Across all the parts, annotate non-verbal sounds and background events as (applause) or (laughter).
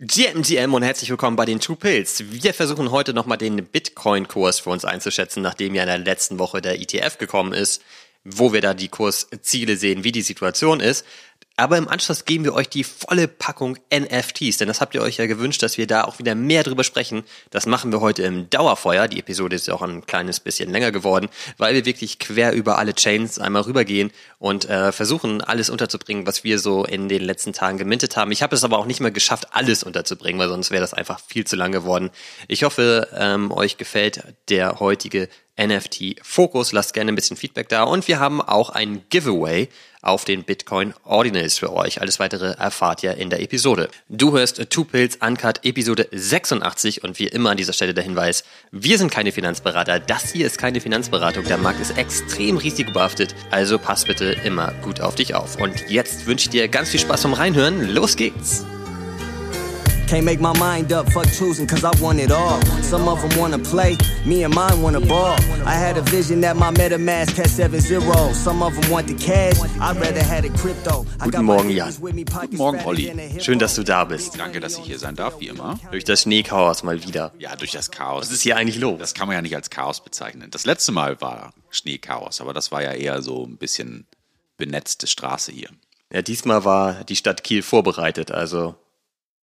GMGM und herzlich willkommen bei den Two Pills. Wir versuchen heute nochmal den Bitcoin-Kurs für uns einzuschätzen, nachdem ja in der letzten Woche der ETF gekommen ist, wo wir da die Kursziele sehen, wie die Situation ist. Aber im Anschluss geben wir euch die volle Packung NFTs, denn das habt ihr euch ja gewünscht, dass wir da auch wieder mehr drüber sprechen. Das machen wir heute im Dauerfeuer. Die Episode ist ja auch ein kleines bisschen länger geworden, weil wir wirklich quer über alle Chains einmal rübergehen und äh, versuchen, alles unterzubringen, was wir so in den letzten Tagen gemintet haben. Ich habe es aber auch nicht mehr geschafft, alles unterzubringen, weil sonst wäre das einfach viel zu lang geworden. Ich hoffe, ähm, euch gefällt der heutige NFT-Fokus. Lasst gerne ein bisschen Feedback da. Und wir haben auch ein Giveaway auf den Bitcoin Ordinals für euch. Alles weitere erfahrt ihr in der Episode. Du hörst Two Pills Uncut Episode 86 und wie immer an dieser Stelle der Hinweis, wir sind keine Finanzberater. Das hier ist keine Finanzberatung. Der Markt ist extrem risikobehaftet. Also pass bitte immer gut auf dich auf. Und jetzt wünsche ich dir ganz viel Spaß beim Reinhören. Los geht's! Can't make my mind up, fuck choosing, cause I want it all. Some of them wanna play, me and mine wanna ball. I had a vision that my MetaMask had 7 0. Some of them want the cash, I'd rather had a crypto. Guten Morgen, Jan. Guten Morgen, Olli. Schön, dass du da bist. Danke, dass ich hier sein darf, wie immer. Durch das Schneechaos mal wieder. Ja, durch das Chaos. Was ist hier eigentlich los? Das kann man ja nicht als Chaos bezeichnen. Das letzte Mal war Schneechaos, aber das war ja eher so ein bisschen benetzte Straße hier. Ja, diesmal war die Stadt Kiel vorbereitet, also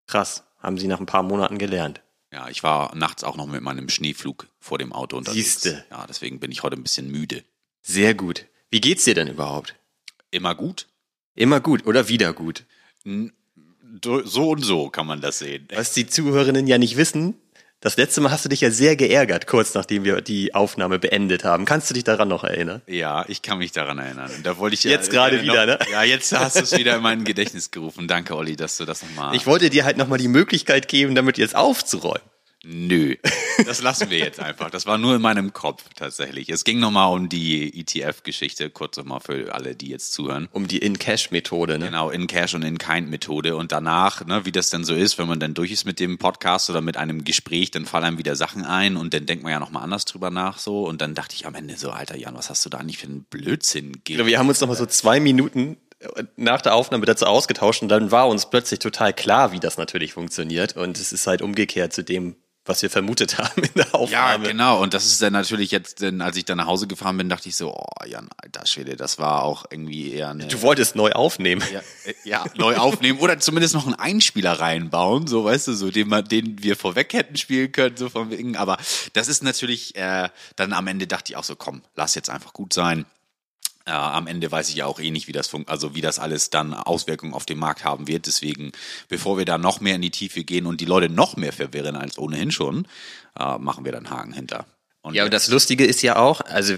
krass haben sie nach ein paar Monaten gelernt. Ja, ich war nachts auch noch mit meinem Schneeflug vor dem Auto unterwegs. Siehste. Ja, deswegen bin ich heute ein bisschen müde. Sehr gut. Wie geht's dir denn überhaupt? Immer gut. Immer gut oder wieder gut? So und so kann man das sehen. Was die Zuhörerinnen ja nicht wissen, das letzte Mal hast du dich ja sehr geärgert, kurz nachdem wir die Aufnahme beendet haben. Kannst du dich daran noch erinnern? Ja, ich kann mich daran erinnern. Da wollte ich jetzt ja, gerade wieder, noch, ne? Ja, jetzt hast du es wieder in mein Gedächtnis gerufen. Danke, Olli, dass du das nochmal. Ich wollte dir halt nochmal die Möglichkeit geben, damit jetzt aufzuräumen. Nö, das lassen wir jetzt einfach. Das war nur in meinem Kopf tatsächlich. Es ging nochmal um die ETF-Geschichte, kurz nochmal für alle, die jetzt zuhören. Um die In-Cash-Methode, ne? Genau, In-Cash und In-Kind-Methode. Und danach, ne, wie das denn so ist, wenn man dann durch ist mit dem Podcast oder mit einem Gespräch, dann fallen einem wieder Sachen ein und dann denkt man ja nochmal anders drüber nach so. Und dann dachte ich am Ende so, Alter Jan, was hast du da eigentlich für einen Blödsinn gegeben? Wir haben uns nochmal so zwei Minuten nach der Aufnahme dazu ausgetauscht und dann war uns plötzlich total klar, wie das natürlich funktioniert. Und es ist halt umgekehrt zu dem, was wir vermutet (laughs) haben in der Aufnahme. Ja, genau. Und das ist dann natürlich jetzt, denn als ich dann nach Hause gefahren bin, dachte ich so, oh Jan, alter Schwede, das war auch irgendwie eher eine. Du wolltest neu aufnehmen. Ja, ja neu aufnehmen oder zumindest noch einen Einspieler reinbauen, so weißt du, so den, man, den wir vorweg hätten spielen können, so von wegen. Aber das ist natürlich, äh, dann am Ende dachte ich auch so, komm, lass jetzt einfach gut sein. Äh, am Ende weiß ich ja auch eh nicht, wie das also wie das alles dann Auswirkungen auf den Markt haben wird. Deswegen, bevor wir da noch mehr in die Tiefe gehen und die Leute noch mehr verwirren als ohnehin schon, äh, machen wir dann Haken hinter. Und ja, und das Lustige ist ja auch, also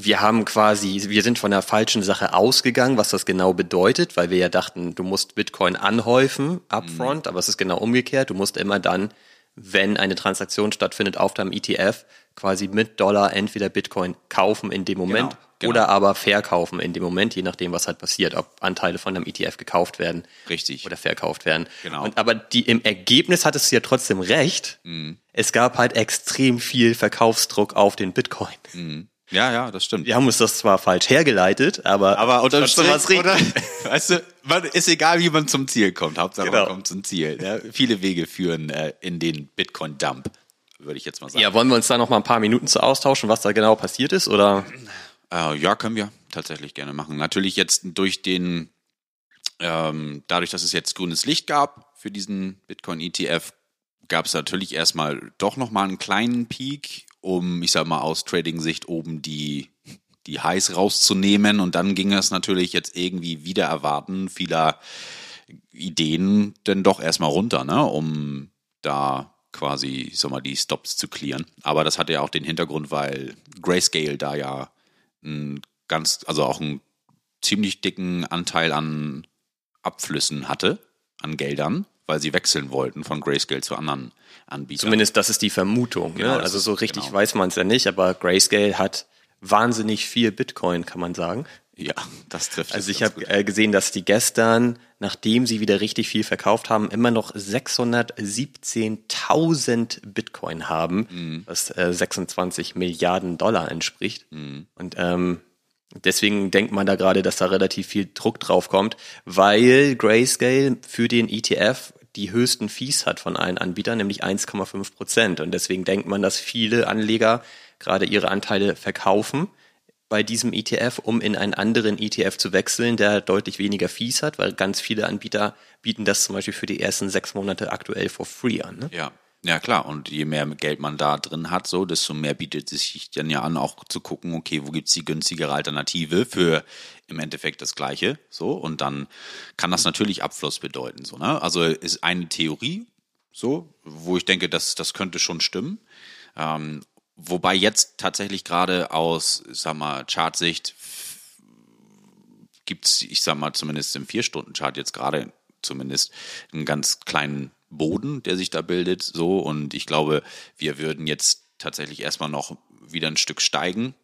wir haben quasi, wir sind von der falschen Sache ausgegangen, was das genau bedeutet, weil wir ja dachten, du musst Bitcoin anhäufen upfront, mhm. aber es ist genau umgekehrt. Du musst immer dann, wenn eine Transaktion stattfindet auf deinem ETF, quasi mit Dollar entweder Bitcoin kaufen in dem Moment genau. Genau. Oder aber verkaufen in dem Moment, je nachdem, was halt passiert, ob Anteile von einem ETF gekauft werden. Richtig. Oder verkauft werden. Genau. Und aber die, im Ergebnis hattest du ja trotzdem recht. Mhm. Es gab halt extrem viel Verkaufsdruck auf den Bitcoin. Mhm. Ja, ja, das stimmt. Wir haben uns das zwar falsch hergeleitet, aber aber unterm Strich, was oder, (laughs) weißt du, man, ist egal, wie man zum Ziel kommt. Hauptsache genau. man kommt zum Ziel. Ja, viele Wege führen äh, in den Bitcoin-Dump, würde ich jetzt mal sagen. Ja, wollen wir uns da noch mal ein paar Minuten zu austauschen, was da genau passiert ist, oder? Äh, ja, können wir tatsächlich gerne machen. Natürlich jetzt durch den, ähm, dadurch, dass es jetzt grünes Licht gab für diesen Bitcoin-ETF, gab es natürlich erstmal doch nochmal einen kleinen Peak, um, ich sag mal, aus Trading-Sicht oben die, die Highs rauszunehmen. Und dann ging es natürlich jetzt irgendwie wieder erwarten vieler Ideen denn doch erstmal runter, ne, um da quasi, ich sag mal, die Stops zu clearen. Aber das hatte ja auch den Hintergrund, weil Grayscale da ja einen ganz, also auch einen ziemlich dicken Anteil an Abflüssen hatte, an Geldern, weil sie wechseln wollten von Grayscale zu anderen Anbietern. Zumindest das ist die Vermutung. Ne? Genau, ne? Also so richtig genau. weiß man es ja nicht, aber Grayscale hat wahnsinnig viel Bitcoin, kann man sagen. Ja, das trifft. Also ich habe äh, gesehen, dass die gestern, nachdem sie wieder richtig viel verkauft haben, immer noch 617.000 Bitcoin haben, mhm. was äh, 26 Milliarden Dollar entspricht. Mhm. Und ähm, deswegen denkt man da gerade, dass da relativ viel Druck drauf kommt, weil Grayscale für den ETF die höchsten Fees hat von allen Anbietern, nämlich 1,5 Prozent. Und deswegen denkt man, dass viele Anleger gerade ihre Anteile verkaufen bei diesem ETF, um in einen anderen ETF zu wechseln, der deutlich weniger Fees hat, weil ganz viele Anbieter bieten das zum Beispiel für die ersten sechs Monate aktuell for free an. Ne? Ja. Ja, klar. Und je mehr Geld man da drin hat, so, desto mehr bietet es sich dann ja an, auch zu gucken, okay, wo gibt's die günstigere Alternative für im Endeffekt das Gleiche, so. Und dann kann das natürlich Abfluss bedeuten, so, ne? Also ist eine Theorie, so, wo ich denke, dass das könnte schon stimmen. Ähm, wobei jetzt tatsächlich gerade aus, sag mal, Chartsicht gibt's, ich sag mal, zumindest im Vier-Stunden-Chart jetzt gerade zumindest einen ganz kleinen Boden, der sich da bildet, so. Und ich glaube, wir würden jetzt tatsächlich erstmal noch wieder ein Stück steigen.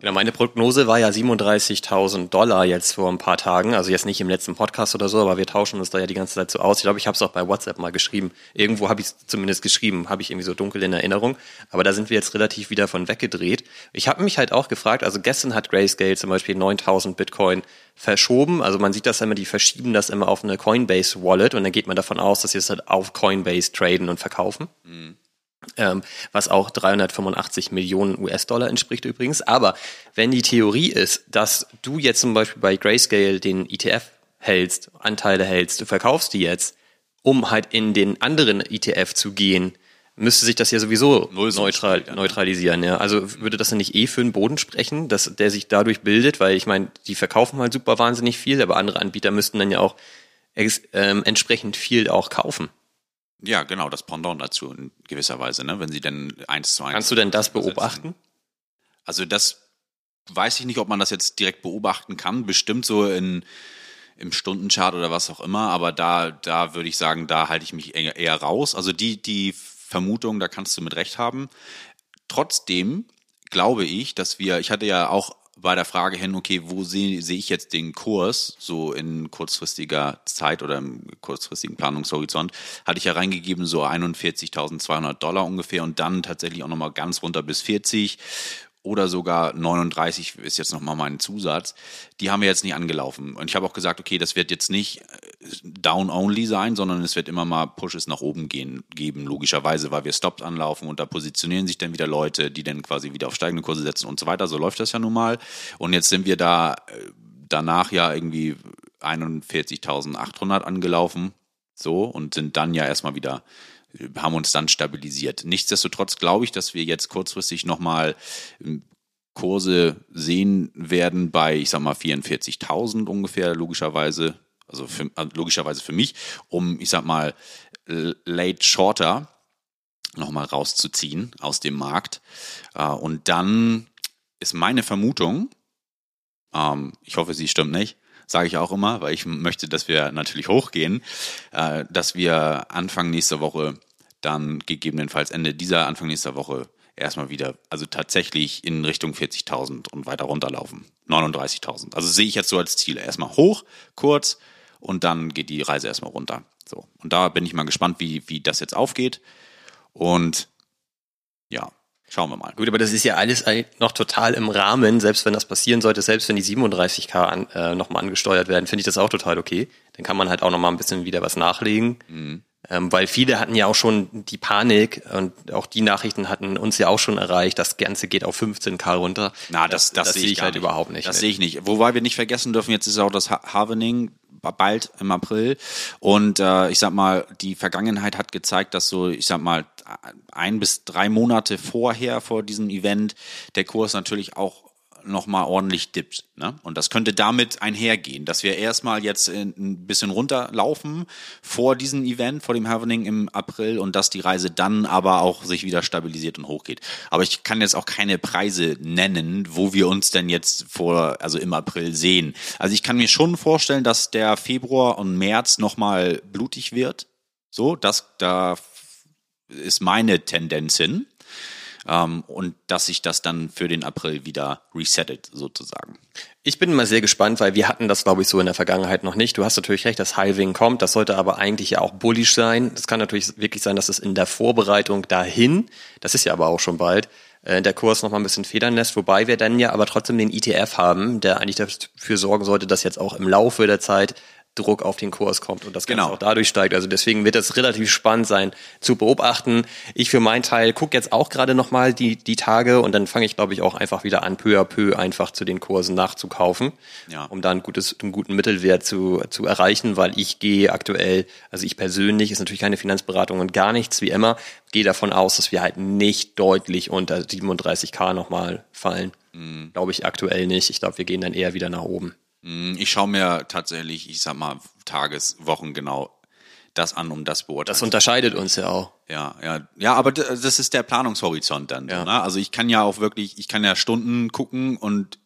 Genau, meine Prognose war ja 37.000 Dollar jetzt vor ein paar Tagen, also jetzt nicht im letzten Podcast oder so, aber wir tauschen uns da ja die ganze Zeit so aus. Ich glaube, ich habe es auch bei WhatsApp mal geschrieben. Irgendwo habe ich es zumindest geschrieben, habe ich irgendwie so dunkel in Erinnerung. Aber da sind wir jetzt relativ wieder von weggedreht. Ich habe mich halt auch gefragt, also gestern hat Grayscale zum Beispiel 9.000 Bitcoin verschoben. Also man sieht das immer, die verschieben das immer auf eine Coinbase Wallet und dann geht man davon aus, dass sie es halt auf Coinbase traden und verkaufen. Mhm. Ähm, was auch 385 Millionen US-Dollar entspricht übrigens. Aber wenn die Theorie ist, dass du jetzt zum Beispiel bei Grayscale den ETF hältst, Anteile hältst, du verkaufst die jetzt, um halt in den anderen ETF zu gehen, müsste sich das ja sowieso neutral, neutralisieren. Ja. Also würde das dann nicht eh für einen Boden sprechen, dass der sich dadurch bildet, weil ich meine, die verkaufen halt super wahnsinnig viel, aber andere Anbieter müssten dann ja auch ähm, entsprechend viel auch kaufen. Ja, genau, das Pendant dazu in gewisser Weise, ne? wenn sie denn eins zu eins. Kannst du denn das beobachten? Also das weiß ich nicht, ob man das jetzt direkt beobachten kann. Bestimmt so in im Stundenchart oder was auch immer, aber da, da würde ich sagen, da halte ich mich eher, eher raus. Also die, die Vermutung, da kannst du mit Recht haben. Trotzdem glaube ich, dass wir, ich hatte ja auch bei der Frage hin, okay, wo sehe seh ich jetzt den Kurs? So in kurzfristiger Zeit oder im kurzfristigen Planungshorizont, hatte ich ja reingegeben so 41.200 Dollar ungefähr und dann tatsächlich auch nochmal ganz runter bis 40 oder sogar 39 ist jetzt nochmal mein Zusatz. Die haben wir jetzt nicht angelaufen. Und ich habe auch gesagt, okay, das wird jetzt nicht äh, down-only sein, sondern es wird immer mal Pushes nach oben gehen, geben, logischerweise, weil wir Stops anlaufen und da positionieren sich dann wieder Leute, die dann quasi wieder auf steigende Kurse setzen und so weiter. So läuft das ja nun mal. Und jetzt sind wir da äh, danach ja irgendwie 41.800 angelaufen. So, und sind dann ja erstmal wieder haben uns dann stabilisiert. Nichtsdestotrotz glaube ich, dass wir jetzt kurzfristig nochmal ähm, Kurse sehen werden bei, ich sag mal, 44.000 ungefähr, logischerweise, also für, also logischerweise für mich, um, ich sag mal, late shorter nochmal rauszuziehen aus dem Markt. Äh, und dann ist meine Vermutung, ähm, ich hoffe, sie stimmt nicht, sage ich auch immer, weil ich möchte, dass wir natürlich hochgehen, äh, dass wir Anfang nächster Woche dann gegebenenfalls Ende dieser, Anfang nächster Woche erstmal wieder, also tatsächlich in Richtung 40.000 und weiter runterlaufen. 39.000. Also sehe ich jetzt so als Ziel. Erstmal hoch, kurz und dann geht die Reise erstmal runter. So. Und da bin ich mal gespannt, wie, wie das jetzt aufgeht. Und ja, Schauen wir mal. Gut, aber das ist ja alles noch total im Rahmen, selbst wenn das passieren sollte, selbst wenn die 37k an, äh, nochmal angesteuert werden, finde ich das auch total okay. Dann kann man halt auch nochmal ein bisschen wieder was nachlegen. Mhm. Ähm, weil viele hatten ja auch schon die Panik und auch die Nachrichten hatten uns ja auch schon erreicht, das Ganze geht auf 15k runter. Na, das, das, das, das sehe ich halt nicht. überhaupt nicht. Das sehe ich nicht. Wobei wir nicht vergessen dürfen, jetzt ist auch das Havening bald im April. Und äh, ich sag mal, die Vergangenheit hat gezeigt, dass so, ich sag mal, ein bis drei Monate vorher, vor diesem Event, der Kurs natürlich auch nochmal ordentlich dippt. Ne? Und das könnte damit einhergehen, dass wir erstmal jetzt ein bisschen runterlaufen vor diesem Event, vor dem Happening im April und dass die Reise dann aber auch sich wieder stabilisiert und hochgeht. Aber ich kann jetzt auch keine Preise nennen, wo wir uns denn jetzt vor, also im April sehen. Also ich kann mir schon vorstellen, dass der Februar und März nochmal blutig wird. So, das, da ist meine Tendenz hin ähm, und dass sich das dann für den April wieder resettet sozusagen. Ich bin mal sehr gespannt, weil wir hatten das, glaube ich, so in der Vergangenheit noch nicht. Du hast natürlich recht, dass Halving kommt. Das sollte aber eigentlich ja auch bullish sein. Das kann natürlich wirklich sein, dass es in der Vorbereitung dahin, das ist ja aber auch schon bald, äh, der Kurs noch mal ein bisschen federn lässt, wobei wir dann ja aber trotzdem den ETF haben, der eigentlich dafür sorgen sollte, dass jetzt auch im Laufe der Zeit Druck auf den Kurs kommt und das Ganze Genau. auch dadurch steigt. Also deswegen wird das relativ spannend sein zu beobachten. Ich für meinen Teil gucke jetzt auch gerade nochmal die, die Tage und dann fange ich, glaube ich, auch einfach wieder an, peu à peu einfach zu den Kursen nachzukaufen, Ja. um da ein gutes, einen guten Mittelwert zu, zu erreichen, weil ich gehe aktuell, also ich persönlich, ist natürlich keine Finanzberatung und gar nichts, wie immer, gehe davon aus, dass wir halt nicht deutlich unter 37k nochmal fallen. Mhm. Glaube ich aktuell nicht. Ich glaube, wir gehen dann eher wieder nach oben. Mm, Ich schaue mir tatsächlich, ich sag mal, Tages, Wochen genau das an, um das beurteilen. Das unterscheidet uns ja auch. Ja, ja, ja, aber das ist der Planungshorizont dann. Ja. So, ne? Also ich kann ja auch wirklich, ich kann ja Stunden gucken und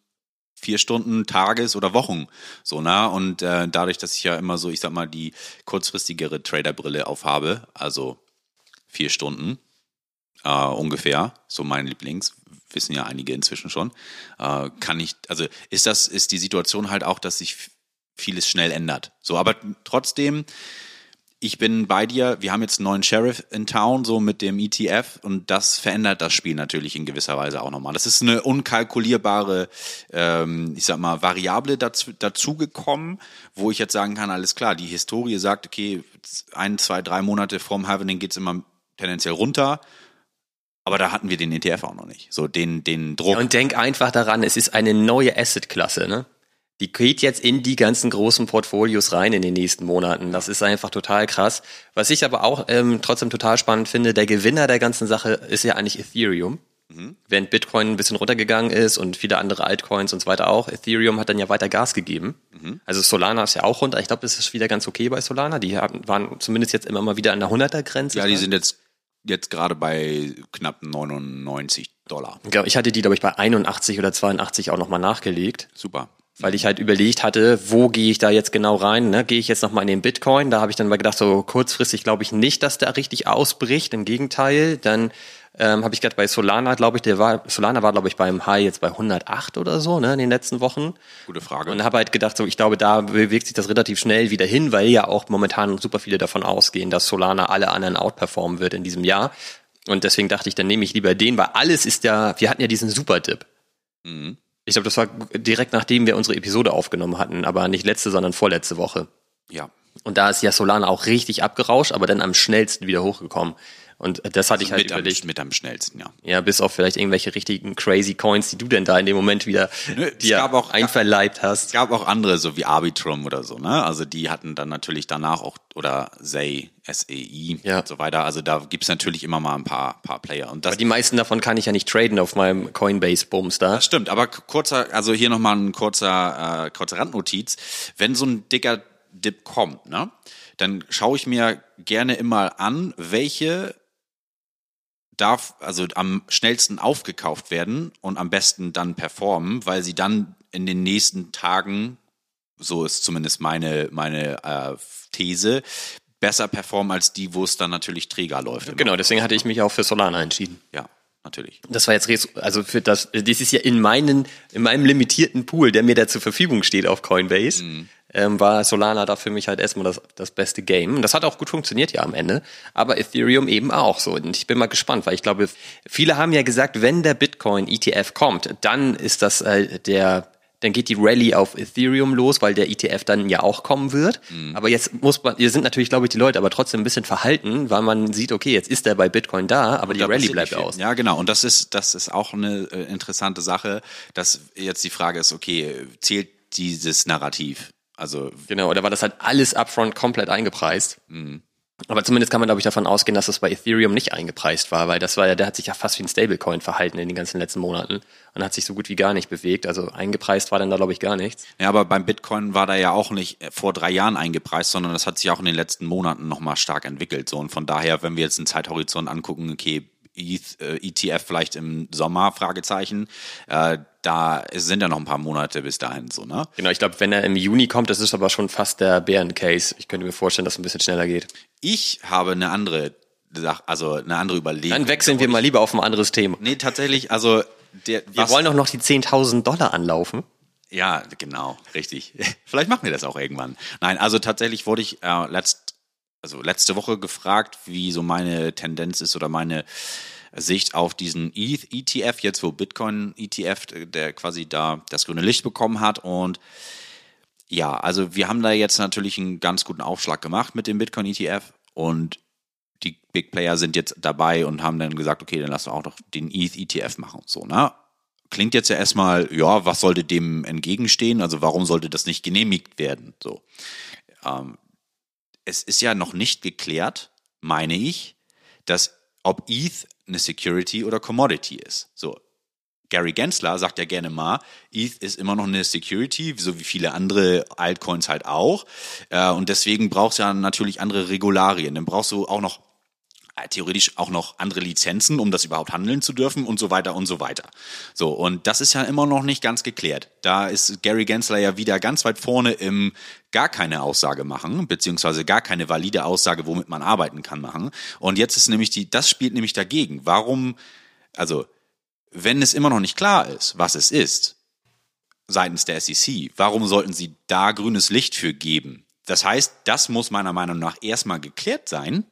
vier Stunden Tages- oder Wochen. So, ne? Und äh, dadurch, dass ich ja immer so, ich sag mal, die kurzfristigere Traderbrille aufhabe, also vier Stunden äh, ungefähr, so mein Lieblings, wissen ja einige inzwischen schon, äh, kann ich, also ist das, ist die Situation halt auch, dass sich vieles schnell ändert. So, aber trotzdem, ich bin bei dir. Wir haben jetzt einen neuen Sheriff in Town, so mit dem ETF, und das verändert das Spiel natürlich in gewisser Weise auch nochmal. Das ist eine unkalkulierbare, ähm, ich sag mal, Variable dazu, dazugekommen, wo ich jetzt sagen kann, alles klar, die Historie sagt, okay, ein, zwei, drei Monate vorm Halvening geht's immer tendenziell runter. Aber da hatten wir den ETF auch noch nicht. So den, den Druck. Und denk einfach daran, es ist eine neue Asset-Klasse, ne? Die geht jetzt in die ganzen großen Portfolios rein in den nächsten Monaten. Das ist einfach total krass. Was ich aber auch ähm, trotzdem total spannend finde, der Gewinner der ganzen Sache ist ja eigentlich Ethereum. Während Bitcoin ein bisschen runtergegangen ist und viele andere Altcoins und so weiter auch, Ethereum hat dann ja weiter Gas gegeben. Also Solana ist ja auch runter. Ich glaube, das ist wieder ganz okay bei Solana. Die haben, waren zumindest jetzt immer mal wieder an der 100er-Grenze. ja, die sind jetzt, jetzt gerade bei knapp 99 Dollar. Ich hatte die, glaube ich, bei 81 oder 82 auch nochmal nachgelegt. Super. weil ich halt überlegt hatte, wo gehe ich da jetzt genau rein? Ne? Gehe ich jetzt nochmal in den Bitcoin? Da habe ich dann mal gedacht, so kurzfristig glaube ich nicht, dass der richtig ausbricht. Im Gegenteil, dann ähm, habe ich gerade bei Solana, glaube ich, der war Solana war glaube ich beim High jetzt bei 108 oder so, ne, in den letzten Wochen. Gute Frage. Und habe halt gedacht, so ich glaube, da bewegt sich das relativ schnell wieder hin, weil ja auch momentan super viele davon ausgehen, dass Solana alle anderen outperformen wird in diesem Jahr. Und deswegen dachte ich, dann nehme ich lieber den, weil alles ist ja, wir hatten ja diesen Super-Dip. Mhm. Ich glaube, das war direkt nachdem wir unsere Episode aufgenommen hatten, aber nicht letzte, sondern vorletzte Woche. Ja. Und da ist ja Solana auch richtig abgerauscht, aber dann am schnellsten wieder hochgekommen. Und das hatte ich halt mit, am, überlegt. mit am schnellsten, ja. Ja, bis auf vielleicht irgendwelche richtigen crazy Coins, die du denn da in dem Moment wieder Nö, es dir auch- einverleibt Es hast. gab auch andere, so wie Arbitrum oder so, ne? Also die hatten dann natürlich danach auch, oder SEI, SEI Ja. und so weiter. Also da gibt's natürlich immer mal ein paar, paar Player. Und das, Aber die meisten davon kann ich ja nicht traden auf meinem Coinbase-Bums da. das stimmt, aber kurzer, also hier nochmal ein kurzer, äh, kurze Randnotiz. Wenn so ein dicker Dip kommt, ne? Dann schaue ich mir gerne immer an, welche darf also am schnellsten aufgekauft werden und am besten dann performen, weil sie dann in den nächsten Tagen, so ist zumindest meine, meine äh, These, besser performen als die, wo es dann natürlich träger läuft. Genau, deswegen hatte ich mich auch für Solana entschieden. Ja, natürlich. Das war jetzt, also für das, das ist ja in meinen, in meinem limitierten Pool, der mir da zur Verfügung steht auf Coinbase, ähm, war Solana da für mich halt erstmal das, das beste Game. Und das hat auch gut funktioniert ja am Ende. Aber Ethereum eben auch so. Und ich bin mal gespannt, weil ich glaube, viele haben ja gesagt, wenn der Bitcoin ETF kommt, dann ist das äh, der, dann geht die Rallye auf Ethereum los, weil der ETF dann ja auch kommen wird. Aber jetzt muss man, hier sind natürlich, glaube ich, die Leute aber trotzdem ein bisschen verhalten, weil man sieht, okay, jetzt ist er bei Bitcoin da, aber die Da Rallye bleibt aus. Ja, genau. Und das ist, das ist auch eine äh, interessante Sache, dass jetzt die Frage ist, okay, zählt dieses Narrativ? Also, Genau, oder war das halt alles upfront komplett eingepreist? Aber zumindest kann man, glaube ich, davon ausgehen, dass das bei Ethereum nicht eingepreist war, weil das war ja, der hat sich ja fast wie ein Stablecoin verhalten in den ganzen letzten Monaten und hat sich so gut wie gar nicht bewegt. Also eingepreist war dann da, glaube ich, gar nichts. ja, aber beim Bitcoin war da ja auch nicht äh, vor drei Jahren eingepreist, sondern das hat sich auch in den letzten Monaten nochmal stark entwickelt. So, und von daher, wenn wir jetzt einen Zeithorizont angucken, okay, ETH, äh, ETF vielleicht im Sommer, Fragezeichen, äh, da sind ja noch ein paar Monate bis dahin, so, ne? Genau, ich glaube, wenn er im Juni kommt, das ist aber schon fast der Bären-Case. Ich könnte mir vorstellen, dass es ein bisschen schneller geht. Ich habe eine andere Sache, also eine andere Überlegung. Dann wechseln wir mal lieber auf ein anderes Thema. Nee, tatsächlich, also der, Wir wollen doch noch die 10.000 Dollar anlaufen. Ja, genau, richtig. (laughs) Vielleicht machen wir das auch irgendwann. Nein, also tatsächlich wurde ich äh, letzt, also letzte Woche gefragt, wie so meine Tendenz ist oder meine Sicht auf diesen ETH ETF, jetzt wo Bitcoin ETF, der quasi da das grüne Licht bekommen hat. Und Ja, also wir haben da jetzt natürlich einen ganz guten Aufschlag gemacht mit dem Bitcoin ETF und die Big Player sind jetzt dabei und haben dann gesagt, okay, dann lass doch auch noch den ETH ETF machen so, ne? Klingt jetzt ja erstmal, ja, was sollte dem entgegenstehen? Also warum sollte das nicht genehmigt werden? So. Ähm, es ist ja noch nicht geklärt, meine ich, dass ob ETH eine Security oder Commodity ist. So, Gary Gensler sagt ja gerne mal, ETH ist immer noch eine Security, so wie viele andere Altcoins halt auch. Äh, und deswegen brauchst du ja natürlich andere Regularien. Dann brauchst du auch noch theoretisch auch noch andere Lizenzen, um das überhaupt handeln zu dürfen und so weiter und so weiter. So, und das ist ja immer noch nicht ganz geklärt. Da ist Gary Gensler ja wieder ganz weit vorne im gar keine Aussage machen, beziehungsweise gar keine valide Aussage, womit man arbeiten kann, machen. Und jetzt ist nämlich die, das spielt nämlich dagegen. Warum, also, wenn es immer noch nicht klar ist, was es ist, seitens der SEC, warum sollten sie da grünes Licht für geben? Das heißt, das muss meiner Meinung nach erstmal geklärt sein.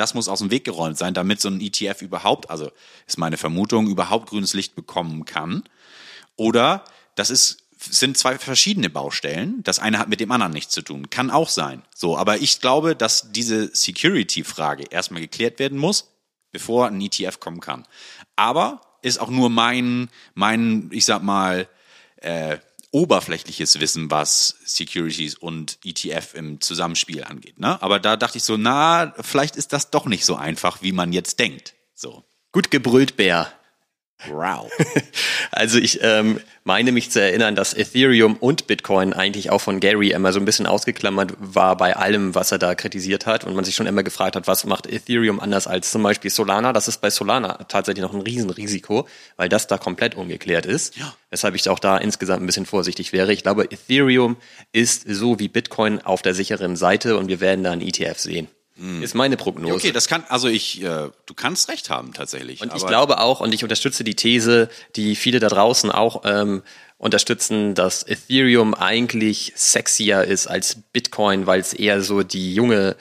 Das muss aus dem Weg geräumt sein, damit so ein ETF überhaupt, also ist meine Vermutung, überhaupt grünes Licht bekommen kann. Oder das ist sind zwei verschiedene Baustellen. Das eine hat mit dem anderen nichts zu tun. Kann auch sein. So, aber ich glaube, dass diese Security-Frage erstmal geklärt werden muss, bevor ein ETF kommen kann. Aber ist auch nur mein, mein, ich sag mal, äh, oberflächliches Wissen, was Securities und ETF im Zusammenspiel angeht. Ne? Aber da dachte ich so, na, vielleicht ist das doch nicht so einfach, wie man jetzt denkt. So. Gut gebrüllt, Bär. Wow. (laughs) Also ich ähm, meine mich zu erinnern, dass Ethereum und Bitcoin eigentlich auch von Gary immer so ein bisschen ausgeklammert war bei allem, was er da kritisiert hat und man sich schon immer gefragt hat, was macht Ethereum anders als zum Beispiel Solana. Das ist bei Solana tatsächlich noch ein Riesenrisiko, weil das da komplett ungeklärt ist. Ja. Weshalb ich auch da insgesamt ein bisschen vorsichtig wäre. Ich glaube, Ethereum ist so wie Bitcoin auf der sicheren Seite und wir werden da einen ETF sehen. Hm. Ist meine Prognose. Okay, das kann, also ich, äh, du kannst recht haben tatsächlich. Und ich glaube auch, und ich unterstütze die These, die viele da draußen auch ähm, unterstützen, dass Ethereum eigentlich sexier ist als Bitcoin, weil es eher so die junge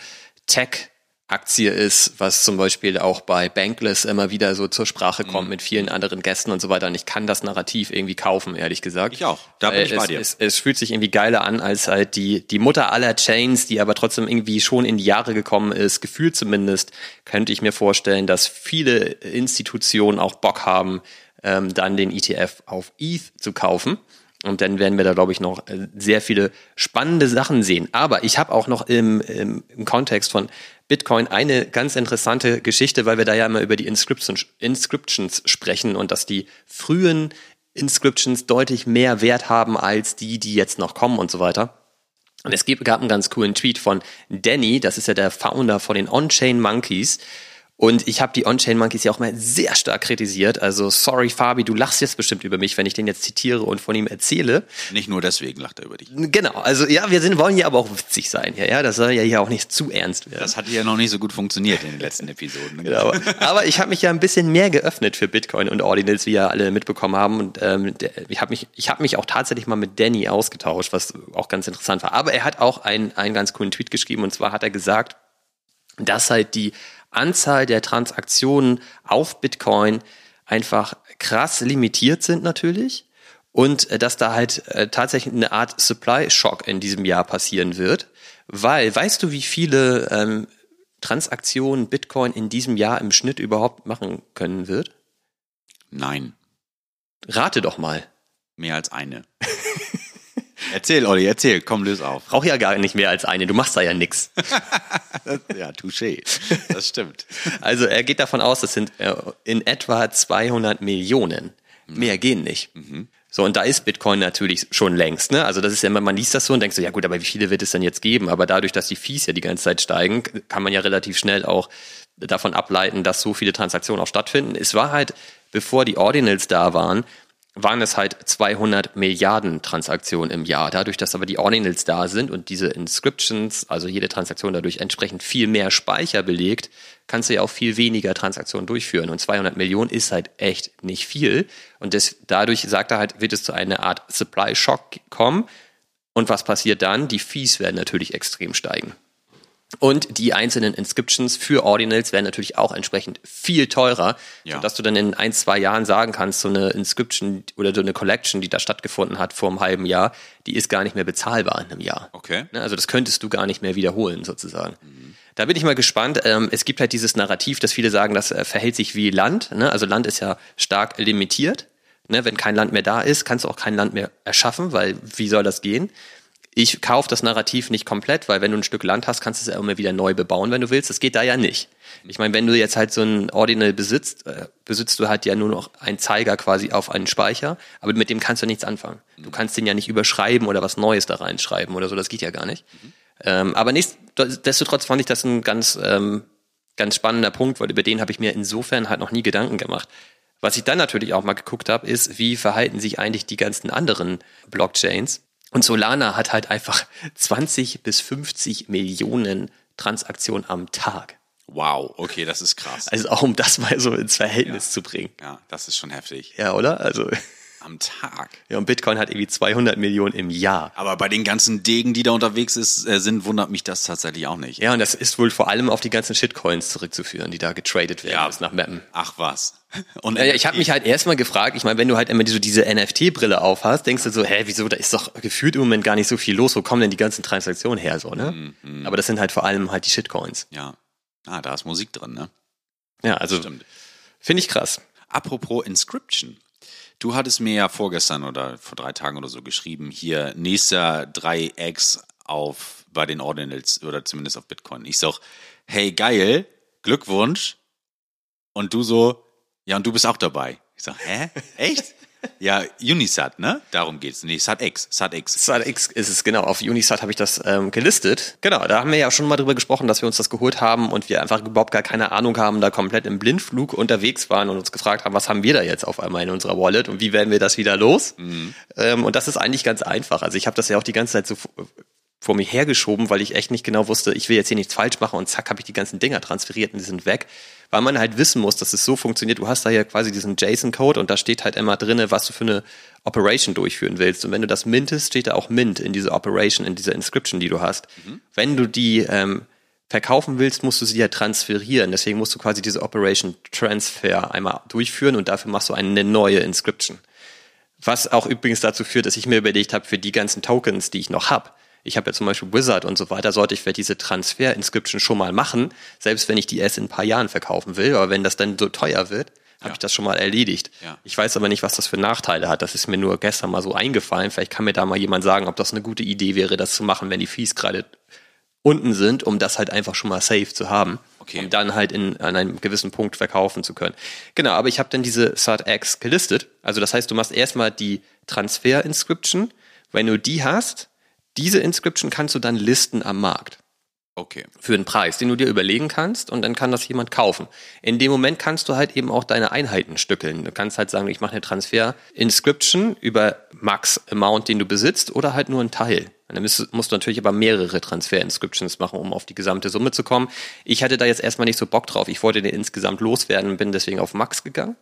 Tech Aktie ist, was zum Beispiel auch bei Bankless immer wieder so zur Sprache kommt mhm. mit vielen anderen Gästen und so weiter. Und ich kann das Narrativ irgendwie kaufen, ehrlich gesagt. Ich auch. Da bin ich bei dir. Es, es, fühlt sich irgendwie geiler an als halt die, die Mutter aller Chains, die aber trotzdem irgendwie schon in die Jahre gekommen ist. Gefühlt zumindest könnte ich mir vorstellen, dass viele Institutionen auch Bock haben, ähm, dann den ETF auf ETH zu kaufen. Und dann werden wir da, glaube ich, noch äh, sehr viele spannende Sachen sehen. Aber ich habe auch noch im, im, im Kontext von Bitcoin eine ganz interessante Geschichte, weil wir da ja immer über die Inscriptions, Inscriptions sprechen und dass die frühen Inscriptions deutlich mehr Wert haben als die, die jetzt noch kommen und so weiter. Und es gab einen ganz coolen Tweet von Danny, das ist ja der Founder von den On-Chain Monkeys, und ich habe die On-Chain Monkeys ja auch mal sehr stark kritisiert. Also sorry, Fabi, du lachst jetzt bestimmt über mich, wenn ich den jetzt zitiere und von ihm erzähle. Nicht nur deswegen lacht er über dich. Genau, also ja, wir sind, wollen ja aber auch witzig sein. Ja, ja, das soll ja hier auch nicht zu ernst werden. Das hat ja noch nicht so gut funktioniert in den letzten Episoden. genau. Aber ich habe mich ja ein bisschen mehr geöffnet für Bitcoin und Ordinals, wie ja alle mitbekommen haben. Und ähm, der, ich habe mich, ich habe mich auch tatsächlich mal mit Danny ausgetauscht, was auch ganz interessant war. Aber er hat auch einen, einen ganz coolen Tweet geschrieben und zwar hat er gesagt, dass halt die Anzahl der Transaktionen auf Bitcoin einfach krass limitiert sind natürlich und äh, dass da halt äh, tatsächlich eine Art Supply-Shock in diesem Jahr passieren wird, weil weißt du, wie viele ähm, Transaktionen Bitcoin in diesem Jahr im Schnitt überhaupt machen können wird? Nein. Rate doch mal. Mehr als eine. (laughs) Erzähl, Olli, erzähl, komm, löse auf. Brauch ja gar nicht mehr als eine, du machst da ja nix. (laughs) ja, touché, das stimmt. Also er geht davon aus, das sind äh, in etwa 200 Millionen. Mehr gehen nicht. Mhm. So, und da ist Bitcoin natürlich schon längst, ne? Also das ist ja immer, man liest das so und denkt so, ja gut, aber wie viele wird es denn jetzt geben? Aber dadurch, dass die Fees ja die ganze Zeit steigen, kann man ja relativ schnell auch davon ableiten, dass so viele Transaktionen auch stattfinden. Es war halt, bevor die Ordinals da waren, waren es halt 200 Milliarden Transaktionen im Jahr. Dadurch, dass aber die Ordinals da sind und diese Inscriptions, also jede Transaktion dadurch entsprechend viel mehr Speicher belegt, kannst du ja auch viel weniger Transaktionen durchführen. Und 200 Millionen ist halt echt nicht viel. Und das, dadurch, sagt er halt, wird es zu einer Art Supply Shock kommen. Und was passiert dann? Die Fees werden natürlich extrem steigen. Und die einzelnen Inscriptions für Ordinals werden natürlich auch entsprechend viel teurer, Ja. sodass du dann in ein, zwei Jahren sagen kannst, so eine Inscription oder so eine Collection, die da stattgefunden hat vor einem halben Jahr, die ist gar nicht mehr bezahlbar in einem Jahr. Okay. Ne, Also das könntest du gar nicht mehr wiederholen sozusagen. Da bin ich mal gespannt. Ähm, es gibt halt dieses Narrativ, dass viele sagen, das äh, verhält sich wie Land. Ne? Also Land ist ja stark limitiert. Ne? Wenn kein Land mehr da ist, kannst du auch kein Land mehr erschaffen, weil wie soll das gehen? Ich kaufe das Narrativ nicht komplett, weil wenn du ein Stück Land hast, kannst du es ja immer wieder neu bebauen, wenn du willst. Das geht da ja nicht. Ich meine, wenn du jetzt halt so ein Ordinal besitzt, äh, besitzt du halt ja nur noch einen Zeiger quasi auf einen Speicher, aber mit dem kannst du nichts anfangen. Du kannst den ja nicht überschreiben oder was Neues da reinschreiben oder so, das geht ja gar nicht. Ähm, aber nichtsdestotrotz fand ich das ein ganz, ähm, ganz spannender Punkt, weil über den habe ich mir insofern halt noch nie Gedanken gemacht. Was ich dann natürlich auch mal geguckt habe, ist, wie verhalten sich eigentlich die ganzen anderen Blockchains? Und Solana hat halt einfach 20 bis 50 Millionen Transaktionen am Tag. Wow, okay, das ist krass. Also auch um das mal so ins Verhältnis zu bringen. Ja, das ist schon heftig. Ja, oder? Also, Am Tag. ja, und Bitcoin hat irgendwie 200 Millionen im Jahr. Aber bei den ganzen Degen, die da unterwegs ist, äh, sind, wundert mich das tatsächlich auch nicht. Ja, und das ist wohl vor allem auf die ganzen Shitcoins zurückzuführen, die da getradet werden Ja. nach Mappen. Ach was. (laughs) Und ja, ich habe mich halt erstmal gefragt, ich meine, wenn du halt immer so diese NFT-Brille aufhast, denkst du so, hä, wieso, da ist doch gefühlt im Moment gar nicht so viel los, wo kommen denn die ganzen Transaktionen her, so, ne? Aber das sind halt vor allem halt die Shitcoins. Ja. Ah, da ist Musik drin, ne? Ja, also finde ich krass. Apropos Inscription. Du hattest mir ja vorgestern oder vor drei Tagen oder so geschrieben, hier nächster 3x auf bei den Ordinals oder zumindest auf Bitcoin. Ich sag, hey geil, Glückwunsch. Und du so, ja, und du bist auch dabei. Ich sag, hä? Echt? Ja, Unisat, ne? Darum geht's. Nee, SatX, SatX. SatX ist es, genau. Auf Unisat habe ich das ähm, gelistet. Genau, da haben wir ja schon mal drüber gesprochen, dass wir uns das geholt haben und wir einfach überhaupt gar keine Ahnung haben, da komplett im Blindflug unterwegs waren und uns gefragt haben, was haben wir da jetzt auf einmal in unserer Wallet und wie werden wir das wieder los? Ähm, und das ist eigentlich ganz einfach. Also ich habe das ja auch die ganze Zeit so vor mir hergeschoben, weil ich echt nicht genau wusste, ich will jetzt hier nichts falsch machen und zack, habe ich die ganzen Dinger transferiert und die sind weg. Weil man halt wissen muss, dass es so funktioniert. Du hast da ja quasi diesen JSON-Code und da steht halt immer drinne, was du für eine Operation durchführen willst. Und wenn du das mintest, steht da auch Mint in dieser Operation, in dieser Inscription, die du hast. Wenn du die ähm, verkaufen willst, musst du sie ja transferieren. Deswegen musst du quasi diese Operation Transfer einmal durchführen und dafür machst du eine neue Inscription. Was auch übrigens dazu führt, dass ich mir überlegt habe, für die ganzen Tokens, die ich noch habe, ich habe ja zum Beispiel Wizard und so weiter, sollte ich für diese Transfer-Inscription schon mal machen, selbst wenn ich die erst in ein paar Jahren verkaufen will. Aber wenn das dann so teuer wird, habe Ja. ich das schon mal erledigt. Ja. Ich weiß aber nicht, was das für Nachteile hat. Das ist mir nur gestern mal so eingefallen. Vielleicht kann mir da mal jemand sagen, ob das eine gute Idee wäre, das zu machen, wenn die Fees gerade unten sind, um das halt einfach schon mal safe zu haben, Okay. um dann halt in, an einem gewissen Punkt verkaufen zu können. Genau, aber ich habe dann diese SAT-X gelistet. Also das heißt, du machst erstmal die Transfer-Inscription. Wenn du die hast, diese Inscription kannst du dann listen am Markt Okay. für einen Preis, den du dir überlegen kannst und dann kann das jemand kaufen. In dem Moment kannst du halt eben auch deine Einheiten stückeln. Du kannst halt sagen, ich mache eine Transfer-Inscription über Max-Amount, den du besitzt oder halt nur einen Teil. Und dann musst, musst du natürlich aber mehrere Transfer-Inscriptions machen, um auf die gesamte Summe zu kommen. Ich hatte da jetzt erstmal nicht so Bock drauf. Ich wollte den insgesamt loswerden und bin deswegen auf Max gegangen.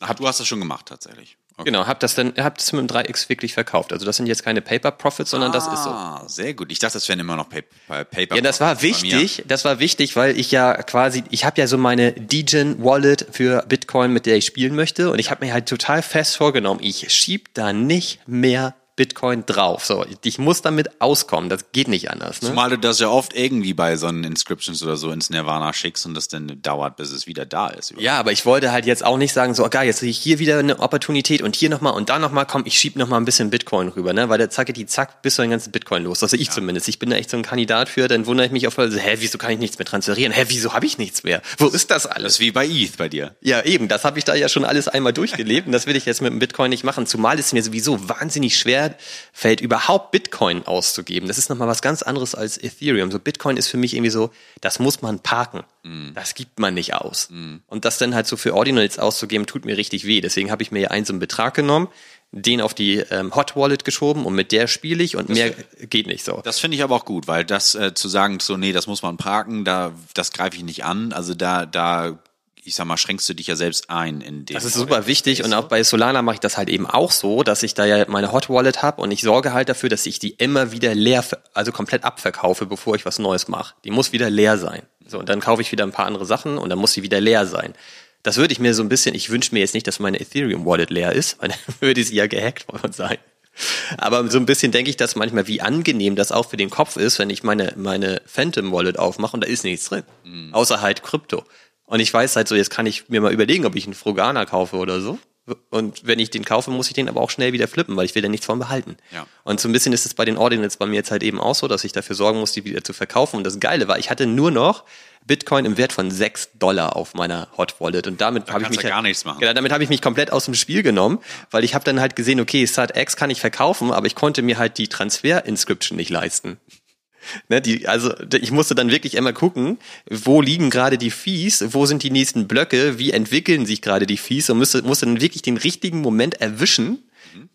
Ach, du hast das schon gemacht tatsächlich. Okay. Genau, hab das dann, hab das mit dem 3x wirklich verkauft. Also das sind jetzt keine Paper Profits, sondern das ist so. Ah, sehr gut. Ich dachte, das wären immer noch Paper. Paper Ja, das war Profits wichtig. Das war wichtig, weil ich ja quasi, ich habe ja so meine Degen Wallet für Bitcoin, mit der ich spielen möchte, und ich habe mir halt total fest vorgenommen, ich schieb da nicht mehr Bitcoin drauf. So, ich muss damit auskommen. Das geht nicht anders. Ne? Zumal du das ja oft irgendwie bei so einen Inscriptions oder so ins Nirvana schickst und das dann dauert, bis es wieder da ist. Ja, aber ich wollte halt jetzt auch nicht sagen, so, geil, jetzt sehe ich hier wieder eine Opportunität und hier nochmal und da nochmal, komm, ich schieb nochmal ein bisschen Bitcoin rüber, ne? Weil der zacke die zack, bist du den ganzen Bitcoin los. Also ich zumindest. Ich bin da echt so ein Kandidat für, dann wundere ich mich auf, also, hä, wieso kann ich nichts mehr transferieren? Hä, wieso habe ich nichts mehr? Wo ist das Das alles? ist wie bei ETH bei dir. Ja, eben, das habe ich da ja schon alles einmal durchgelebt und das will ich jetzt mit dem Bitcoin nicht machen. Zumal es mir sowieso wahnsinnig schwer fällt, überhaupt Bitcoin auszugeben. Das ist nochmal was ganz anderes als Ethereum. So Bitcoin ist für mich irgendwie so, das muss man parken. Das gibt man nicht aus. Und das dann halt so für Ordinals auszugeben, tut mir richtig weh. Deswegen habe ich mir ja einen so einen Betrag genommen, den auf die ähm, Hot Wallet geschoben und mit der spiele ich und mehr geht nicht so. Das finde ich aber auch gut, weil das äh, zu sagen, so, nee, das muss man parken, da, das greife ich nicht an. Also da, da ich sag mal, schränkst du dich ja selbst ein in dem. Das ist super wichtig und auch bei Solana mache ich das halt eben auch so, dass ich da ja meine Hot Wallet habe und ich sorge halt dafür, dass ich die immer wieder leer, also komplett abverkaufe, bevor ich was Neues mache. Die muss wieder leer sein. So, und dann kaufe ich wieder ein paar andere Sachen und dann muss sie wieder leer sein. Das würde ich mir so ein bisschen, ich wünsche mir jetzt nicht, dass meine Ethereum Wallet leer ist, weil dann (laughs) würde sie ja gehackt worden sein. Aber so ein bisschen denke ich das manchmal, wie angenehm das auch für den Kopf ist, wenn ich meine, meine Phantom Wallet aufmache und da ist nichts drin. Mhm. Außer halt Krypto. Und ich weiß halt so, jetzt kann ich mir mal überlegen, ob ich einen Frugana kaufe oder so. Und wenn ich den kaufe, muss ich den aber auch schnell wieder flippen, weil ich will da nichts von behalten. Ja. Und so ein bisschen ist es bei den Ordinals bei mir jetzt halt eben auch so, dass ich dafür sorgen muss, die wieder zu verkaufen. Und das Geile war, ich hatte nur noch Bitcoin im Wert von 6 Dollar auf meiner Hot Wallet. Und damit da habe ich mich ja gar nichts machen. Genau, damit habe ich mich komplett aus dem Spiel genommen, weil ich habe dann halt gesehen, okay, SatX kann ich verkaufen, aber ich konnte mir halt die Transfer-Inscription nicht leisten. Ne, die, also ich musste dann wirklich immer gucken, wo liegen gerade die Fees, wo sind die nächsten Blöcke, wie entwickeln sich gerade die Fees und musste, musste dann wirklich den richtigen Moment erwischen.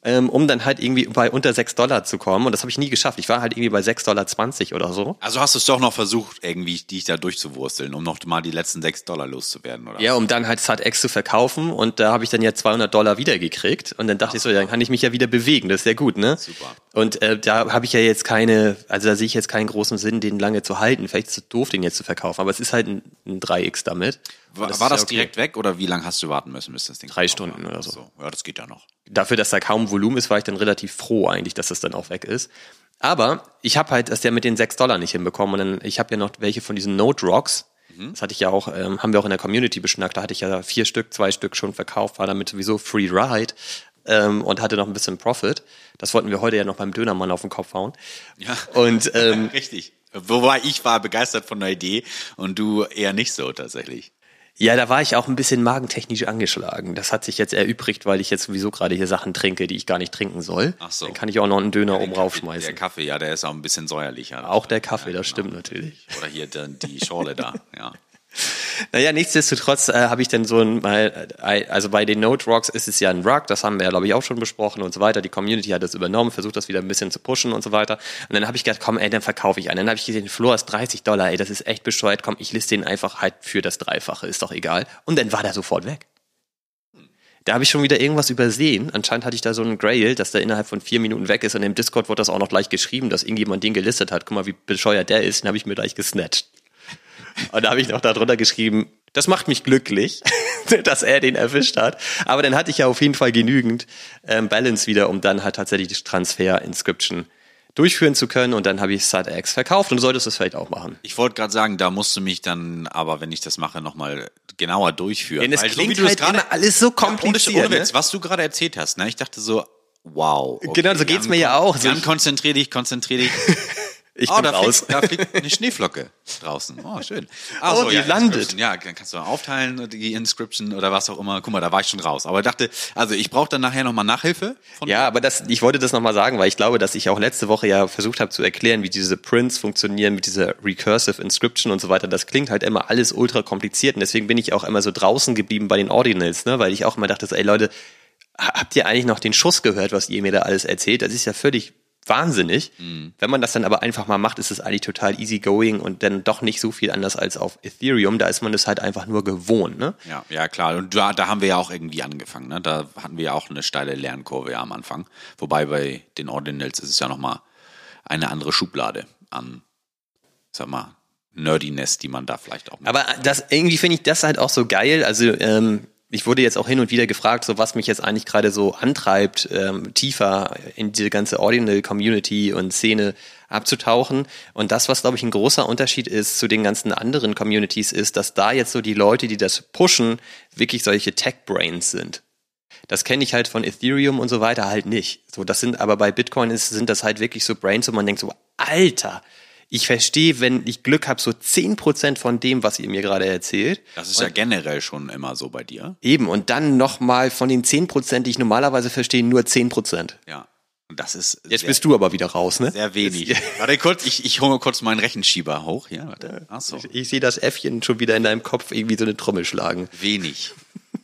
Ähm, um dann halt irgendwie bei unter 6 Dollar zu kommen. Und das habe ich nie geschafft. Ich war halt irgendwie bei 6,20 Dollar oder so. Also hast du es doch noch versucht, irgendwie dich da durchzuwursteln, um noch mal die letzten 6 Dollar loszuwerden, oder? Ja, um dann halt SatX zu verkaufen. Und da habe ich dann ja 200 Dollar wiedergekriegt. Und dann dachte Ach. ich so, dann kann ich mich ja wieder bewegen. Das ist ja gut, ne? Super. Und äh, da habe ich ja jetzt keine, also da sehe ich jetzt keinen großen Sinn, den lange zu halten. Vielleicht ist es doof, den jetzt zu verkaufen. Aber es ist halt ein, ein 3x damit. War das, war das ja okay. direkt weg oder wie lange hast du warten müssen, bis das Ding Drei Stunden oder so. so. Ja, das geht ja noch. Dafür, dass da kaum Volumen ist, war ich dann relativ froh eigentlich, dass das dann auch weg ist. Aber ich habe halt das ja mit den sechs Dollar nicht hinbekommen. Und dann, ich habe ja noch welche von diesen Note Rocks. Mhm. Das hatte ich ja auch, ähm, haben wir auch in der Community beschnackt. Da hatte ich ja vier Stück, zwei Stück schon verkauft, war damit sowieso Free Ride ähm, und hatte noch ein bisschen Profit. Das wollten wir heute ja noch beim Dönermann auf den Kopf hauen. Ja. Und (laughs) ähm, richtig. Wobei ich war begeistert von der Idee und du eher nicht so tatsächlich. Ja, da war ich auch ein bisschen magentechnisch angeschlagen. Das hat sich jetzt erübrigt, weil ich jetzt sowieso gerade hier Sachen trinke, die ich gar nicht trinken soll. Ach so. Dann kann ich auch noch einen Döner ja, oben Kaffee, raufschmeißen. Der Kaffee, ja, der ist auch ein bisschen säuerlicher. Auch der Kaffee, ja, das genau. stimmt natürlich. Oder hier die Schorle da, (laughs) ja. Naja, nichtsdestotrotz äh, habe ich dann so ein, äh, also bei den Note Rocks ist es ja ein Rug, das haben wir ja, glaube ich, auch schon besprochen und so weiter. Die Community hat das übernommen, versucht das wieder ein bisschen zu pushen und so weiter. Und dann habe ich gedacht, komm, ey, dann verkaufe ich einen. Dann habe ich gesehen, Floor ist 30 Dollar, ey, das ist echt bescheuert, komm, ich liste den einfach halt für das Dreifache, ist doch egal. Und dann war der sofort weg. Da habe ich schon wieder irgendwas übersehen. Anscheinend hatte ich da so einen Grail, dass der innerhalb von vier Minuten weg ist. Und im Discord wurde das auch noch gleich geschrieben, dass irgendjemand den gelistet hat. Guck mal, wie bescheuert der ist. Den habe ich mir gleich gesnatcht. Und da habe ich noch darunter geschrieben, das macht mich glücklich, (laughs) dass er den erwischt hat. Aber dann hatte ich ja auf jeden Fall genügend ähm, Balance wieder, um dann halt tatsächlich die Transfer-Inscription durchführen zu können und dann habe ich SatX verkauft und du solltest das vielleicht auch machen. Ich wollte gerade sagen, da musst du mich dann, aber wenn ich das mache, nochmal genauer durchführen. Denn es Weil klingt so, halt grade, immer alles so kompliziert. Ja, ohne, ohne Witz, ne? was du gerade erzählt hast, ne? ich dachte so, wow. Okay, genau, so geht's mir ja auch. Dann konzentrier dich, konzentrier dich. (laughs) Ich oh, bin da raus. Fliegt, da fliegt eine Schneeflocke draußen. Oh, schön. Ah, oh, so, die ja, landet. Ja, dann kannst du aufteilen, die Inscription oder was auch immer. Guck mal, da war ich schon raus. Aber ich dachte, also ich brauche dann nachher nochmal Nachhilfe. ja, aber das, ich wollte das nochmal sagen, weil ich glaube, dass ich auch letzte Woche ja versucht habe zu erklären, wie diese Prints funktionieren mit dieser Recursive Inscription und so weiter. Das klingt halt immer alles ultra kompliziert und deswegen bin ich auch immer so draußen geblieben bei den Ordinals, ne? weil ich auch immer dachte, ey Leute, habt ihr eigentlich noch den Schuss gehört, was ihr mir da alles erzählt? Das ist ja völlig wahnsinnig. Mhm. Wenn man das dann aber einfach mal macht, ist es eigentlich total easy going und dann doch nicht so viel anders als auf Ethereum. Da ist man es halt einfach nur gewohnt. Ne? Ja, ja klar. Und da, da haben wir ja auch irgendwie angefangen. Ne? Da hatten wir ja auch eine steile Lernkurve ja am Anfang. Wobei bei den Ordinals ist es ja nochmal eine andere Schublade an, sag mal, Nerdiness, die man da vielleicht auch. Macht. Aber das irgendwie finde ich das halt auch so geil. Also ähm, ich wurde jetzt auch hin und wieder gefragt, so was mich jetzt eigentlich gerade so antreibt, ähm, tiefer in diese ganze Ordinal Community und Szene abzutauchen. Und das, was, glaube ich, ein großer Unterschied ist zu den ganzen anderen Communities, ist, dass da jetzt so die Leute, die das pushen, wirklich solche Tech-Brains sind. Das kenne ich halt von Ethereum und so weiter halt nicht. So, das sind aber bei Bitcoin ist, sind das halt wirklich so Brains, wo man denkt so, Alter, ich verstehe, wenn ich Glück habe, so zehn Prozent von dem, was ihr mir gerade erzählt. Das ist und ja generell schon immer so bei dir. Eben, und dann nochmal von den zehn Prozent, die ich normalerweise verstehe, nur zehn Prozent. Ja. Und das ist. Jetzt sehr, bist du aber wieder raus, ne? Sehr wenig. (laughs) warte kurz, ich, ich hole kurz meinen Rechenschieber hoch. Ja, warte. Ach so. Ich, ich sehe das Äffchen schon wieder in deinem Kopf irgendwie so eine Trommel schlagen. Wenig.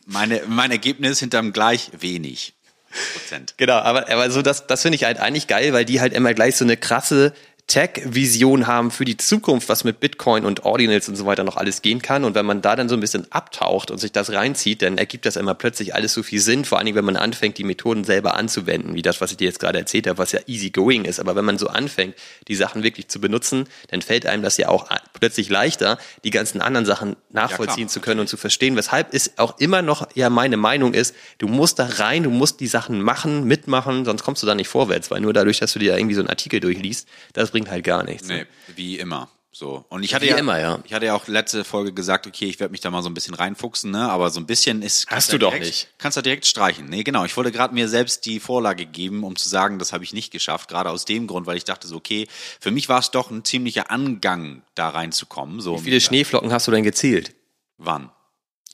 Meine, mein Ergebnis hinterm gleich wenig. (laughs) Prozent. Genau, aber, aber so das, das finde ich halt eigentlich geil, weil die halt immer gleich so eine krasse Tech-Vision haben für die Zukunft, was mit Bitcoin und Ordinals und so weiter noch alles gehen kann. Und wenn man da dann so ein bisschen abtaucht und sich das reinzieht, dann ergibt das immer plötzlich alles so viel Sinn. Vor allem, wenn man anfängt, die Methoden selber anzuwenden, wie das, was ich dir jetzt gerade erzählt habe, was ja easy going ist. Aber wenn man so anfängt, die Sachen wirklich zu benutzen, dann fällt einem das ja auch plötzlich leichter, die ganzen anderen Sachen nachvollziehen ja, zu können und zu verstehen. Weshalb ist auch immer noch ja meine Meinung ist, du musst da rein, du musst die Sachen machen, mitmachen, sonst kommst du da nicht vorwärts, weil nur dadurch, dass du dir irgendwie so einen Artikel durchliest, das bringt halt gar nichts. Nee, wie immer. So. Und ich hatte Wie ja, immer, ja. Ich hatte ja auch letzte Folge gesagt, okay, ich werde mich da mal so ein bisschen reinfuchsen, ne? Aber so ein bisschen ist. Hast du direkt, doch nicht. Kannst du direkt streichen. Nee, genau. Ich wollte gerade mir selbst die Vorlage geben, um zu sagen, das habe ich nicht geschafft. Gerade aus dem Grund, weil ich dachte so, okay, für mich war es doch ein ziemlicher Angang, da reinzukommen. So Wie viele Schneeflocken hast du denn gezählt? Wann?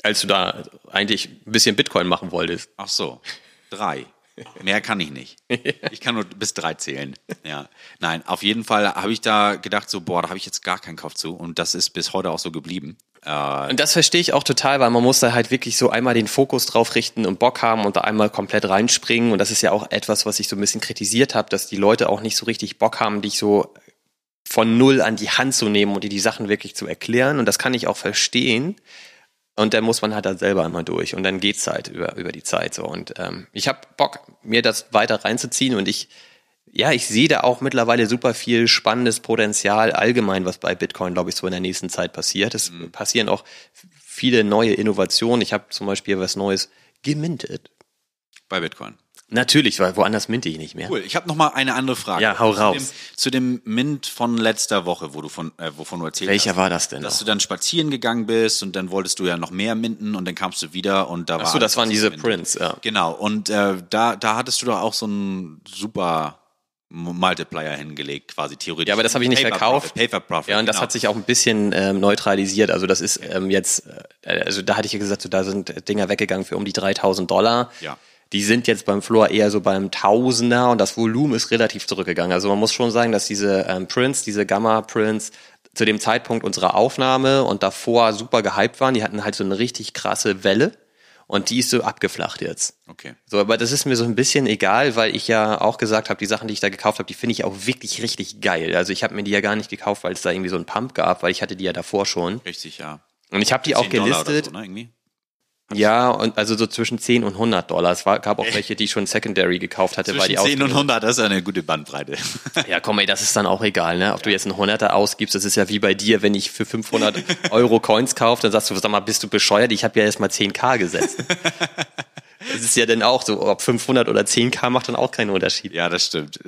Als du da eigentlich ein bisschen Bitcoin machen wolltest. Ach so. Drei. (laughs) Mehr kann ich nicht. (laughs) Ich kann nur bis drei zählen. Ja. Nein, auf jeden Fall habe ich da gedacht, so, boah, da habe ich jetzt gar keinen Kopf zu. Und das ist bis heute auch so geblieben. Äh, und das verstehe ich auch total, weil man muss da halt wirklich so einmal den Fokus drauf richten und Bock haben und da einmal komplett reinspringen. Und das ist ja auch etwas, was ich so ein bisschen kritisiert habe, dass die Leute auch nicht so richtig Bock haben, dich so von null an die Hand zu nehmen und dir die Sachen wirklich zu erklären. Und das kann ich auch verstehen. Und dann muss man halt da selber einmal durch und dann geht's halt über, über die Zeit so. Und ähm, ich habe Bock, mir das weiter reinzuziehen und ich, ja, ich sehe da auch mittlerweile super viel spannendes Potenzial allgemein, was bei Bitcoin, glaube ich, so in der nächsten Zeit passiert. Es mhm. passieren auch viele neue Innovationen. Ich habe zum Beispiel was Neues gemintet. Bei Bitcoin. Natürlich, weil woanders minte ich nicht mehr. Cool. Ich habe noch mal eine andere Frage. Ja, hau raus. Zu dem, zu dem Mint von letzter Woche, wo du von, äh, wovon du erzählt Welcher hast. war das denn? Dass noch? du dann spazieren gegangen bist und dann wolltest du ja noch mehr minten und dann kamst du wieder und da war. Ach so, das waren diese Prints, ja. Genau. Und äh, da, da hattest du doch auch so einen super Multiplier hingelegt, quasi theoretisch. Ja, aber das habe ich nicht Paper verkauft. Profit, Paper Profit, ja, und das genau. hat sich auch ein bisschen ähm, neutralisiert. Also das ist ähm, jetzt, äh, also da hatte ich ja gesagt, so, da sind Dinger weggegangen für um die 3000 Dollar. Ja. Die sind jetzt beim Floor eher so beim Tausender und das Volumen ist relativ zurückgegangen. Also man muss schon sagen, dass diese ähm, Prints, diese Gamma-Prints zu dem Zeitpunkt unserer Aufnahme und davor super gehypt waren. Die hatten halt so eine richtig krasse Welle und die ist so abgeflacht jetzt. Okay. So, aber das ist mir so ein bisschen egal, weil ich ja auch gesagt habe, die Sachen, die ich da gekauft habe, die finde ich auch wirklich richtig geil. Also ich habe mir die ja gar nicht gekauft, weil es da irgendwie so einen Pump gab, weil ich hatte die ja davor schon. Richtig, ja. Und ich habe die auch gelistet. So, ne, irgendwie? Ja, und also so zwischen 10 und 100 Dollar. Es war, gab auch welche, die ich schon Secondary gekauft hatte, zwischen weil die 10 und 100, das ist eine gute Bandbreite. (laughs) ja, komm ey, das ist dann auch egal, ne? Ob ja. du jetzt einen 100er ausgibst, das ist ja wie bei dir, wenn ich für 500 (laughs) Euro Coins kaufe, dann sagst du, sag mal, bist du bescheuert? Ich habe ja erst mal 10k gesetzt. (laughs) Das ist ja dann auch so, ob 500 oder 10k macht dann auch keinen Unterschied. Ja, das stimmt.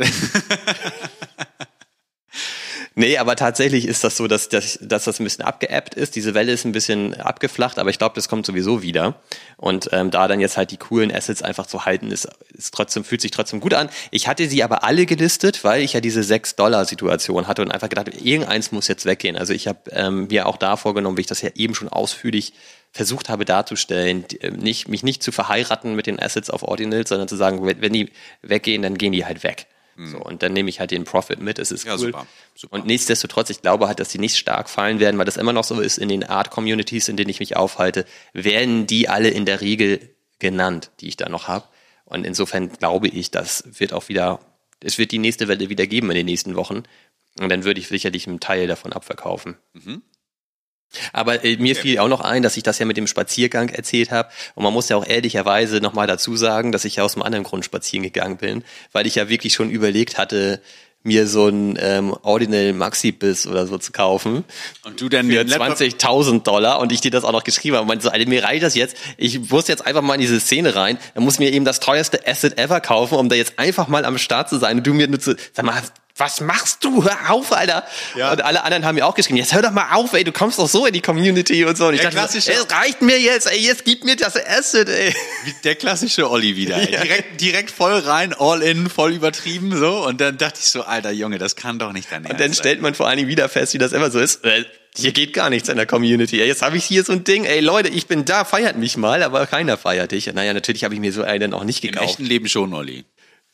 Nee, aber tatsächlich ist das so, dass, dass, dass das ein bisschen abgeappt ist. Diese Welle ist ein bisschen abgeflacht, aber ich glaube, das kommt sowieso wieder. Und ähm, da dann jetzt halt die coolen Assets einfach zu halten, ist, ist trotzdem, fühlt sich trotzdem gut an. Ich hatte sie aber alle gelistet, weil ich ja diese 6-Dollar-Situation hatte und einfach gedacht, irgendeins muss jetzt weggehen. Also ich habe ähm, mir auch da vorgenommen, wie ich das ja eben schon ausführlich versucht habe darzustellen, äh, nicht, mich nicht zu verheiraten mit den Assets auf Ordinals, sondern zu sagen, wenn die weggehen, dann gehen die halt weg. Mhm. So, und dann nehme ich halt den Profit mit, es ist ja, cool. Super, super. Und nichtsdestotrotz, ich glaube halt, dass die nicht stark fallen werden, weil das immer noch so ist in den Art-Communities, in denen ich mich aufhalte, werden die alle in der Regel genannt, die ich da noch habe. Und insofern glaube ich, das wird auch wieder, es wird die nächste Welle wieder geben in den nächsten Wochen. Und dann würde ich sicherlich einen Teil davon abverkaufen. Mhm. Aber äh, mir fiel auch noch ein, dass ich das ja mit dem Spaziergang erzählt habe. Und man muss ja auch ehrlicherweise nochmal dazu sagen, dass ich ja aus einem anderen Grund spazieren gegangen bin, weil ich ja wirklich schon überlegt hatte, mir so ein ähm, Ordinal Maxi-Biss oder so zu kaufen. Und du denn für 20.000 Dollar und ich dir das auch noch geschrieben habe. Und meinte so, Alter, mir reicht das jetzt. Ich muss jetzt einfach mal in diese Szene rein. Dann muss mir eben das teuerste Asset ever kaufen, um da jetzt einfach mal am Start zu sein. Und du mir nur zu, sag mal, was machst du? Hör auf, Alter. Ja. Und alle anderen haben mir auch geschrieben, jetzt hör doch mal auf, ey, du kommst doch so in die Community und so. Und ich der dachte, es reicht mir jetzt, ey, jetzt gib mir das Asset, ey. Der klassische Olli wieder, ey. (laughs) Ja. Direkt, direkt voll rein, all in, voll übertrieben, so. Und dann dachte ich so, alter Junge, das kann doch nicht dein Und dann stellt man vor allen Dingen wieder fest, wie das immer so ist. Äh, hier geht gar nichts in der Community. Ey, jetzt habe ich hier so ein Ding, ey Leute, ich bin da, feiert mich mal, aber keiner feiert dich. Naja, natürlich habe ich mir so einen auch nicht gekauft. Im echten Leben schon, Olli.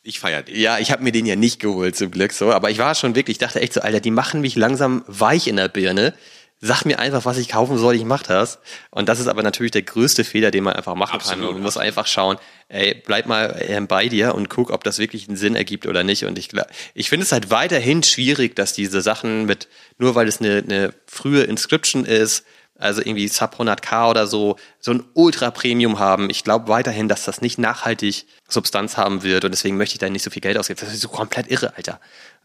Ich feiere den. Ja, ich habe mir den ja nicht geholt zum Glück so, aber ich war schon wirklich, ich dachte echt so, Alter, die machen mich langsam weich in der Birne, sag mir einfach, was ich kaufen soll, ich mach das. Und das ist aber natürlich der größte Fehler, den man einfach machen Absolut, kann. Und du musst einfach schauen, ey, bleib mal ähm, bei dir und guck, ob das wirklich einen Sinn ergibt oder nicht. Und ich, ich finde es halt weiterhin schwierig, dass diese Sachen mit, nur weil es eine, eine frühe Inscription ist, also irgendwie Sub 100k oder so, so ein Ultra-Premium haben. Ich glaube weiterhin, dass das nicht nachhaltig Substanz haben wird und deswegen möchte ich da nicht so viel Geld ausgeben. Das ist so komplett irre, Alter.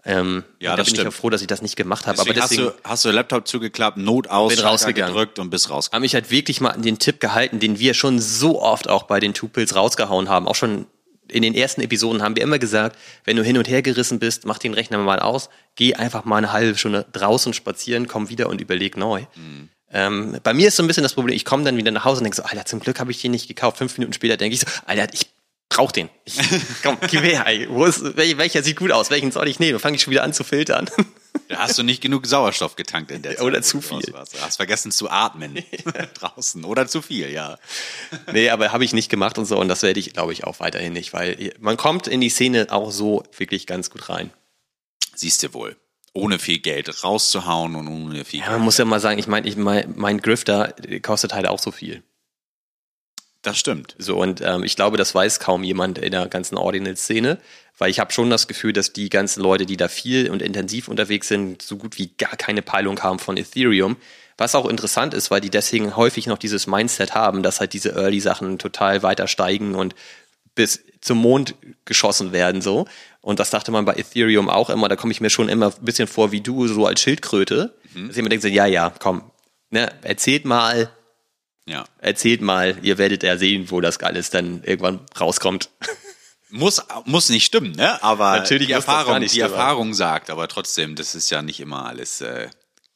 Ähm, Ja, da das bin ich stimmt. auch froh, dass ich das nicht gemacht habe. Deswegen Aber deswegen hast, du, hast du Laptop zugeklappt, Not aus, Bin rausgegangen. gedrückt und bist rausgegangen. haben mich halt wirklich mal an den Tipp gehalten, den wir schon so oft auch bei den Tupils rausgehauen haben. Auch schon in den ersten Episoden haben wir immer gesagt, wenn du hin und her gerissen bist, mach den Rechner mal aus, geh einfach mal eine halbe Stunde draußen spazieren, komm wieder und überleg neu. Ähm, bei mir ist so ein bisschen das Problem, ich komme dann wieder nach Hause und denke so, Alter, zum Glück habe ich den nicht gekauft. Fünf Minuten später denke ich so, Alter, ich brauch den. Ich, (laughs) komm, gib her. Wo ist, wel- welcher sieht gut aus? Welchen soll ich nehmen? Fange ich schon wieder an zu filtern. (laughs) Da hast du nicht genug Sauerstoff getankt in der Zeit. Oder zu viel. warst. Du hast vergessen zu atmen (laughs) draußen. Oder zu viel, ja. Nee, aber habe ich nicht gemacht und so und das werde ich, glaube ich, auch weiterhin nicht, weil man kommt in die Szene auch so wirklich ganz gut rein. Siehst du wohl. Ohne viel Geld rauszuhauen und ohne viel Ja, Geld. man muss ja mal sagen, ich meine, ich mein, mein Grifter kostet halt auch so viel. Das stimmt. So und ähm, ich glaube, das weiß kaum jemand in der ganzen Ordinal-Szene, weil ich habe schon das Gefühl, dass die ganzen Leute, die da viel und intensiv unterwegs sind, so gut wie gar keine Peilung haben von Ethereum. Was auch interessant ist, weil die deswegen häufig noch dieses Mindset haben, dass halt diese Early-Sachen total weiter steigen und bis zum Mond geschossen werden so. Und das dachte man bei Ethereum auch immer, da komme ich mir schon immer ein bisschen vor wie du, so als Schildkröte. Dass jemand denkt so, ja, ja, komm, ne, erzählt mal, Ja. erzählt mal, ihr werdet ja sehen, wo das alles dann irgendwann rauskommt. (laughs) Muss, muss nicht stimmen, ne? Aber Natürlich die Erfahrung, die stimmen. Erfahrung sagt, aber trotzdem, das ist ja nicht immer alles äh,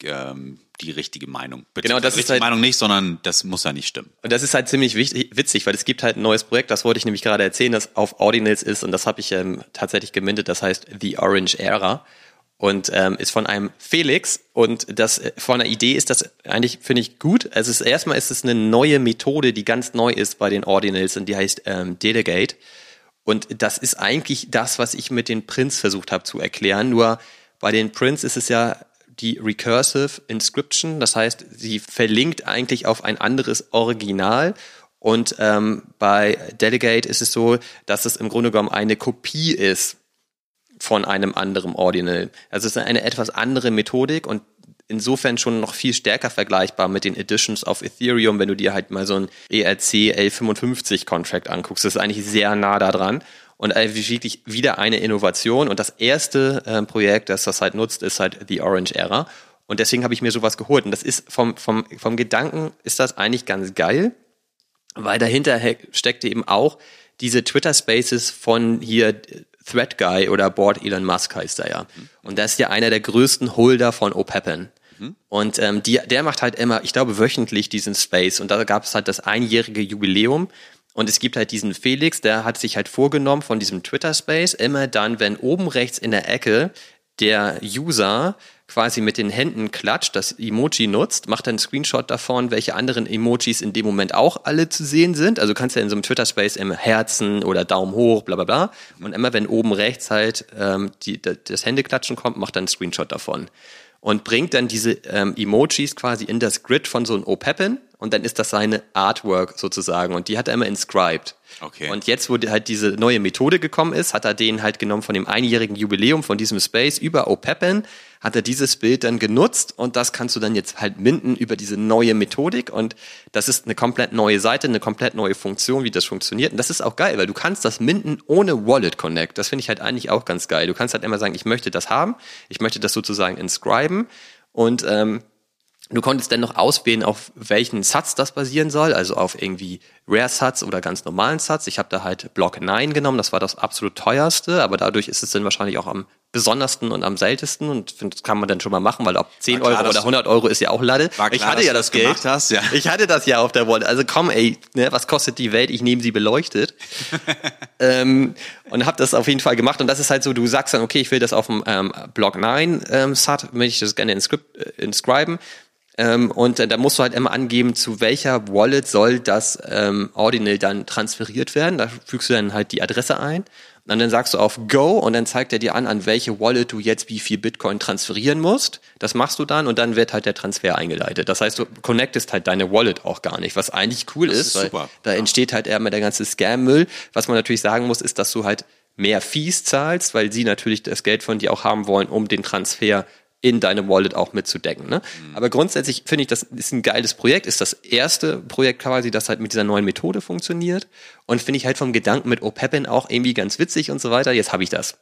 ähm, die richtige Meinung. Genau, das ist richtige halt- Meinung nicht, sondern das muss ja nicht stimmen. Und das ist halt ziemlich wichtig, witzig, weil es gibt halt ein neues Projekt, das wollte ich nämlich gerade erzählen, das auf Ordinals ist und das habe ich ähm, tatsächlich gemintet, das heißt The Orange Era und ähm, ist von einem Felix und das äh, von der Idee ist das eigentlich, finde ich, gut. Also ist, erstmal ist es eine neue Methode, die ganz neu ist bei den Ordinals und die heißt ähm, Delegate. Und das ist eigentlich das, was ich mit den Prints versucht habe zu erklären. Nur bei den Prints ist es ja die Recursive Inscription. Das heißt, sie verlinkt eigentlich auf ein anderes Original. Und ähm, bei Delegate ist es so, dass es im Grunde genommen eine Kopie ist von einem anderen Ordinal. Also es ist eine etwas andere Methodik und insofern schon noch viel stärker vergleichbar mit den Editions auf Ethereum, wenn du dir halt mal so ein ERC L55 Contract anguckst. Das ist eigentlich sehr nah da dran und äh, wirklich wieder eine Innovation. Und das erste ähm, Projekt, das das halt nutzt, ist halt The Orange Era. Und deswegen habe ich mir sowas geholt. Und das ist vom, vom, vom Gedanken ist das eigentlich ganz geil, weil dahinter steckte eben auch diese Twitter Spaces von hier äh, Thread Guy oder Board Elon Musk heißt er ja. Und das ist ja einer der größten Holder von OPEPN. Und ähm, die, der macht halt immer, ich glaube, wöchentlich diesen Space. Und da gab es halt das einjährige Jubiläum. Und es gibt halt diesen Felix, der hat sich halt vorgenommen von diesem Twitter-Space, immer dann, wenn oben rechts in der Ecke der User quasi mit den Händen klatscht, das Emoji nutzt, macht dann einen Screenshot davon, welche anderen Emojis in dem Moment auch alle zu sehen sind. Also du kannst ja in so einem Twitter-Space immer Herzen oder Daumen hoch, bla bla bla. Und immer wenn oben rechts halt ähm, die, das Händeklatschen kommt, macht dann einen Screenshot davon. Und bringt dann diese ähm, Emojis quasi in das Grid von so einem OPEPin und dann ist das seine Artwork sozusagen. Und die hat er immer inscribed. Okay. Und jetzt, wo halt diese neue Methode gekommen ist, hat er den halt genommen von dem einjährigen Jubiläum von diesem Space über OPEPN, hat er dieses Bild dann genutzt und das kannst du dann jetzt halt minden über diese neue Methodik und das ist eine komplett neue Seite, eine komplett neue Funktion, wie das funktioniert. Und das ist auch geil, weil du kannst das minden ohne Wallet Connect. Das finde ich halt eigentlich auch ganz geil. Du kannst halt immer sagen, ich möchte das haben, ich möchte das sozusagen inscriben und ähm, Du konntest dann noch auswählen, auf welchen Satz das basieren soll, also auf irgendwie Rare-Satz oder ganz normalen Satz. Ich habe da halt Block 9 genommen, das war das absolut teuerste, aber dadurch ist es dann wahrscheinlich auch am besondersten und am seltensten und das kann man dann schon mal machen, weil ob 10 War klar, Euro oder du- 100 Euro ist ja auch Lade. War ich klar, hatte ja das Geld. gemacht hast, ja. Ich hatte das ja auf der Wallet. Also komm, ey, ne, was kostet die Welt? Ich nehme sie beleuchtet (laughs) ähm, und habe das auf jeden Fall gemacht. Und das ist halt so, du sagst dann, okay, ich will das auf dem ähm, Block 9 ähm, SAT, möchte ich das gerne inscript, äh, inscriben. Ähm, und äh, da musst du halt immer angeben, zu welcher Wallet soll das ähm, Ordinal dann transferiert werden. Da fügst du dann halt die Adresse ein. Und dann sagst du auf Go und dann zeigt er dir an, an welche Wallet du jetzt wie viel Bitcoin transferieren musst. Das machst du dann und dann wird halt der Transfer eingeleitet. Das heißt, du connectest halt deine Wallet auch gar nicht, was eigentlich cool das ist, ist weil da ja. entsteht halt eher mal der ganze Scam-Müll. Was man natürlich sagen muss, ist, dass du halt mehr Fees zahlst, weil sie natürlich das Geld von dir auch haben wollen, um den Transfer in deine Wallet auch mitzudecken. Ne? Mhm. Aber grundsätzlich finde ich, das ist ein geiles Projekt, ist das erste Projekt quasi, das halt mit dieser neuen Methode funktioniert und finde ich halt vom Gedanken mit OPEPin auch irgendwie ganz witzig und so weiter. Jetzt habe ich das.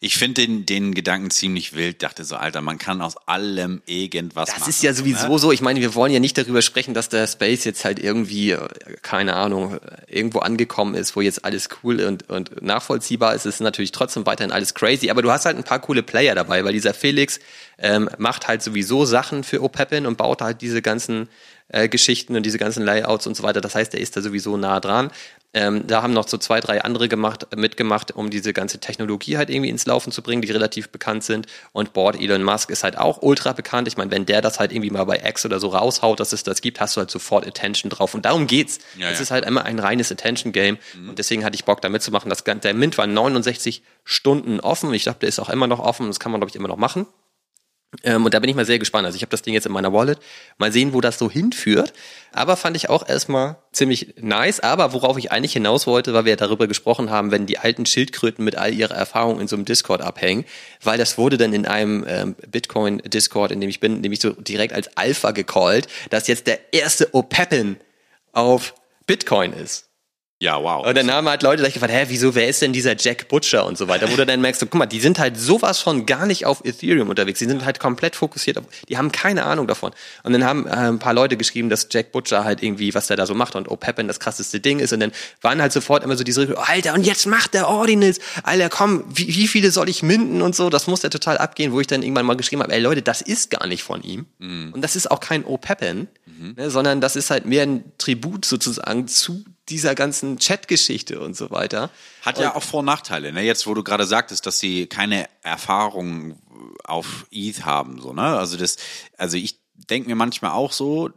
Ich finde den, den Gedanken ziemlich wild, dachte so, Alter, man kann aus allem irgendwas das machen. Das ist ja sowieso ne? so. Ich meine, wir wollen ja nicht darüber sprechen, dass der Space jetzt halt irgendwie, äh, keine Ahnung, irgendwo angekommen ist, wo jetzt alles cool und, und nachvollziehbar ist. Es ist natürlich trotzdem weiterhin alles crazy, aber du hast halt ein paar coole Player dabei, weil dieser Felix ähm, macht halt sowieso Sachen für OPEPin und baut halt diese ganzen äh, Geschichten und diese ganzen Layouts und so weiter. Das heißt, er ist da sowieso nah dran. Ähm, da haben noch so zwei, drei andere gemacht, mitgemacht, um diese ganze Technologie halt irgendwie ins Laufen zu bringen, die relativ bekannt sind. Und Board Elon Musk ist halt auch ultra bekannt. Ich meine, wenn der das halt irgendwie mal bei X oder so raushaut, dass es das gibt, hast du halt sofort Attention drauf. Und darum geht's. Ja, es ja. ist halt immer ein reines Attention-Game. Mhm. Und deswegen hatte ich Bock, da mitzumachen. Das, der Mint war 69 Stunden offen. Ich glaube, der ist auch immer noch offen. Das kann man, glaube ich, immer noch machen. Ähm, und da bin ich mal sehr gespannt. Also ich habe das Ding jetzt in meiner Wallet. Mal sehen, wo das so hinführt. Aber fand ich auch erstmal ziemlich nice. Aber worauf ich eigentlich hinaus wollte, weil wir ja darüber gesprochen haben, wenn die alten Schildkröten mit all ihrer Erfahrung in so einem Discord abhängen, weil das wurde dann in einem ähm, Bitcoin-Discord, in dem ich bin, nämlich so direkt als Alpha gecallt, dass jetzt der erste Opeppen auf Bitcoin ist. Ja, wow. Und dann haben halt Leute gleich gefragt, hä, wieso, wer ist denn dieser Jack Butcher und so weiter, wo du dann merkst, so, guck mal, die sind halt sowas von gar nicht auf Ethereum unterwegs, die sind halt komplett fokussiert auf, die haben keine Ahnung davon. Und dann haben äh, ein paar Leute geschrieben, dass Jack Butcher halt irgendwie, was der da so macht und O'Peppen das krasseste Ding ist und dann waren halt sofort immer so diese, oh, Alter, und jetzt macht der Ordinals, Alter, komm, wie, wie viele soll ich minden und so, das muss der total abgehen, wo ich dann irgendwann mal geschrieben habe, ey Leute, das ist gar nicht von ihm mhm. und das ist auch kein O'Peppen, mhm. ne, sondern das ist halt mehr ein Tribut sozusagen zu dieser ganzen Chat-Geschichte und so weiter. Hat ja auch Vor- und Nachteile. Ne? Jetzt, wo du gerade sagtest, dass sie keine Erfahrung auf ETH haben, so ne. Also das, also ich denke mir manchmal auch so,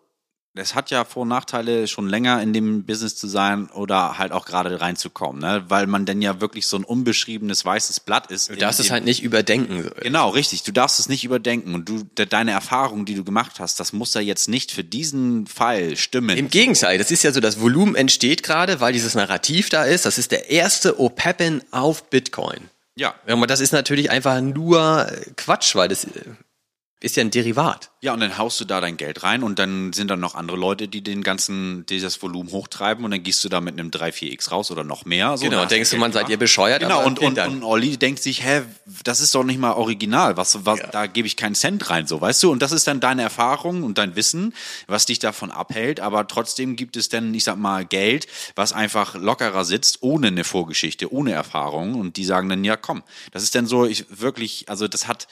es hat ja Vor- und Nachteile, schon länger in dem Business zu sein oder halt auch gerade reinzukommen, ne? weil man denn ja wirklich so ein unbeschriebenes weißes Blatt ist. Du darfst es halt nicht überdenken. Genau, richtig. Du darfst es nicht überdenken und du, deine Erfahrung, die du gemacht hast, das muss ja jetzt nicht für diesen Fall stimmen. Im Gegenteil, das ist ja so, das Volumen entsteht gerade, weil dieses Narrativ da ist. Das ist der erste OPEPin auf Bitcoin. Ja. Aber das ist natürlich einfach nur Quatsch, weil das ist ja ein Derivat. Ja, und dann haust du da dein Geld rein und dann sind dann noch andere Leute, die den ganzen, dieses Volumen hochtreiben und dann gehst du da mit einem 3-4x raus oder noch mehr. So, genau, und denkst du, man seid ihr bescheuert. Genau, und, und, und Olli denkt sich, hä, das ist doch nicht mal original, was, was ja. da gebe ich keinen Cent rein, so, weißt du? Und das ist dann deine Erfahrung und dein Wissen, was dich davon abhält, aber trotzdem gibt es dann, ich sag mal, Geld, was einfach lockerer sitzt, ohne eine Vorgeschichte, ohne Erfahrung und die sagen dann, ja komm, das ist dann so, ich wirklich, also das hat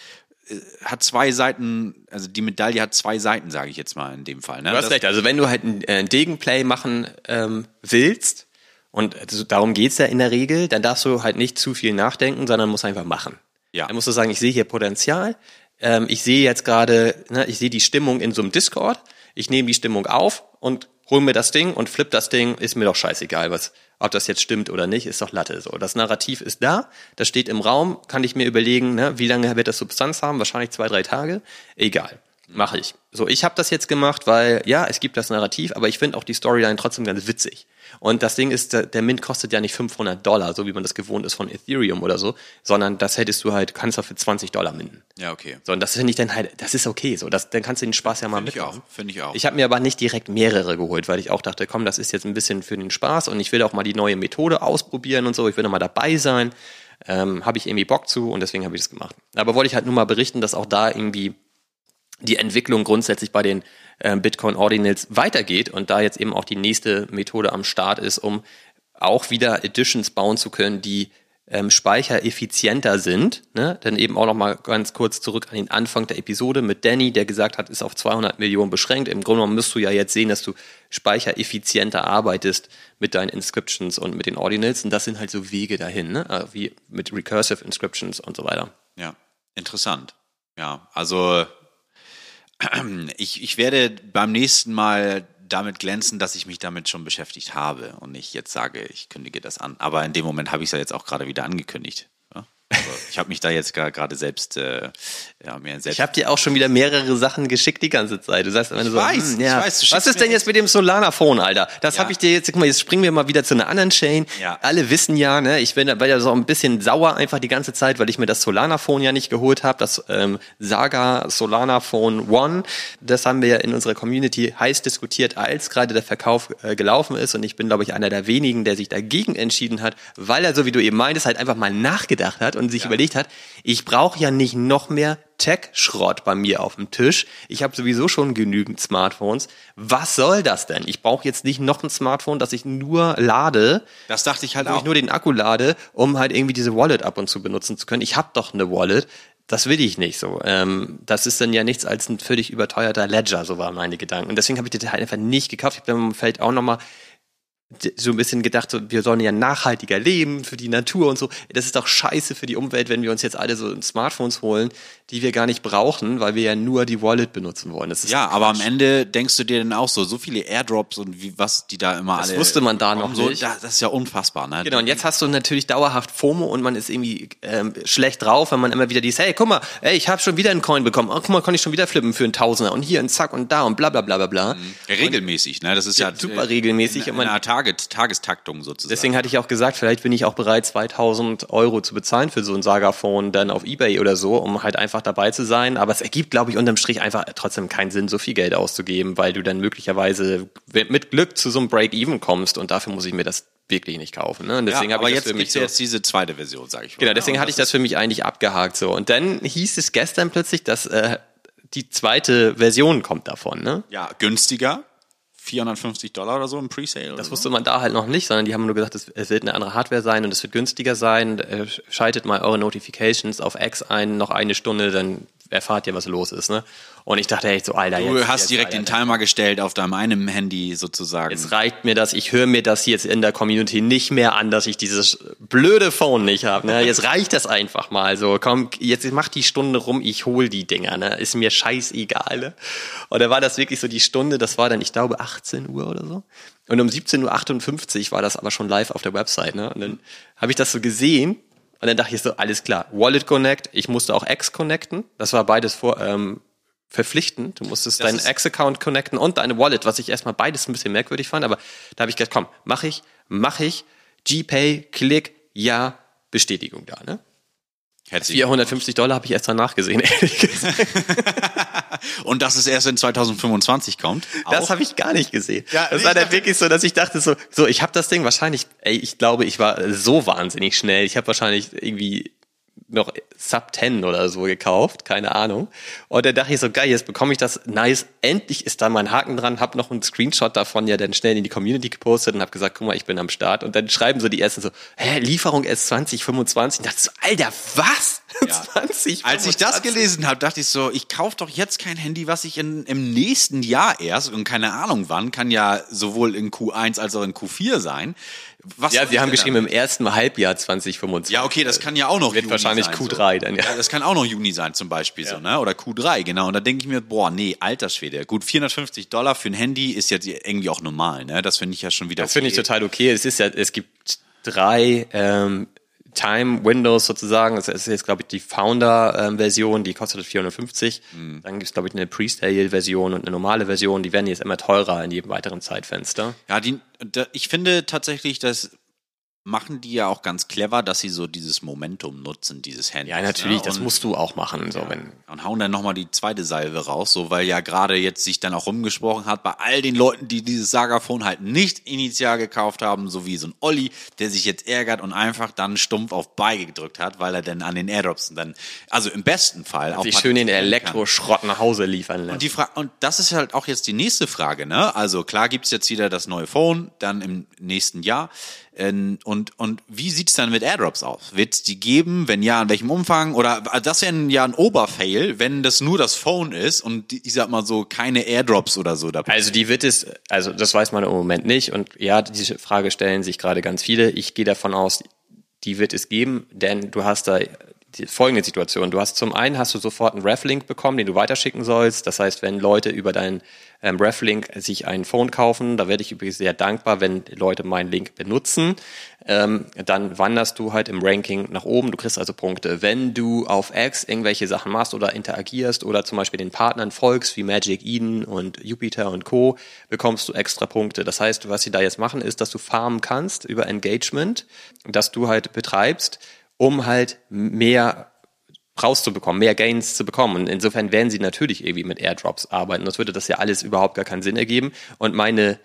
hat zwei Seiten, also die Medaille hat zwei Seiten, sage ich jetzt mal in dem Fall. Ne? Du hast das, recht, also wenn du halt ein äh, Degenplay machen ähm, willst, und also darum geht's ja in der Regel, dann darfst du halt nicht zu viel nachdenken, sondern musst einfach machen. Ja. Dann musst du sagen, ich sehe hier Potenzial, ähm, ich sehe jetzt gerade, ne, ich sehe die Stimmung in so einem Discord, ich nehme die Stimmung auf und hol mir das Ding und flip das Ding, ist mir doch scheißegal, was, ob das jetzt stimmt oder nicht, ist doch Latte. So, das Narrativ ist da, das steht im Raum, kann ich mir überlegen, ne, wie lange wird das Substanz haben? Wahrscheinlich zwei, drei Tage. Egal, mache ich. So, ich habe das jetzt gemacht, weil ja, es gibt das Narrativ, aber ich finde auch die Storyline trotzdem ganz witzig. Und das Ding ist, der Mint kostet ja nicht 500 Dollar, so wie man das gewohnt ist von Ethereum oder so, sondern das hättest du halt, kannst du für 20 Dollar minden. Ja, okay. So, und das finde ich dann halt, das ist okay, so, das, dann kannst du den Spaß ja mal find mitmachen. Finde ich auch. Ich habe mir aber nicht direkt mehrere geholt, weil ich auch dachte, komm, das ist jetzt ein bisschen für den Spaß und ich will auch mal die neue Methode ausprobieren und so, ich will noch mal dabei sein. Ähm, habe ich irgendwie Bock zu und deswegen habe ich das gemacht. Aber wollte ich halt nur mal berichten, dass auch da irgendwie die Entwicklung grundsätzlich bei den äh, Bitcoin Ordinals weitergeht und da jetzt eben auch die nächste Methode am Start ist, um auch wieder Editions bauen zu können, die ähm, speichereffizienter sind. Ne? Dann eben auch noch mal ganz kurz zurück an den Anfang der Episode mit Danny, der gesagt hat, ist auf 200 Millionen beschränkt. Im Grunde genommen müsst du ja jetzt sehen, dass du speichereffizienter arbeitest mit deinen Inscriptions und mit den Ordinals. Und das sind halt so Wege dahin, ne? Äh, wie mit Recursive Inscriptions und so weiter. Ja, interessant. Ja, also Ich, ich werde beim nächsten Mal damit glänzen, dass ich mich damit schon beschäftigt habe und nicht jetzt sage, ich kündige das an. Aber in dem Moment habe ich es ja jetzt auch gerade wieder angekündigt. Ich habe mich da jetzt gerade selbst, äh, ja, mir selbst. Ich habe dir auch schon wieder mehrere Sachen geschickt die ganze Zeit. Du sagst immer ich so, weiß, hm, ja. ich weiß, was ist denn jetzt mit dem Solana-Phone, Alter? Das Ja. habe ich dir jetzt, guck mal, jetzt springen wir mal wieder zu einer anderen Chain. Ja. Alle wissen ja, ne, ich bin dabei ja so ein bisschen sauer einfach die ganze Zeit, weil ich mir das Solana-Phone ja nicht geholt habe, das ähm, Saga Solana Phone One. Das haben wir ja in unserer Community heiß diskutiert, als gerade der Verkauf äh, gelaufen ist. Und ich bin, glaube ich, einer der wenigen, der sich dagegen entschieden hat, weil er, so wie du eben meintest, halt einfach mal nachgedacht hat und sich überlegt hat, ich brauche ja nicht noch mehr Tech-Schrott bei mir auf dem Tisch. Ich habe sowieso schon genügend Smartphones. Was soll das denn? Ich brauche jetzt nicht noch ein Smartphone, das ich nur lade, Das dachte ich halt wo ich auch. nur den Akku lade, um halt irgendwie diese Wallet ab und zu benutzen zu können. Ich habe doch eine Wallet. Das will ich nicht so. Ähm, das ist dann ja nichts als ein völlig überteuerter Ledger, so waren meine Gedanken. Und deswegen habe ich den halt einfach nicht gekauft. Ich habe dann vielleicht auch nochmal so ein bisschen gedacht, so, wir sollen ja nachhaltiger leben für die Natur und so. Das ist doch scheiße für die Umwelt, wenn wir uns jetzt alle so Smartphones holen, die wir gar nicht brauchen, weil wir ja nur die Wallet benutzen wollen. Das Ja, aber am Ende denkst du dir dann auch so, so viele Airdrops und wie, was die da immer Das alle. wusste man da noch so, nicht. Das, das ist ja unfassbar, ne? Genau, und jetzt hast du natürlich dauerhaft FOMO und man ist irgendwie ähm, schlecht drauf, wenn man immer wieder dies, hey, guck mal, ey, ich habe schon wieder einen Coin bekommen, oh, guck mal, konnte ich schon wieder flippen für einen Tausender und hier ein Zack und da und bla bla bla bla bla. Regelmäßig, ne? Das ist ja, super regelmäßig. In, Und man- in Tage, Tagestaktung sozusagen. Deswegen hatte ich auch gesagt, vielleicht bin ich auch bereit, 2000 Euro zu bezahlen für so ein Saga-Phone dann auf Ebay oder so, um halt einfach dabei zu sein. Aber es ergibt, glaube ich, unterm Strich einfach trotzdem keinen Sinn, so viel Geld auszugeben, weil du dann möglicherweise mit Glück zu so einem Break-Even kommst und dafür muss ich mir das wirklich nicht kaufen. Ne? Und deswegen ja, habe aber ich jetzt das für mich gibt's so, jetzt diese zweite Version, sage ich mal. Genau, deswegen Und hatte ich das für mich eigentlich abgehakt so. Und dann hieß es gestern plötzlich, dass äh, die zweite Version kommt davon. Ne? Ja, günstiger. 450 Dollar oder so im Presale. Das wusste man da halt noch nicht, sondern die haben nur gesagt, es, es wird eine andere Hardware sein und es wird günstiger sein. Äh, Schaltet mal eure Notifications auf X ein, noch eine Stunde, dann erfahrt ihr, was los ist. Ne? Und ich dachte echt so, Alter, Du jetzt, hast jetzt, direkt Alter, den Timer gestellt auf deinem einen Handy sozusagen. Jetzt reicht mir das, ich höre mir das jetzt in der Community nicht mehr an, dass ich dieses blöde Phone nicht habe. Ne? Jetzt reicht das einfach mal. So, komm, jetzt mach die Stunde rum, ich hol die Dinger. Ne? Ist mir scheißegal. Ne? Und da war das wirklich so die Stunde, das war dann, ich glaube, 18 Uhr oder so. Und um 17.58 Uhr war das aber schon live auf der Website. Ne? Und dann habe ich das so gesehen und dann dachte ich so, alles klar, Wallet Connect, ich musste auch X connecten. Das war beides vor, ähm, verpflichtend. Du musstest Das deinen X-Account connecten und deine Wallet, was ich erstmal beides ein bisschen merkwürdig fand, aber da habe ich gedacht, komm, mach ich, mach ich, GPay, Klick, ja, Bestätigung da, ne? Herzlich 450 Dollar habe ich erst danach gesehen, (laughs) ehrlich gesagt. Und dass es erst in 2025 kommt. Das auch. habe ich gar nicht gesehen. Ja, das war dann wirklich so, dass ich dachte so, so, ich habe das Ding wahrscheinlich, ey, ich glaube, ich war so wahnsinnig schnell. Ich habe wahrscheinlich irgendwie noch Sub 10 oder so gekauft, keine Ahnung. Und dann dachte ich so, geil, jetzt bekomme ich das, nice, endlich ist da mein Haken dran, hab noch einen Screenshot davon ja dann schnell in die Community gepostet und hab gesagt, guck mal, ich bin am Start. Und dann schreiben so die ersten so, hä, Lieferung erst 2025. Und dachte so, Alter, was? Ja. 20, Als ich das gelesen habe, dachte ich so, ich kaufe doch jetzt kein Handy, was ich in, im nächsten Jahr erst und keine Ahnung wann, kann ja sowohl in Q1 als auch in Q4 sein. Was Ja, ich haben geschrieben damit? im ersten Halbjahr 2025. Ja, okay, das kann ja auch noch Wird wahrscheinlich sein, Q3 dann, ja. Das kann auch noch Juni sein zum Beispiel so, ne? Oder Q3, genau. Und da denke ich mir, boah, nee, alter Schwede. Gut, 450 Dollar für ein Handy ist jetzt irgendwie auch normal, ne? Das finde ich ja schon wieder Das finde ich okay. total okay. Es ist ja, es gibt drei ähm, Time Windows sozusagen. Es ist jetzt, glaube ich, die Founder-Version, die kostet 450. Mhm. Dann gibt es, glaube ich, eine Pre-Sale-Version und eine normale Version. Die werden jetzt immer teurer in jedem weiteren Zeitfenster. Ja, die, ich finde tatsächlich, das machen die ja auch ganz clever, dass sie so dieses Momentum nutzen, dieses Handy. Ja, natürlich, das und, musst du auch machen. So, wenn, und hauen dann nochmal die zweite Salve raus, so weil ja gerade jetzt sich dann auch rumgesprochen hat bei all den Leuten, die dieses Saga-Phone halt nicht initial gekauft haben, so wie so ein Olli, der sich jetzt ärgert und einfach dann stumpf auf Buy gedrückt hat, weil er dann an den Airdrops dann, also im besten Fall auch sich schön den. Elektroschrott nach Hause liefern lässt. Und, die Fra und das ist halt auch jetzt die nächste Frage, ne? Also klar gibt's jetzt wieder das neue Phone, dann im nächsten Jahr. Ähm, Und, und wie sieht's dann mit Airdrops aus? Wird's die geben? Wenn ja, in welchem Umfang? Oder also das wäre ja ein Oberfail, wenn das nur das Phone ist und ich sag mal so keine Airdrops oder so dabei. Also die wird es, also das weiß man im Moment nicht. Und ja, diese Frage stellen sich gerade ganz viele. Ich gehe davon aus, die wird es geben, denn du hast da die folgende Situation. Du hast zum einen hast du sofort einen Reflink bekommen, den du weiterschicken sollst. Das heißt, wenn Leute über deinen ähm, Reflink sich ein Phone kaufen, da werde ich übrigens sehr dankbar, wenn Leute meinen Link benutzen, ähm, dann wanderst du halt im Ranking nach oben. Du kriegst also Punkte. Wenn du auf X irgendwelche Sachen machst oder interagierst oder zum Beispiel den Partnern folgst, wie Magic Eden und Jupiter und Co., bekommst du extra Punkte. Das heißt, was sie da jetzt machen, ist, dass du farmen kannst über Engagement, dass du halt betreibst, um halt mehr rauszubekommen, mehr Gains zu bekommen. Und insofern werden sie natürlich irgendwie mit Airdrops arbeiten. Das würde das ja alles überhaupt gar keinen Sinn ergeben. Und meine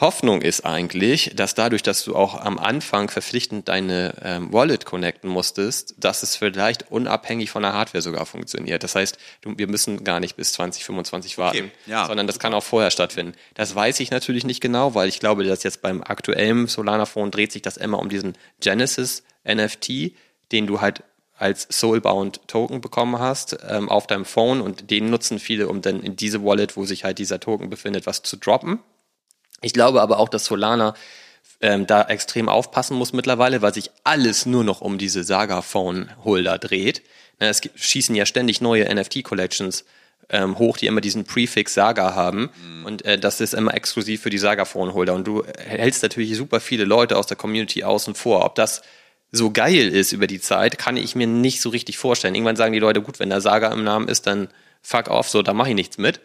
Hoffnung ist eigentlich, dass dadurch, dass du auch am Anfang verpflichtend deine ähm, Wallet connecten musstest, dass es vielleicht unabhängig von der Hardware sogar funktioniert. Das heißt, du, wir müssen gar nicht bis 2025 warten, okay, ja, sondern das kann auch vorher stattfinden. Das weiß ich natürlich nicht genau, weil ich glaube, dass jetzt beim aktuellen Solana Phone dreht sich das immer um diesen Genesis NFT, den du halt als Soulbound Token bekommen hast ähm, auf deinem Phone und den nutzen viele, um dann in diese Wallet, wo sich halt dieser Token befindet, was zu droppen. Ich glaube aber auch, dass Solana ähm, da extrem aufpassen muss mittlerweile, weil sich alles nur noch um diese Saga-Phone-Holder dreht. Na, es gibt, schießen ja ständig neue NFT-Collections ähm, hoch, die immer diesen Prefix Saga haben. Mhm. Und äh, das ist immer exklusiv für die Saga-Phone-Holder. Und du hältst natürlich super viele Leute aus der Community außen vor. Ob das so geil ist über die Zeit, kann ich mir nicht so richtig vorstellen. Irgendwann sagen die Leute, gut, wenn da Saga im Namen ist, dann fuck off, so, da mache ich nichts mit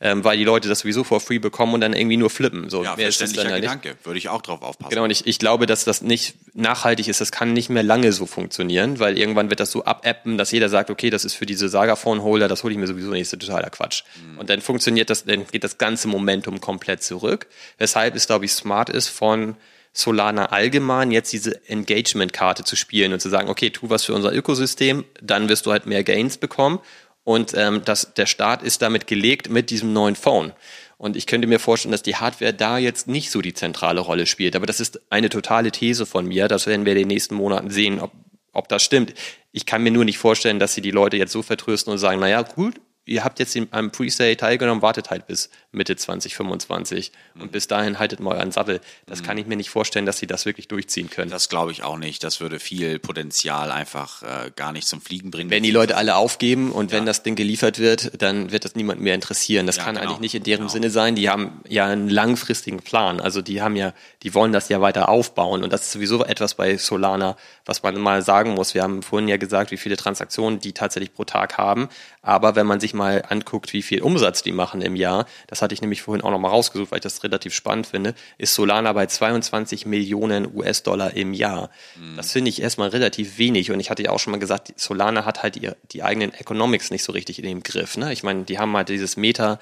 ähm, weil die Leute das sowieso for free bekommen und dann irgendwie nur flippen. So, ja, mehr ist das dann Gedanke. Würde ich auch drauf aufpassen. Genau, und ich, ich glaube, dass das nicht nachhaltig ist. Das kann nicht mehr lange so funktionieren, weil irgendwann wird das so abappen, dass jeder sagt, okay, das ist für diese Saga-Phone-Holder, das hole ich mir sowieso nicht, das ist totaler Quatsch. Mhm. Und dann funktioniert das, dann geht das ganze Momentum komplett zurück. Weshalb es, glaube ich, smart ist von Solana allgemein jetzt diese Engagement-Karte zu spielen und zu sagen, okay, tu was für unser Ökosystem, dann wirst du halt mehr Gains bekommen und ähm, das, der Start ist damit gelegt mit diesem neuen Phone. Und ich könnte mir vorstellen, dass die Hardware da jetzt nicht so die zentrale Rolle spielt. Aber das ist eine totale These von mir. Das werden wir in den nächsten Monaten sehen, ob, ob das stimmt. Ich kann mir nur nicht vorstellen, dass sie die Leute jetzt so vertrösten und sagen, naja, gut, ihr habt jetzt am Pre-Sale teilgenommen, wartet halt bis Mitte 2025 mhm. und bis dahin haltet mal euren Sattel. Das mhm. kann ich mir nicht vorstellen, dass sie das wirklich durchziehen können. Das glaube ich auch nicht. Das würde viel Potenzial einfach äh, gar nicht zum Fliegen bringen. Wenn die Leute alle aufgeben und ja. wenn das Ding geliefert wird, dann wird das niemand mehr interessieren. Das ja, kann genau. eigentlich nicht in deren genau. Sinne sein. Die haben ja einen langfristigen Plan. Also die haben ja, die wollen das ja weiter aufbauen und das ist sowieso etwas bei Solana, was man mal sagen muss. Wir haben vorhin ja gesagt, wie viele Transaktionen die tatsächlich pro Tag haben. Aber wenn man sich mal anguckt, wie viel Umsatz die machen im Jahr, das hatte ich nämlich vorhin auch nochmal rausgesucht, weil ich das relativ spannend finde, ist Solana bei 22 Millionen US-Dollar im Jahr. Mhm. Das finde ich erstmal relativ wenig. Und ich hatte ja auch schon mal gesagt, Solana hat halt die, die eigenen Economics nicht so richtig in dem Griff. Ne? Ich meine, die haben halt dieses Meta,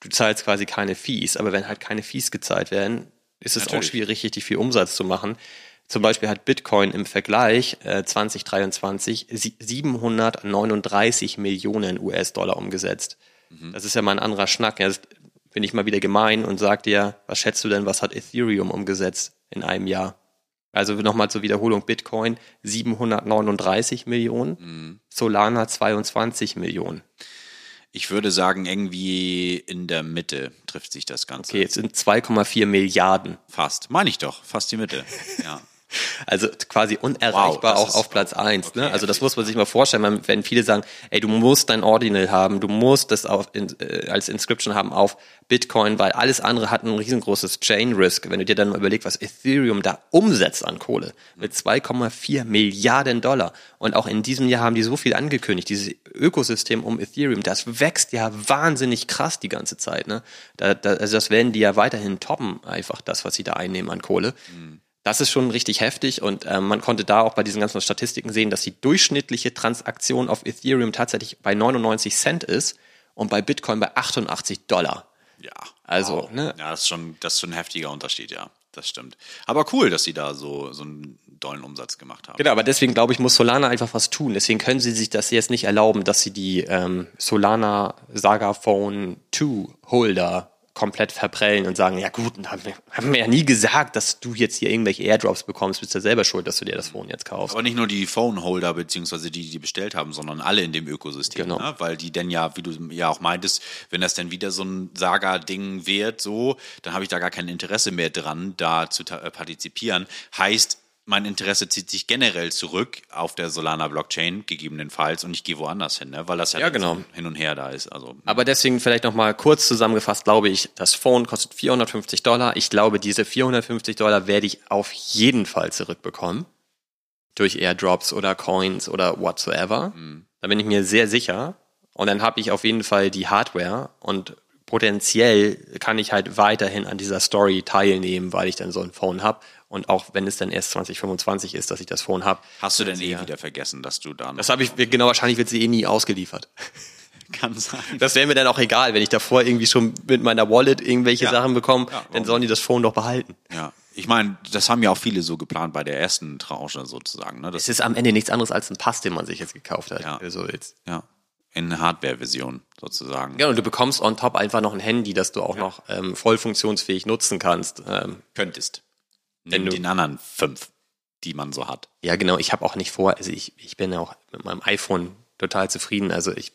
du zahlst quasi keine Fees, aber wenn halt keine Fees gezahlt werden, ist es Natürlich. auch schwierig, richtig viel Umsatz zu machen. Zum Beispiel hat Bitcoin im Vergleich äh, 2023 739 Millionen US-Dollar umgesetzt. Mhm. Das ist ja mal ein anderer Schnack. Jetzt bin ich mal wieder gemein und sag dir, was schätzt du denn, was hat Ethereum umgesetzt in einem Jahr? Also nochmal zur Wiederholung, Bitcoin 739 Millionen, mhm. Solana 22 Millionen. Ich würde sagen, irgendwie in der Mitte trifft sich das Ganze. Okay, es sind 2,4 Milliarden. Fast, meine ich doch, fast die Mitte. (laughs) Ja. Also quasi unerreichbar wow, auch auf Platz eins. Okay, ne? Also das muss man sich mal vorstellen, wenn viele sagen, ey, du musst dein Ordinal haben, du musst das auf, in, äh, als Inscription haben auf Bitcoin, weil alles andere hat ein riesengroßes Chain Risk. Wenn du dir dann mal überlegst, was Ethereum da umsetzt an Kohle mit 2,4 Milliarden Dollar. Und auch in diesem Jahr haben die so viel angekündigt. Dieses Ökosystem um Ethereum, das wächst ja wahnsinnig krass die ganze Zeit. Ne? Da, da, also das werden die ja weiterhin toppen, einfach das, was sie da einnehmen an Kohle. Mhm. Das ist schon richtig heftig und äh, man konnte da auch bei diesen ganzen Statistiken sehen, dass die durchschnittliche Transaktion auf Ethereum tatsächlich bei 99 Cent ist und bei Bitcoin bei 88 Dollar. Ja. Also, wow. ne? Ja, das ist schon, das ist schon ein heftiger Unterschied, ja. Das stimmt. Aber cool, dass sie da so, so einen dollen Umsatz gemacht haben. Genau, aber deswegen glaube ich, muss Solana einfach was tun. Deswegen können sie sich das jetzt nicht erlauben, dass sie die ähm, Solana Saga Phone 2 Holder komplett verprellen und sagen, ja gut, haben wir, haben wir ja nie gesagt, dass du jetzt hier irgendwelche Airdrops bekommst, bist du selber schuld, dass du dir das Phone jetzt kaufst. Aber nicht nur die Phone-Holder, beziehungsweise die, die bestellt haben, sondern alle in dem Ökosystem. Genau. Ne? Weil die denn ja, wie du ja auch meintest, wenn das dann wieder so ein Saga-Ding wird, so, dann habe ich da gar kein Interesse mehr dran, da zu partizipieren. Heißt, mein Interesse zieht sich generell zurück auf der Solana-Blockchain, gegebenenfalls, und ich gehe woanders hin, ne? weil das ja, Ja, genau. so hin und her da ist. Also, Aber deswegen vielleicht nochmal kurz zusammengefasst, glaube ich, das Phone kostet 450 Dollar. Ich glaube, diese 450 Dollar werde ich auf jeden Fall zurückbekommen. Durch Airdrops oder Coins oder whatsoever. Da bin ich mir sehr sicher. Und dann habe ich auf jeden Fall die Hardware und potenziell kann ich halt weiterhin an dieser Story teilnehmen, weil ich dann so ein Phone habe. Und auch wenn es dann erst 2025 ist, dass ich das Phone habe. hast du denn eh wieder vergessen, dass du da noch Das habe ich, genau, wahrscheinlich wird sie eh nie ausgeliefert. (laughs) kann sein. Das wäre mir dann auch egal, wenn ich davor irgendwie schon mit meiner Wallet irgendwelche Ja. Sachen bekomme, Ja, dann warum sollen die das Phone doch behalten. Ja, ich meine, das haben ja auch viele so geplant bei der ersten Tranche sozusagen. Ne? Das Es ist am Ende nichts anderes als ein Pass, den man sich jetzt gekauft hat. Ja. So willst. ja in Hardware-Version sozusagen. Ja, und du bekommst on top einfach noch ein Handy, das du auch noch ähm, voll funktionsfähig nutzen kannst. Ähm, Könntest. Neben den anderen fünf, die man so hat. ja, genau, ich habe auch nicht vor, also ich, ich bin ja auch mit meinem iPhone total zufrieden. Also ich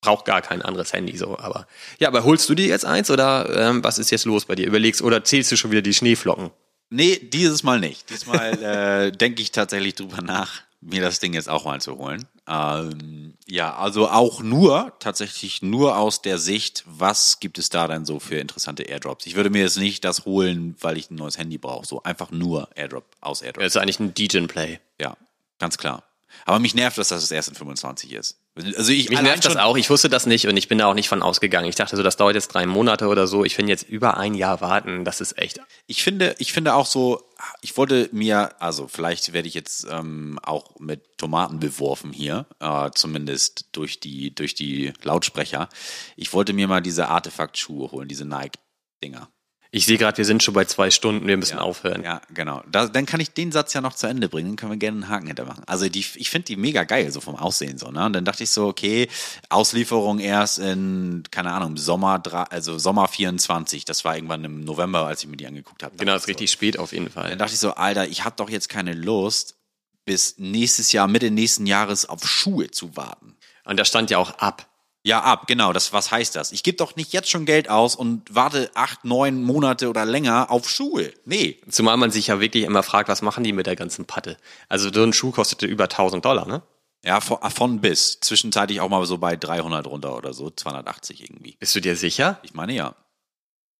brauche gar kein anderes Handy so. Aber ja, aber holst du dir jetzt eins oder ähm, was ist jetzt los bei dir? Überlegst oder zählst du schon wieder die Schneeflocken? Nee, dieses Mal nicht. Diesmal (laughs) äh, denke ich tatsächlich drüber nach, mir das Ding jetzt auch mal zu holen. Ähm, ja, also auch nur, tatsächlich nur aus der Sicht, was gibt es da denn so für interessante Airdrops? Ich würde mir jetzt nicht das holen, weil ich ein neues Handy brauche. So einfach nur Airdrop aus Airdrop. Das ist eigentlich ein DJ-Play. Ja, ganz klar. Aber mich nervt, dass das erst in 25 ist. Also ich Mich nervt das auch. Ich wusste das nicht und ich bin da auch nicht von ausgegangen. Ich dachte so, das dauert jetzt drei Monate oder so. Ich finde jetzt über ein Jahr warten. Das ist echt. Ich finde, ich finde auch so, ich wollte mir, also vielleicht werde ich jetzt ähm, auch mit Tomaten beworfen hier, äh, zumindest durch die, durch die Lautsprecher. Ich wollte mir mal diese Artefakt-Schuhe holen, diese Nike-Dinger. Ich sehe gerade, wir sind schon bei zwei Stunden. Wir müssen aufhören. Ja, genau. Da, dann kann ich den Satz ja noch zu Ende bringen, dann können wir gerne einen Haken hintermachen. Also die, ich finde die mega geil, so vom Aussehen so, ne? Und dann dachte ich so, okay, Auslieferung erst in, keine Ahnung, Sommer, also Sommer 24. Das war irgendwann im November, als ich mir die angeguckt habe. Genau, ist richtig spät auf jeden Fall. Dann dachte ich so, Alter, ich habe doch jetzt keine Lust, bis nächstes Jahr, Mitte nächsten Jahres auf Schuhe zu warten. Und da stand ja auch ab. Ja, ab, genau. Das, was heißt das? Ich gebe doch nicht jetzt schon Geld aus und warte acht, neun Monate oder länger auf Schuhe. Nee. Zumal man sich ja wirklich immer fragt, was machen die mit der ganzen Patte? Also so ein Schuh kostete über 1000 Dollar, ne? Ja, von, von bis. Zwischenzeitlich auch mal so bei 300 runter oder so, 280 irgendwie. Bist du dir sicher? Ich meine ja.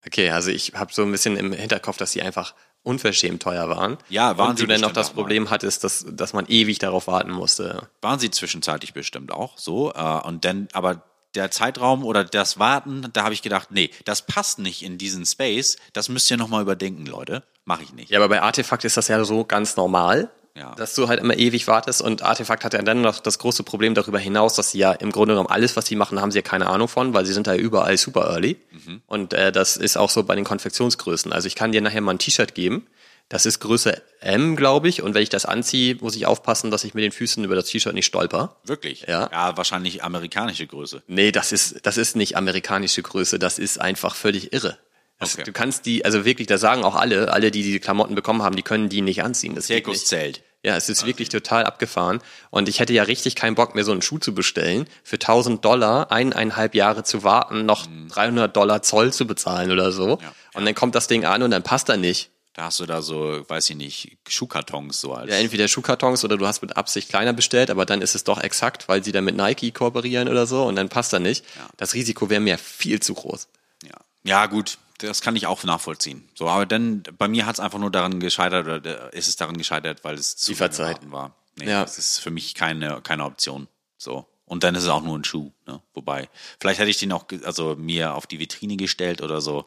Okay, also ich habe so ein bisschen im Hinterkopf, dass die einfach unverschämt teuer waren. Ja, waren Und sie du dann noch das. Problem hattest, dass, dass man ewig darauf warten musste. Waren sie zwischenzeitlich bestimmt auch so. Äh, und dann, aber der Zeitraum oder das Warten, da habe ich gedacht, nee, das passt nicht in diesen Space. Das müsst ihr nochmal überdenken, Leute. Mache ich nicht. Ja, aber bei Artefakt ist das ja so ganz normal, Ja. dass du halt immer ewig wartest. Und Artefakt hat ja dann noch das große Problem darüber hinaus, dass sie ja im Grunde genommen alles, was sie machen, haben sie ja keine Ahnung von, weil sie sind da überall super early. Und äh, das ist auch so bei den Konfektionsgrößen. Also ich kann dir nachher mal ein T-Shirt geben. Das ist Größe M, glaube ich. Und wenn ich das anziehe, muss ich aufpassen, dass ich mit den Füßen über das T-Shirt nicht stolper. Wirklich? Ja. Ja, wahrscheinlich amerikanische Größe. Nee, das ist, das ist nicht amerikanische Größe, das ist einfach völlig irre. Das, Okay. Du kannst die, also wirklich, da sagen auch alle, alle, die die Klamotten bekommen haben, die können die nicht anziehen. Das. Zirkuszelt. Ja, es ist wirklich total abgefahren. Und ich hätte ja richtig keinen Bock mehr, so einen Schuh zu bestellen, für 1000 Dollar eineinhalb Jahre zu warten, noch 300 Dollar Zoll zu bezahlen oder so. Und dann kommt das Ding an und dann passt er nicht. Da hast du da so, weiß ich nicht, Schuhkartons so als. Ja, entweder Schuhkartons oder du hast mit Absicht kleiner bestellt, aber dann ist es doch exakt, weil sie dann mit Nike kooperieren oder so und dann passt er nicht. Das Risiko wäre mir viel zu groß. Ja. ja, gut, das kann ich auch nachvollziehen. So, aber dann, bei mir hat es einfach nur daran gescheitert, oder äh, ist es daran gescheitert, weil es zu Lieferzeit. lange warten war. Nee, Ja. Das ist für mich keine, keine Option. So. Und dann ist es auch nur ein Schuh, ne? Wobei, vielleicht hätte ich den auch, also mir auf die Vitrine gestellt oder so.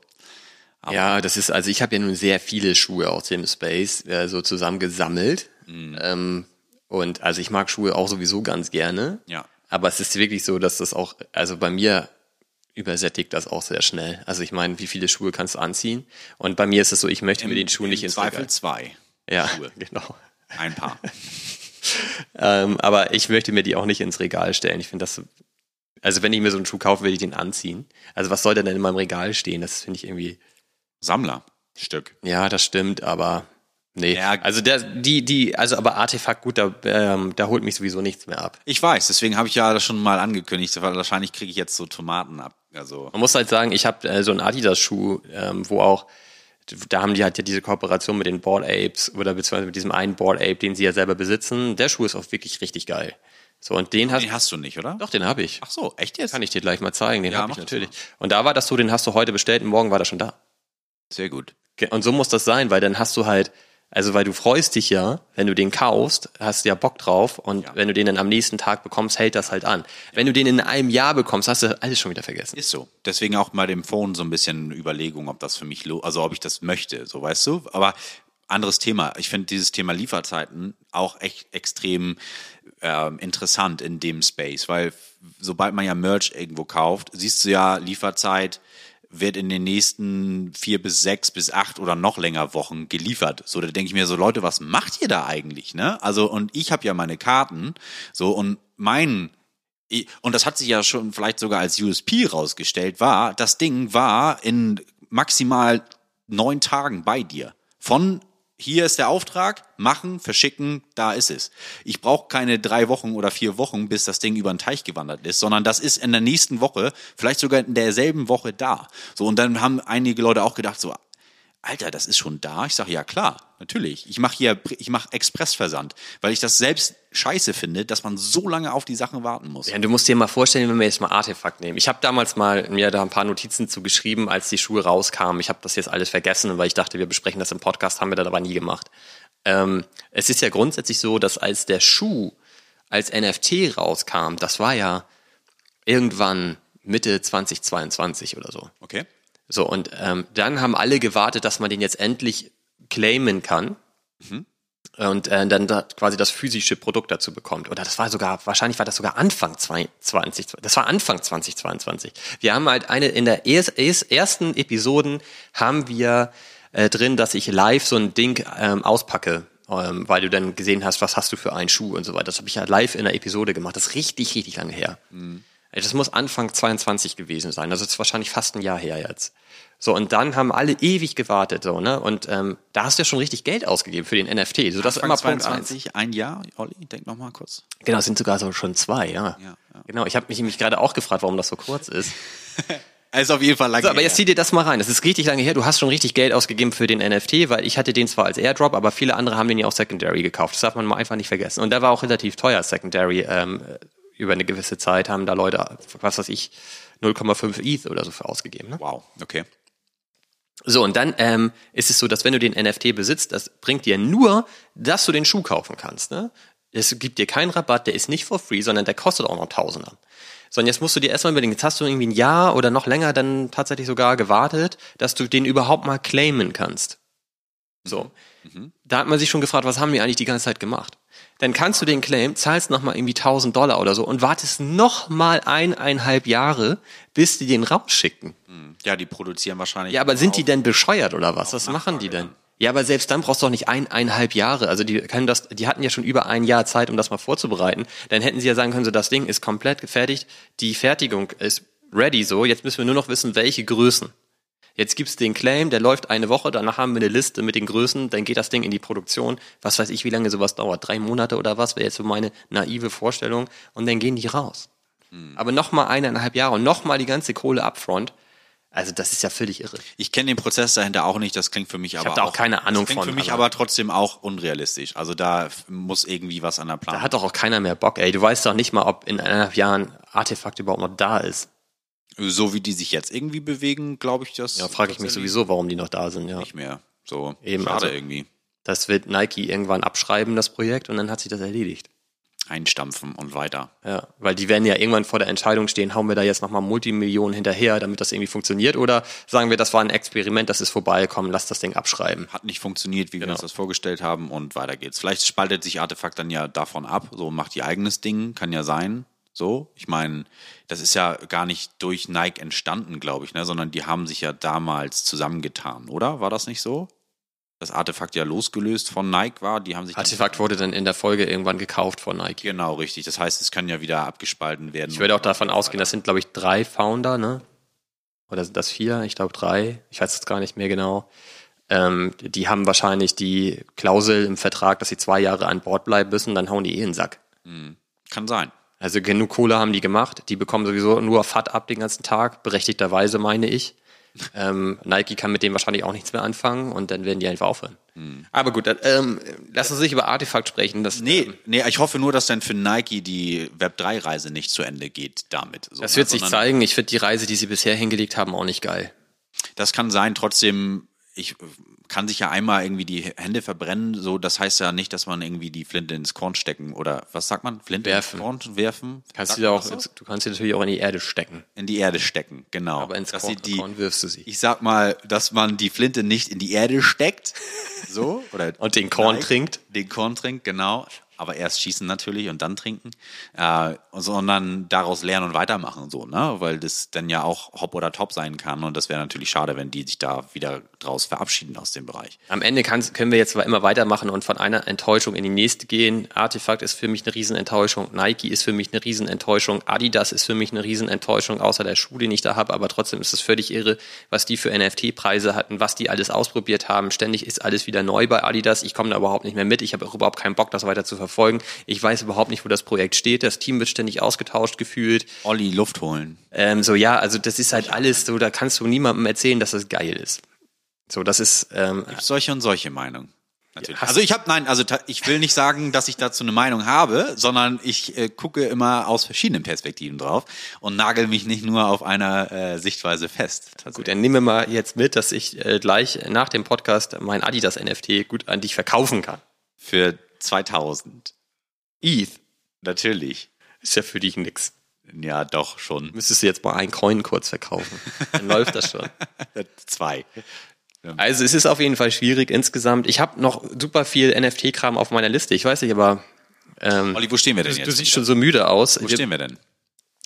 Ja, das ist, also ich habe ja nun sehr viele Schuhe aus dem Space äh, so zusammengesammelt. Mhm. Ähm, und also ich mag Schuhe auch sowieso ganz gerne. Ja. Aber es ist wirklich so, dass das auch, also bei mir übersättigt das auch sehr schnell. Also ich meine, wie viele Schuhe kannst du anziehen? Und bei mir ist es so, ich möchte mir den Schuh Im nicht ins Zweifel Regal. zwei. Ja, Schuhe. (laughs) genau. Ein Paar. (laughs) (laughs) Ähm, aber ich möchte mir die auch nicht ins Regal stellen. Ich finde das, also wenn ich mir so einen Schuh kaufe, will ich den anziehen. Also was soll denn denn in meinem Regal stehen? Das finde ich irgendwie, Sammlerstück. ja, das stimmt, aber nee. Ja. Also der, die, die, also aber Artefakt, gut, da, ähm, da holt mich sowieso nichts mehr ab. Ich weiß, deswegen habe ich ja das schon mal angekündigt, weil wahrscheinlich kriege ich jetzt so Tomaten ab. Also, Man muss halt sagen, ich habe äh, so einen Adidas-Schuh, ähm, wo auch Da haben die halt ja diese Kooperation mit den Board Apes oder beziehungsweise mit diesem einen Board Ape, den sie ja selber besitzen. Der Schuh ist auch wirklich richtig geil. So, und den hast, Den hast du nicht, oder? doch, den habe ich. Ach so, echt jetzt? Kann ich dir gleich mal zeigen, den Ja, habe ich natürlich. Und da war das so, den hast du heute bestellt und morgen war der schon da. Sehr gut. Und so muss das sein, weil dann hast du halt, also weil du freust dich ja, wenn du den kaufst, hast du ja Bock drauf und Ja. wenn du den dann am nächsten Tag bekommst, hält das halt an. Wenn du den in einem Jahr bekommst, hast du alles schon wieder vergessen. Ist so. Deswegen auch bei dem Phone so ein bisschen Überlegung, ob das für mich, also ob ich das möchte, so weißt du. Aber anderes Thema. Ich finde dieses Thema Lieferzeiten auch echt extrem ähm, interessant in dem Space, weil sobald man ja Merch irgendwo kauft, siehst du ja Lieferzeit wird in den nächsten vier bis sechs bis acht oder noch länger Wochen geliefert. So, da denke ich mir so, Leute, was macht ihr da eigentlich? Ne? Also, und ich habe ja meine Karten, so, und mein und das hat sich ja schon vielleicht sogar als USP rausgestellt, war, das Ding war in maximal neun Tagen bei dir. Von hier ist der Auftrag, machen, verschicken, da ist es. Ich brauche keine drei Wochen oder vier Wochen, bis das Ding über den Teich gewandert ist, sondern das ist in der nächsten Woche, vielleicht sogar in derselben Woche da. So, und dann haben einige Leute auch gedacht, so, Alter, das ist schon da. Ich sage, ja klar, natürlich. Ich mache hier, ich mache Expressversand, weil ich das selbst scheiße finde, dass man so lange auf die Sachen warten muss. Ja, du musst dir mal vorstellen, wenn wir jetzt mal Artefakt nehmen. Ich habe damals mal mir da ein paar Notizen zu geschrieben, als die Schuhe rauskamen. Ich habe das jetzt alles vergessen, weil ich dachte, wir besprechen das im Podcast, haben wir das aber nie gemacht. Ähm, es ist ja grundsätzlich so, dass als der Schuh als NFT rauskam, das war ja irgendwann Mitte 2022 oder so. Okay. So, und ähm, dann haben alle gewartet, dass man den jetzt endlich claimen kann. Und äh, dann da quasi das physische Produkt dazu bekommt. Oder das war sogar, wahrscheinlich war das sogar Anfang 20, das war Anfang 2022. Wir haben halt eine, in der ers, ers, ersten Episoden haben wir äh, drin, dass ich live so ein Ding ähm, auspacke, ähm, weil du dann gesehen hast, was hast du für einen Schuh und so weiter. Das habe ich ja live in der Episode gemacht. Das ist richtig, richtig lange her. Das muss Anfang 22 gewesen sein. Also das ist wahrscheinlich fast ein Jahr her jetzt. So, und dann haben alle ewig gewartet, so, ne? Und ähm, da hast du ja schon richtig Geld ausgegeben für den NFT. So, das ist immer Punkt eins. 22, ein Jahr, Olli, denk noch mal kurz. Genau, es sind sogar so schon zwei, ja. Ja, ja. Genau, ich habe mich nämlich gerade auch gefragt, warum das so kurz ist. (laughs) Also auf jeden Fall lange So, aber her. jetzt zieh dir das mal rein. Das ist richtig lange her. Du hast schon richtig Geld ausgegeben für den NFT, weil ich hatte den zwar als Airdrop, aber viele andere haben den ja auch Secondary gekauft. Das darf man mal einfach nicht vergessen. Und der war auch relativ teuer, Secondary. Ähm, über eine gewisse Zeit haben da Leute, was weiß ich, 0,5 ETH oder so für ausgegeben. Ne? Wow, okay. So, und dann ähm, ist es so, dass wenn du den NFT besitzt, das bringt dir nur, dass du den Schuh kaufen kannst. Ne? Es gibt dir keinen Rabatt, der ist nicht for free, sondern der kostet auch noch Tausender. So, und jetzt musst du dir erstmal überlegen, jetzt hast du irgendwie ein Jahr oder noch länger dann tatsächlich sogar gewartet, dass du den überhaupt mal claimen kannst. So. Da hat man sich schon gefragt, was haben wir eigentlich die ganze Zeit gemacht? Dann kannst du den Claim, zahlst nochmal irgendwie 1000 Dollar oder so und wartest nochmal eineinhalb Jahre, bis die den rausschicken. Ja, die produzieren wahrscheinlich. Ja, aber sind die denn bescheuert oder was? Was machen die denn? Ja, aber selbst dann brauchst du doch nicht eineinhalb Jahre. Also die können das, die hatten ja schon über ein Jahr Zeit, um das mal vorzubereiten. Dann hätten sie ja sagen können, so das Ding ist komplett gefertigt, die Fertigung ist ready so, jetzt müssen wir nur noch wissen, welche Größen. Jetzt gibt's den Claim, der läuft eine Woche, danach haben wir eine Liste mit den Größen, dann geht das Ding in die Produktion. Was weiß ich, wie lange sowas dauert? Drei Monate oder was? Wäre jetzt so meine naive Vorstellung. Und dann gehen die raus. Aber nochmal eineinhalb Jahre und nochmal die ganze Kohle upfront. Also das ist ja völlig irre. Ich kenne den Prozess dahinter auch nicht, das klingt für mich aber hab da auch keine Ahnung das klingt von, für mich aber- aber trotzdem auch unrealistisch. Also da muss irgendwie was an der Da Plan. hat doch auch keiner mehr Bock, ey. Du weißt doch nicht mal, ob in eineinhalb Jahren Artefakt überhaupt noch da ist. So wie die sich jetzt irgendwie bewegen, glaube ich, das Ja, frage ich mich sowieso, warum die noch da sind, ja. nicht mehr. So Eben, schade also- irgendwie. Das wird Nike irgendwann abschreiben, das Projekt, und dann hat sich das erledigt. Einstampfen und weiter. Ja, weil die werden ja irgendwann vor der Entscheidung stehen, hauen wir da jetzt nochmal Multimillionen hinterher, damit das irgendwie funktioniert, oder sagen wir, das war ein Experiment, das ist vorbei, komm, lass das Ding abschreiben. Hat nicht funktioniert, wie wir Genau. uns das vorgestellt haben und weiter geht's. Vielleicht spaltet sich Artefakt dann ja davon ab, so macht ihr eigenes Ding, kann ja sein. So, ich meine, das ist ja gar nicht durch Nike entstanden, glaube ich, ne, sondern die haben sich ja damals zusammengetan, oder? War das nicht so? Das Artefakt ja losgelöst von Nike war, die haben sich dann- Artefakt wurde dann in der Folge irgendwann gekauft von Nike. Genau, richtig. Das heißt, es kann ja wieder abgespalten werden. Ich würde auch davon ausgehen, das sind, glaube ich, drei Founder, ne? Oder sind das vier? Ich glaube drei. Ich weiß jetzt gar nicht mehr genau. Ähm, die haben wahrscheinlich die Klausel im Vertrag, dass sie zwei Jahre an Bord bleiben müssen, dann hauen die eh in den Sack. Kann sein. Also genug Kohle haben die gemacht. Die bekommen sowieso nur FAT ab den ganzen Tag, berechtigterweise meine ich. Ähm, Nike kann mit dem wahrscheinlich auch nichts mehr anfangen und dann werden die einfach aufhören. Aber gut, ähm, lass uns nicht über Artefakt sprechen. Das, Nee, ähm, nee, ich hoffe nur, dass dann für Nike die Web3-Reise nicht zu Ende geht damit. So, das ne? wird sich zeigen. Ich finde die Reise, die sie bisher hingelegt haben, auch nicht geil. Das kann sein, trotzdem, ich kann sich ja einmal irgendwie die Hände verbrennen, so, das heißt ja nicht, dass man irgendwie die Flinte ins Korn stecken oder, was sagt man? Flinte Werfen. ins Korn werfen? Kannst du, auch, so? du kannst sie natürlich auch in die Erde stecken. in die Erde stecken, genau. Aber ins dass Korn, die, Korn wirfst du sie. ich sag mal, dass man die Flinte nicht in die Erde steckt, so, oder (laughs) Und den Korn trinkt. Den Korn trinkt, genau. Aber erst schießen natürlich und dann trinken, äh, sondern daraus lernen und weitermachen, so, ne? Weil das dann ja auch Hop oder Top sein kann und das wäre natürlich schade, wenn die sich da wieder draus verabschieden aus dem Bereich. Am Ende können wir jetzt zwar immer weitermachen und von einer Enttäuschung in die nächste gehen. Artefakt ist für mich eine Riesenenttäuschung. Nike ist für mich eine Riesenenttäuschung. Adidas ist für mich eine Riesenenttäuschung, außer der Schuh, den ich da habe. Aber trotzdem ist es völlig irre, was die für NFT-Preise hatten, was die alles ausprobiert haben. Ständig ist alles wieder neu bei Adidas. Ich komme da überhaupt nicht mehr mit. Ich habe überhaupt keinen Bock, das weiter zu verfolgen. Ich weiß überhaupt nicht, wo das Projekt steht. Das Team wird ständig ausgetauscht gefühlt. Olli Luft holen. Ähm, so, ja, also das ist halt alles so, da kannst du niemandem erzählen, dass das geil ist. So, das ist, ähm, Solche und solche Meinungen. Natürlich. Also ich habe nein, also ich will nicht sagen, dass ich dazu eine Meinung habe, sondern ich äh, gucke immer aus verschiedenen Perspektiven drauf und nagel mich nicht nur auf einer äh, Sichtweise fest. Gut, dann nehmen wir mal jetzt mit, dass ich äh, gleich nach dem Podcast mein Adidas NFT gut an dich verkaufen kann. Für 2000. ETH Natürlich. ist ja für dich nix. Ja, doch schon. Müsstest du jetzt mal einen Coin kurz verkaufen. Dann läuft das schon. (laughs) Zwei. Also es ist auf jeden Fall schwierig insgesamt. Ich habe noch super viel NFT-Kram auf meiner Liste. Ich weiß nicht, aber ähm, Olli, wo stehen wir denn du, jetzt? du siehst schon so müde aus. wo Wir, stehen wir denn?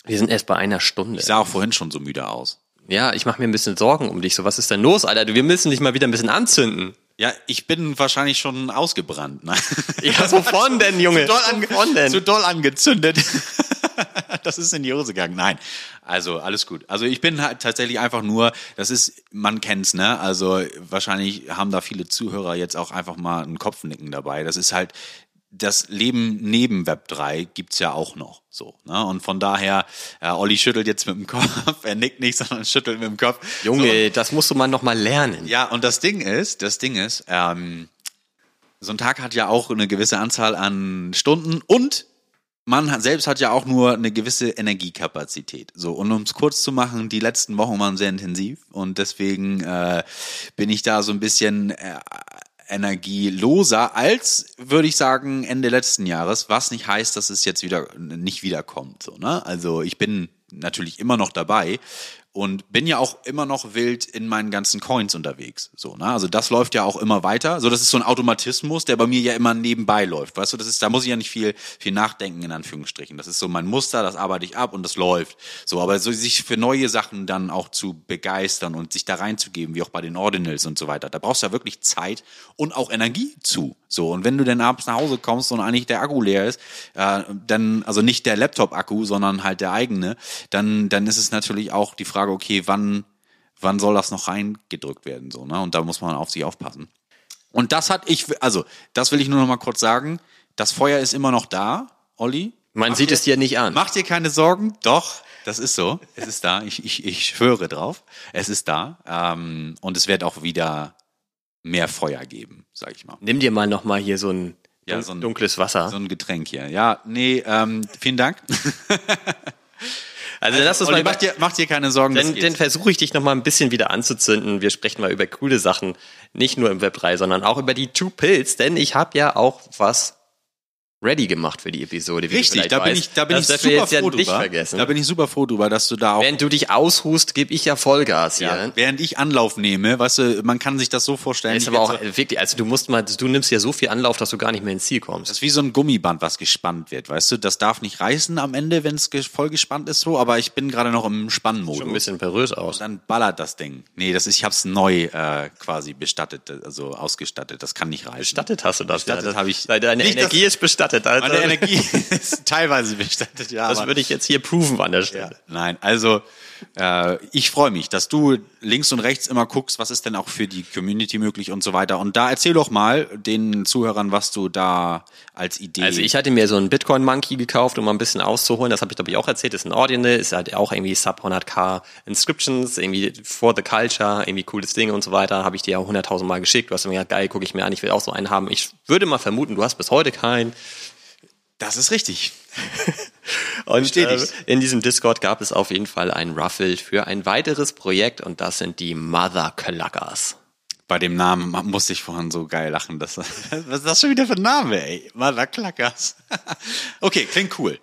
wir sind erst bei einer Stunde. Ich sah auch vorhin schon so müde aus. Ja, ich mache mir ein bisschen Sorgen um dich. So, was ist denn los, Alter? Du, Wir müssen dich mal wieder ein bisschen anzünden. Ja, ich bin wahrscheinlich schon ausgebrannt. Ne? (laughs) Ja, wovon (laughs) denn, Junge? doll, ange Wovon denn? zu doll angezündet. (laughs) das ist in die Hose gegangen. Nein, also alles gut. Also ich bin halt tatsächlich einfach nur, das ist, man kennt's, ne? Also wahrscheinlich haben da viele Zuhörer jetzt auch einfach mal ein Kopfnicken dabei. Das ist halt, das Leben neben Web 3 gibt's ja auch noch so. Ne? Und von daher, äh, Olli schüttelt jetzt mit dem Kopf, (laughs) er nickt nicht, sondern schüttelt mit dem Kopf. So, Junge, das musst du mal noch mal lernen. ja, und das Ding ist, das Ding ist, ähm, so ein Tag hat ja auch eine gewisse Anzahl an Stunden und man hat, selbst hat ja auch nur eine gewisse Energiekapazität. So, und um es kurz zu machen, die letzten Wochen waren sehr intensiv und deswegen äh, bin ich da so ein bisschen äh, energieloser als, würde ich sagen, Ende letzten Jahres, was nicht heißt, dass es jetzt wieder nicht wiederkommt. So, ne? Also ich bin natürlich immer noch dabei und bin ja auch immer noch wild in meinen ganzen Coins unterwegs. So, ne? Also das läuft ja auch immer weiter. So, das ist so ein Automatismus, der bei mir ja immer nebenbei läuft. Weißt du, das ist, da muss ich ja nicht viel, viel nachdenken, in Anführungsstrichen. Das ist so mein Muster, das arbeite ich ab und das läuft. So, aber so sich für neue Sachen dann auch zu begeistern und sich da reinzugeben, wie auch bei den Ordinals und so weiter, da brauchst du ja wirklich Zeit und auch Energie zu. So, und wenn du dann abends nach Hause kommst und eigentlich der Akku leer ist, äh, dann, also nicht der Laptop-Akku, sondern halt der eigene, dann, dann ist es natürlich auch die Frage, okay, wann, wann soll das noch reingedrückt werden, so, ne? Und da muss man auf sich aufpassen. Und das hat ich, also, das will ich nur noch mal kurz sagen. Das Feuer ist immer noch da, Olli. Man sieht es dir nicht an. Mach dir keine Sorgen, doch, das ist so. Es ist da. Ich, ich, ich schwöre drauf. Es ist da. Ähm, und es wird auch wieder mehr Feuer geben, sag ich mal. Nimm dir mal noch mal hier so ein, Ja, so ein- dunkles Wasser. So ein Getränk hier. Ja, nee, ähm, vielen Dank. (laughs) also dann lass uns Olli, mal mach dir, mach dir keine Sorgen. Dann, dann versuche ich dich noch mal ein bisschen wieder anzuzünden. Wir sprechen mal über coole Sachen, nicht nur im Web 3, sondern auch über die Two Pills, denn ich habe ja auch was ready gemacht für die Episode. Richtig, da bin weißt. ich, da bin ich super froh drüber. Da bin ich super froh drüber, dass du da auch Wenn du dich aushust, gebe ich ja Vollgas hier. Ja, während ich Anlauf nehme, weißt du, man kann sich das so vorstellen. ist aber auch so- wirklich, also du musst mal, du nimmst ja so viel Anlauf, dass du gar nicht mehr ins Ziel kommst. das ist wie so ein Gummiband, was gespannt wird, weißt du? Das darf nicht reißen am Ende, wenn es voll gespannt ist so, aber ich bin gerade noch im Spannmodus. Schon ein bisschen perös aus. Dann ballert das Ding. Nee, das ist, ich hab's neu äh, quasi bestattet, also ausgestattet. Das kann nicht reißen. Bestattet hast du das, Bestattet ja. Das, habe ich- Deine Nicht, Energie ist bestattet. Bestattet. Also. Meine Energie (laughs) ist teilweise bestattet, ja. Das würde ich jetzt hier proven an der Stelle. Ja, nein, also äh, ich freue mich, dass du links und rechts immer guckst, was ist denn auch für die Community möglich und so weiter. Und da erzähl doch mal den Zuhörern, was du da als Idee. Also ich hatte mir so einen Bitcoin Monkey gekauft, um mal ein bisschen auszuholen. Das habe ich glaube ich auch erzählt. Das ist ein Ordinal, ist halt auch irgendwie sub 100k Inscriptions, irgendwie for the culture, irgendwie cooles Ding und so weiter. Habe ich dir ja 100.000 Mal geschickt. Du hast mir gesagt, geil, gucke ich mir an, ich will auch so einen haben. Ich würde mal vermuten, du hast bis heute keinen. Das ist richtig. (laughs) und äh, in diesem Discord gab es auf jeden Fall ein Ruffle für ein weiteres Projekt und das sind die Mother Cluckers. Bei dem Namen musste ich vorhin so geil lachen. Das, (laughs) was ist das schon wieder für ein Name, ey? Mother Cluckers. (laughs) okay, klingt cool.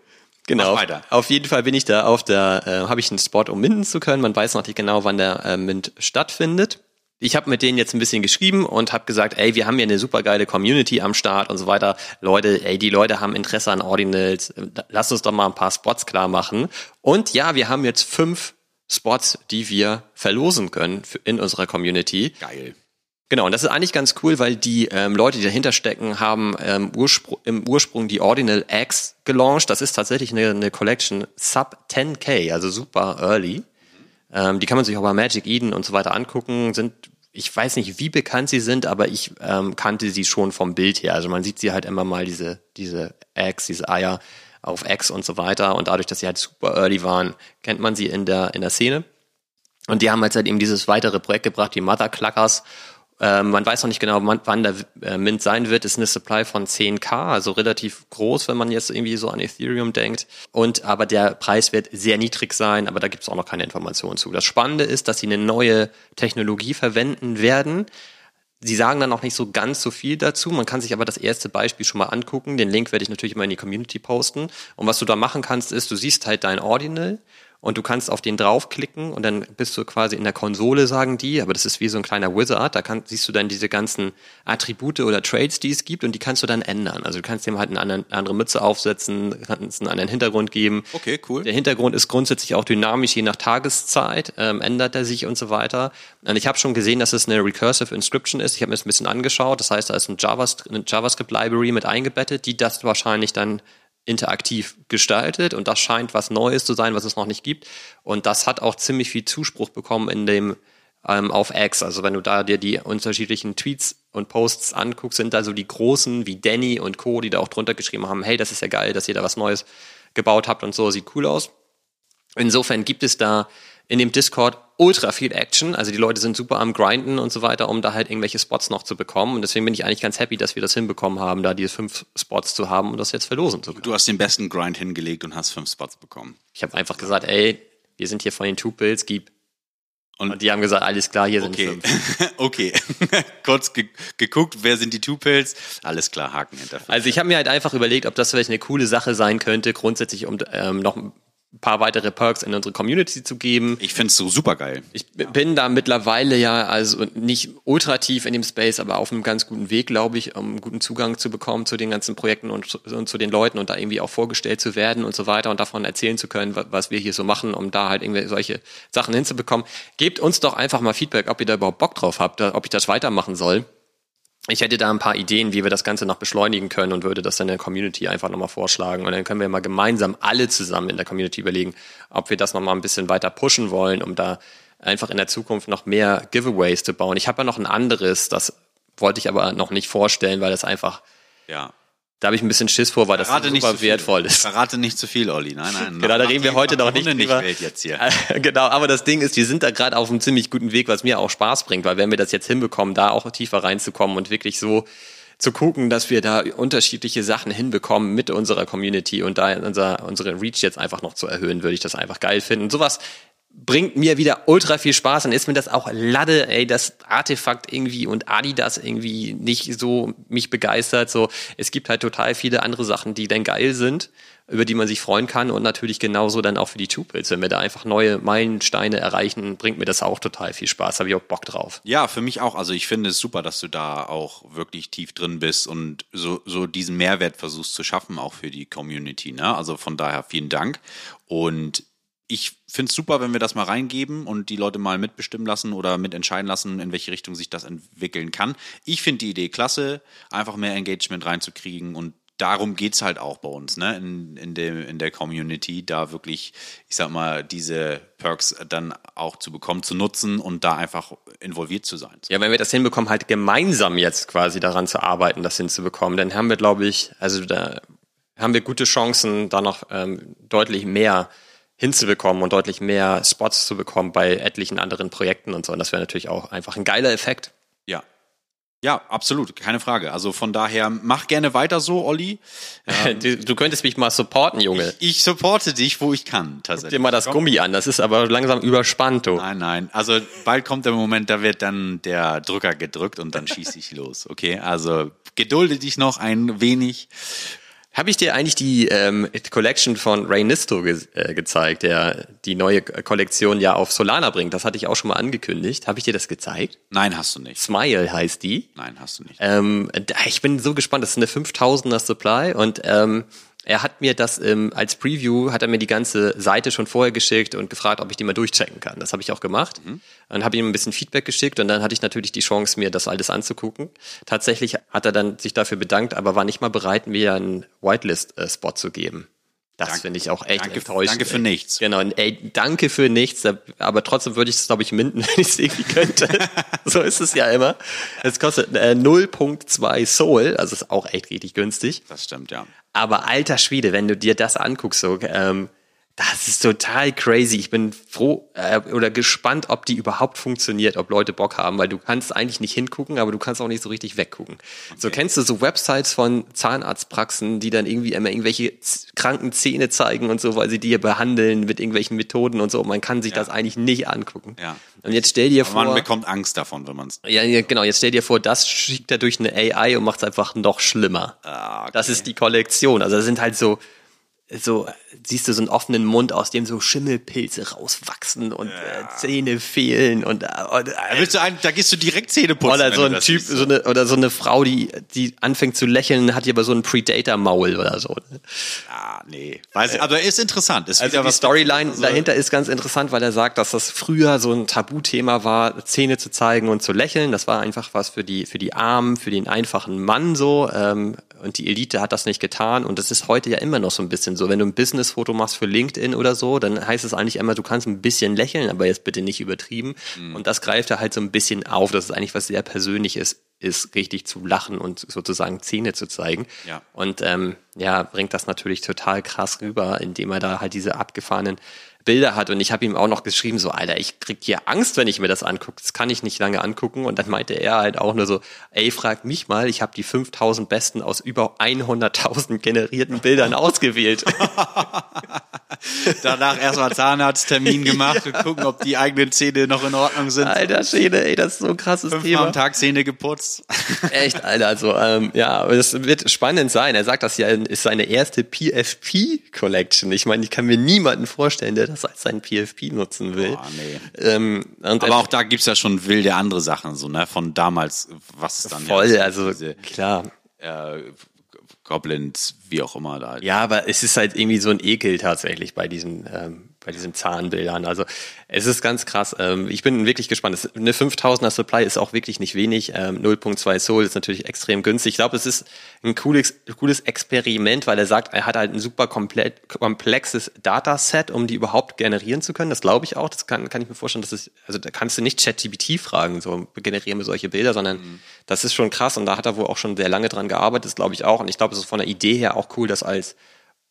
Genau. Auf jeden Fall bin ich da auf der, äh, habe ich einen Spot, um minden zu können. Man weiß noch nicht genau, wann der äh, Mint stattfindet ich habe mit denen jetzt ein bisschen geschrieben und habe gesagt, ey, wir haben hier eine super geile Community am Start und so weiter. Leute, ey, die Leute haben Interesse an Ordinals. Lasst uns doch mal ein paar Spots klar machen. Und ja, wir haben jetzt fünf Spots, die wir verlosen können in unserer Community. Geil. Genau, und das ist eigentlich ganz cool, weil die ähm, Leute, die dahinter stecken, haben ähm, Urspr im Ursprung die Ordinal X gelauncht. Das ist tatsächlich eine, eine Collection sub 10k, also super early. Ähm, die kann man sich auch bei Magic Eden und so weiter angucken. Sind, ich weiß nicht, wie bekannt sie sind, aber ich ähm, kannte sie schon vom Bild her. Also man sieht sie halt immer mal diese, diese Eggs, diese Eier auf Eggs und so weiter. Und dadurch, dass sie halt super early waren, kennt man sie in der, in der Szene. Und die haben halt, halt eben dieses weitere Projekt gebracht, die Mother Cluckers. Ähm, man weiß noch nicht genau, wann der äh, Mint sein wird. Ist eine Supply von 10k, also relativ groß, wenn man jetzt irgendwie so an Ethereum denkt. Und aber der Preis wird sehr niedrig sein, aber da gibt es auch noch keine Informationen zu. Das Spannende ist, dass sie eine neue Technologie verwenden werden. Sie sagen dann auch nicht so ganz so viel dazu. Man kann sich aber das erste Beispiel schon mal angucken. Den Link werde ich natürlich immer in die Community posten. Und was du da machen kannst, ist, du siehst halt dein Ordinal und du kannst auf den draufklicken und dann bist du quasi in der Konsole, sagen die, aber das ist wie so ein kleiner Wizard, da kann, siehst du dann diese ganzen Attribute oder Trades, die es gibt und die kannst du dann ändern. Also du kannst dem halt eine andere, andere Mütze aufsetzen, kannst einen anderen Hintergrund geben. Okay, cool. Der Hintergrund ist grundsätzlich auch dynamisch, je nach Tageszeit ähm, ändert er sich und so weiter. Und ich habe schon gesehen, dass es eine Recursive Inscription ist. Ich habe mir das ein bisschen angeschaut. Das heißt, da ist ein JavaScript, eine JavaScript-Library mit eingebettet, die das wahrscheinlich dann interaktiv gestaltet und das scheint was Neues zu sein, was es noch nicht gibt. Und das hat auch ziemlich viel Zuspruch bekommen in dem ähm, auf X. Also wenn du da dir die unterschiedlichen Tweets und Posts anguckst, sind da so die großen wie Danny und Co., die da auch drunter geschrieben haben, hey, das ist ja geil, dass ihr da was Neues gebaut habt und so, sieht cool aus. Insofern gibt es da in dem Discord ultra viel Action. Also die Leute sind super am Grinden und so weiter, um da halt irgendwelche Spots noch zu bekommen. Und deswegen bin ich eigentlich ganz happy, dass wir das hinbekommen haben, da diese fünf Spots zu haben und das jetzt verlosen zu können. Du hast den besten Grind hingelegt und hast fünf Spots bekommen. Ich habe einfach gesagt, ey, wir sind hier von den Two Pills, gib. Und, und, die haben gesagt, alles klar, hier okay. sind fünf. (laughs) okay, (laughs) kurz ge geguckt, wer sind die Two Pills? Alles klar, Haken hinter. Also ich habe mir halt einfach überlegt, ob das vielleicht eine coole Sache sein könnte, grundsätzlich um ähm, noch paar weitere Perks in unsere Community zu geben. Ich finde es so super geil. Ich bin da mittlerweile ja also nicht ultra tief in dem Space, aber auf einem ganz guten Weg, glaube ich, um einen guten Zugang zu bekommen zu den ganzen Projekten und, und, zu den Leuten und da irgendwie auch vorgestellt zu werden und so weiter und davon erzählen zu können, was wir hier so machen, um da halt irgendwie solche Sachen hinzubekommen. Gebt uns doch einfach mal Feedback, ob ihr da überhaupt Bock drauf habt, ob ich das weitermachen soll ich hätte da ein paar Ideen, wie wir das Ganze noch beschleunigen können und würde das dann der Community einfach nochmal vorschlagen. Und dann können wir mal gemeinsam alle zusammen in der Community überlegen, ob wir das nochmal ein bisschen weiter pushen wollen, um da einfach in der Zukunft noch mehr Giveaways zu bauen. Ich habe ja noch ein anderes, das wollte ich aber noch nicht vorstellen, weil das einfach ja. Da habe ich ein bisschen Schiss vor, weil Verrate das super wertvoll ist. Verrate nicht zu viel, Olli. Nein, nein. genau, da reden wir heute noch nicht drüber. Nicht jetzt hier. (laughs) genau, aber das Ding ist, wir sind da gerade auf einem ziemlich guten Weg, was mir auch Spaß bringt, weil wenn wir das jetzt hinbekommen, da auch tiefer reinzukommen und wirklich so zu gucken, dass wir da unterschiedliche Sachen hinbekommen mit unserer Community und da unser, unsere Reach jetzt einfach noch zu erhöhen, würde ich das einfach geil finden. Sowas bringt mir wieder ultra viel Spaß. Dann ist mir das auch Lade, ey, das Artefakt irgendwie und Adidas irgendwie nicht so mich begeistert. So, es gibt halt total viele andere Sachen, die dann geil sind, über die man sich freuen kann und natürlich genauso dann auch für die Tupils. Wenn wir da einfach neue Meilensteine erreichen, bringt mir das auch total viel Spaß. Habe ich auch Bock drauf. Ja, für mich auch. Also ich finde es super, dass du da auch wirklich tief drin bist und so, so diesen Mehrwert versuchst zu schaffen, auch für die Community. Ne? Also von daher vielen Dank. Und ich finde es super, wenn wir das mal reingeben und die Leute mal mitbestimmen lassen oder mitentscheiden lassen, in welche Richtung sich das entwickeln kann. Ich finde die Idee klasse, einfach mehr Engagement reinzukriegen und darum geht's halt auch bei uns, ne? In, in, dem, in der Community, da wirklich, ich sag mal, diese Perks dann auch zu bekommen, zu nutzen und da einfach involviert zu sein. Ja, wenn wir das hinbekommen, halt gemeinsam jetzt quasi daran zu arbeiten, das hinzubekommen, dann haben wir, glaube ich, also da haben wir gute Chancen, da noch ähm, deutlich mehr hinzubekommen und deutlich mehr Spots zu bekommen bei etlichen anderen Projekten und so. Und das wäre natürlich auch einfach ein geiler Effekt. Ja. Ja, absolut, keine Frage. Also von daher, mach gerne weiter so, Olli. (laughs) Ähm, du, du, könntest mich mal supporten, Junge. Ich, ich supporte dich, wo ich kann, tatsächlich. Guck dir mal das Gummi an, das ist aber langsam überspannt, du. Nein, nein. Also bald kommt der Moment, da wird dann der Drücker gedrückt und dann schieße ich los, okay? Also gedulde dich noch ein wenig. Habe ich dir eigentlich die ähm, Collection von Ray Nisto ge äh, gezeigt, der die neue Kollektion ja auf Solana bringt? Das hatte ich auch schon mal angekündigt. Habe ich dir das gezeigt? Nein, hast du nicht. Smile heißt die. Nein, hast du nicht. Ähm, ich bin so gespannt. Das ist eine 5000er Supply und ähm, er hat mir das ähm, als Preview, hat er mir die ganze Seite schon vorher geschickt und gefragt, ob ich die mal durchchecken kann. Das habe ich auch gemacht. Mhm. Dann habe ich ihm ein bisschen Feedback geschickt und dann hatte ich natürlich die Chance, mir das alles anzugucken. Tatsächlich hat er dann sich dafür bedankt, aber war nicht mal bereit, mir einen Whitelist-Spot zu geben. Das finde ich auch echt danke, enttäuschend. Danke für nichts. Genau, ey, danke für nichts. Aber trotzdem würde ich es, glaube ich, minden, (laughs) wenn ich es irgendwie könnte. (laughs) so ist es ja immer. Es kostet äh, 0.2 Soul, also ist auch echt richtig günstig. Das stimmt, ja. Aber alter Schwede, wenn du dir das anguckst, so, ähm, das ist total crazy. Ich bin froh äh, oder gespannt, ob die überhaupt funktioniert, ob Leute Bock haben, weil du kannst eigentlich nicht hingucken, aber du kannst auch nicht so richtig weggucken. Okay. So kennst du so Websites von Zahnarztpraxen, die dann irgendwie immer irgendwelche kranken Zähne zeigen und so, weil sie die behandeln mit irgendwelchen Methoden und so. Man kann sich ja. das eigentlich nicht angucken. Ja. Und jetzt stell dir aber vor. Man bekommt Angst davon, wenn man es. Ja, ja, genau. Jetzt stell dir vor, das schickt er durch eine AI und macht es einfach noch schlimmer. Ah, okay. Das ist die Kollektion. Also das sind halt so so siehst du so einen offenen Mund, aus dem so Schimmelpilze rauswachsen und ja. äh, Zähne fehlen und, äh, und äh, du ein, da gehst du direkt Zähne putzen. Oder so ein Typ, so eine, oder so eine Frau, die, die anfängt zu lächeln, hat hier aber so ein Predator-Maul oder so. Ah, nee. Weiß ich, aber ist interessant. Ist also die Storyline so dahinter ist ganz interessant, weil er sagt, dass das früher so ein Tabuthema war, Zähne zu zeigen und zu lächeln. Das war einfach was für die, für die Armen, für den einfachen Mann so. Ähm, und die Elite hat das nicht getan. Und das ist heute ja immer noch so ein bisschen so. Wenn du ein Business-Foto machst für LinkedIn oder so, dann heißt es eigentlich immer, du kannst ein bisschen lächeln, aber jetzt bitte nicht übertrieben. Mhm. Und das greift er halt so ein bisschen auf. Das ist eigentlich was sehr Persönliches ist, richtig zu lachen und sozusagen Zähne zu zeigen. Ja. Und ähm, ja, bringt das natürlich total krass rüber, indem er da halt diese abgefahrenen Bilder hat und ich habe ihm auch noch geschrieben, so, Alter, ich krieg hier Angst, wenn ich mir das angucke. Das kann ich nicht lange angucken. Und dann meinte er halt auch nur so, ey, frag mich mal, ich habe die 5000 besten aus über 100.000 generierten Bildern ausgewählt. (laughs) Danach erstmal Zahnarzttermin gemacht ja. und gucken, ob die eigenen Zähne noch in Ordnung sind. Alter Schäde, ey, das ist so ein krasses Fünfmal Thema. am Tag Zähne geputzt. (laughs) Echt, Alter, also, ähm, ja, es wird spannend sein. Er sagt, das ja ist seine erste PFP-Collection. Ich meine, ich kann mir niemanden vorstellen, der das als sein PFP nutzen will. Boah, nee. ähm, aber auch da gibt's ja schon wilde andere Sachen, so, ne, von damals, was es dann Voll, ja, also, diese, klar. Äh, Goblins, wie auch immer da. Ja, aber es ist halt irgendwie so ein Ekel tatsächlich bei diesen ähm, bei diesen Zahnbildern. Also es ist ganz krass. Ähm, ich bin wirklich gespannt. Eine 5000er Supply ist auch wirklich nicht wenig. Ähm, 0.2 Soul ist natürlich extrem günstig. Ich glaube, es ist ein cooles, cooles Experiment, weil er sagt, er hat halt ein super komplett, komplexes Dataset, um die überhaupt generieren zu können. Das glaube ich auch. Das kann, kann ich mir vorstellen, dass es, also da kannst du nicht ChatGPT fragen, so generieren wir solche Bilder, sondern mhm. das ist schon krass und da hat er wohl auch schon sehr lange dran gearbeitet, das glaube ich auch. Und ich glaube, es ist von der Idee her auch cool, das als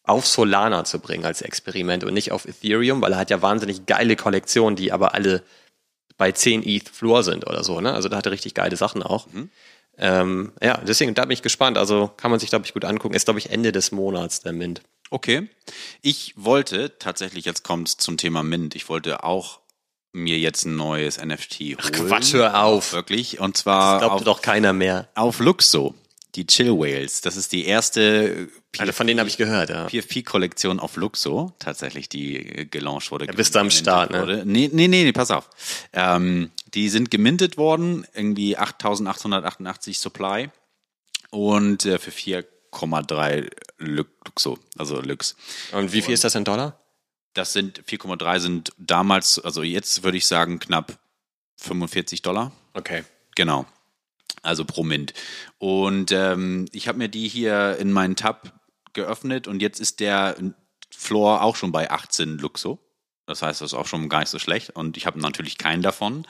auf Solana zu bringen als Experiment und nicht auf Ethereum, weil er hat ja wahnsinnig geile Kollektionen, die aber alle bei 10 ETH Floor sind oder so. Ne? Also da hat er richtig geile Sachen auch. Mhm. Ähm, ja, deswegen, da bin ich gespannt. Also kann man sich, glaube ich, gut angucken. Ist, glaube ich, Ende des Monats der Mint. Okay. Ich wollte tatsächlich, jetzt kommt zum Thema Mint, ich wollte auch mir jetzt ein neues NFT holen. Ach Quatsch, hör auf. Wirklich. Und zwar. Das glaubt doch keiner mehr. Auf Luxo die Chill Whales. Das ist die erste PFP, also von denen habe ich gehört, ja. PFP-Kollektion auf Luxo, tatsächlich, die äh, gelauncht wurde. Ja, bist du am Start, ne? Nee, nee, nee, nee, pass auf. Ähm, die sind gemintet worden, irgendwie 8888 Supply und äh, für 4,3 Luxo, also Lux. Und wie viel ist das in Dollar? Das sind 4,3 sind damals, also jetzt würde ich sagen knapp 45 Dollar. Okay. Genau. Also pro Mint. Und ähm, ich habe mir die hier in meinen Tab geöffnet und jetzt ist der Floor auch schon bei 18 Luxo. Das heißt, das ist auch schon gar nicht so schlecht. Und ich habe natürlich keinen davon.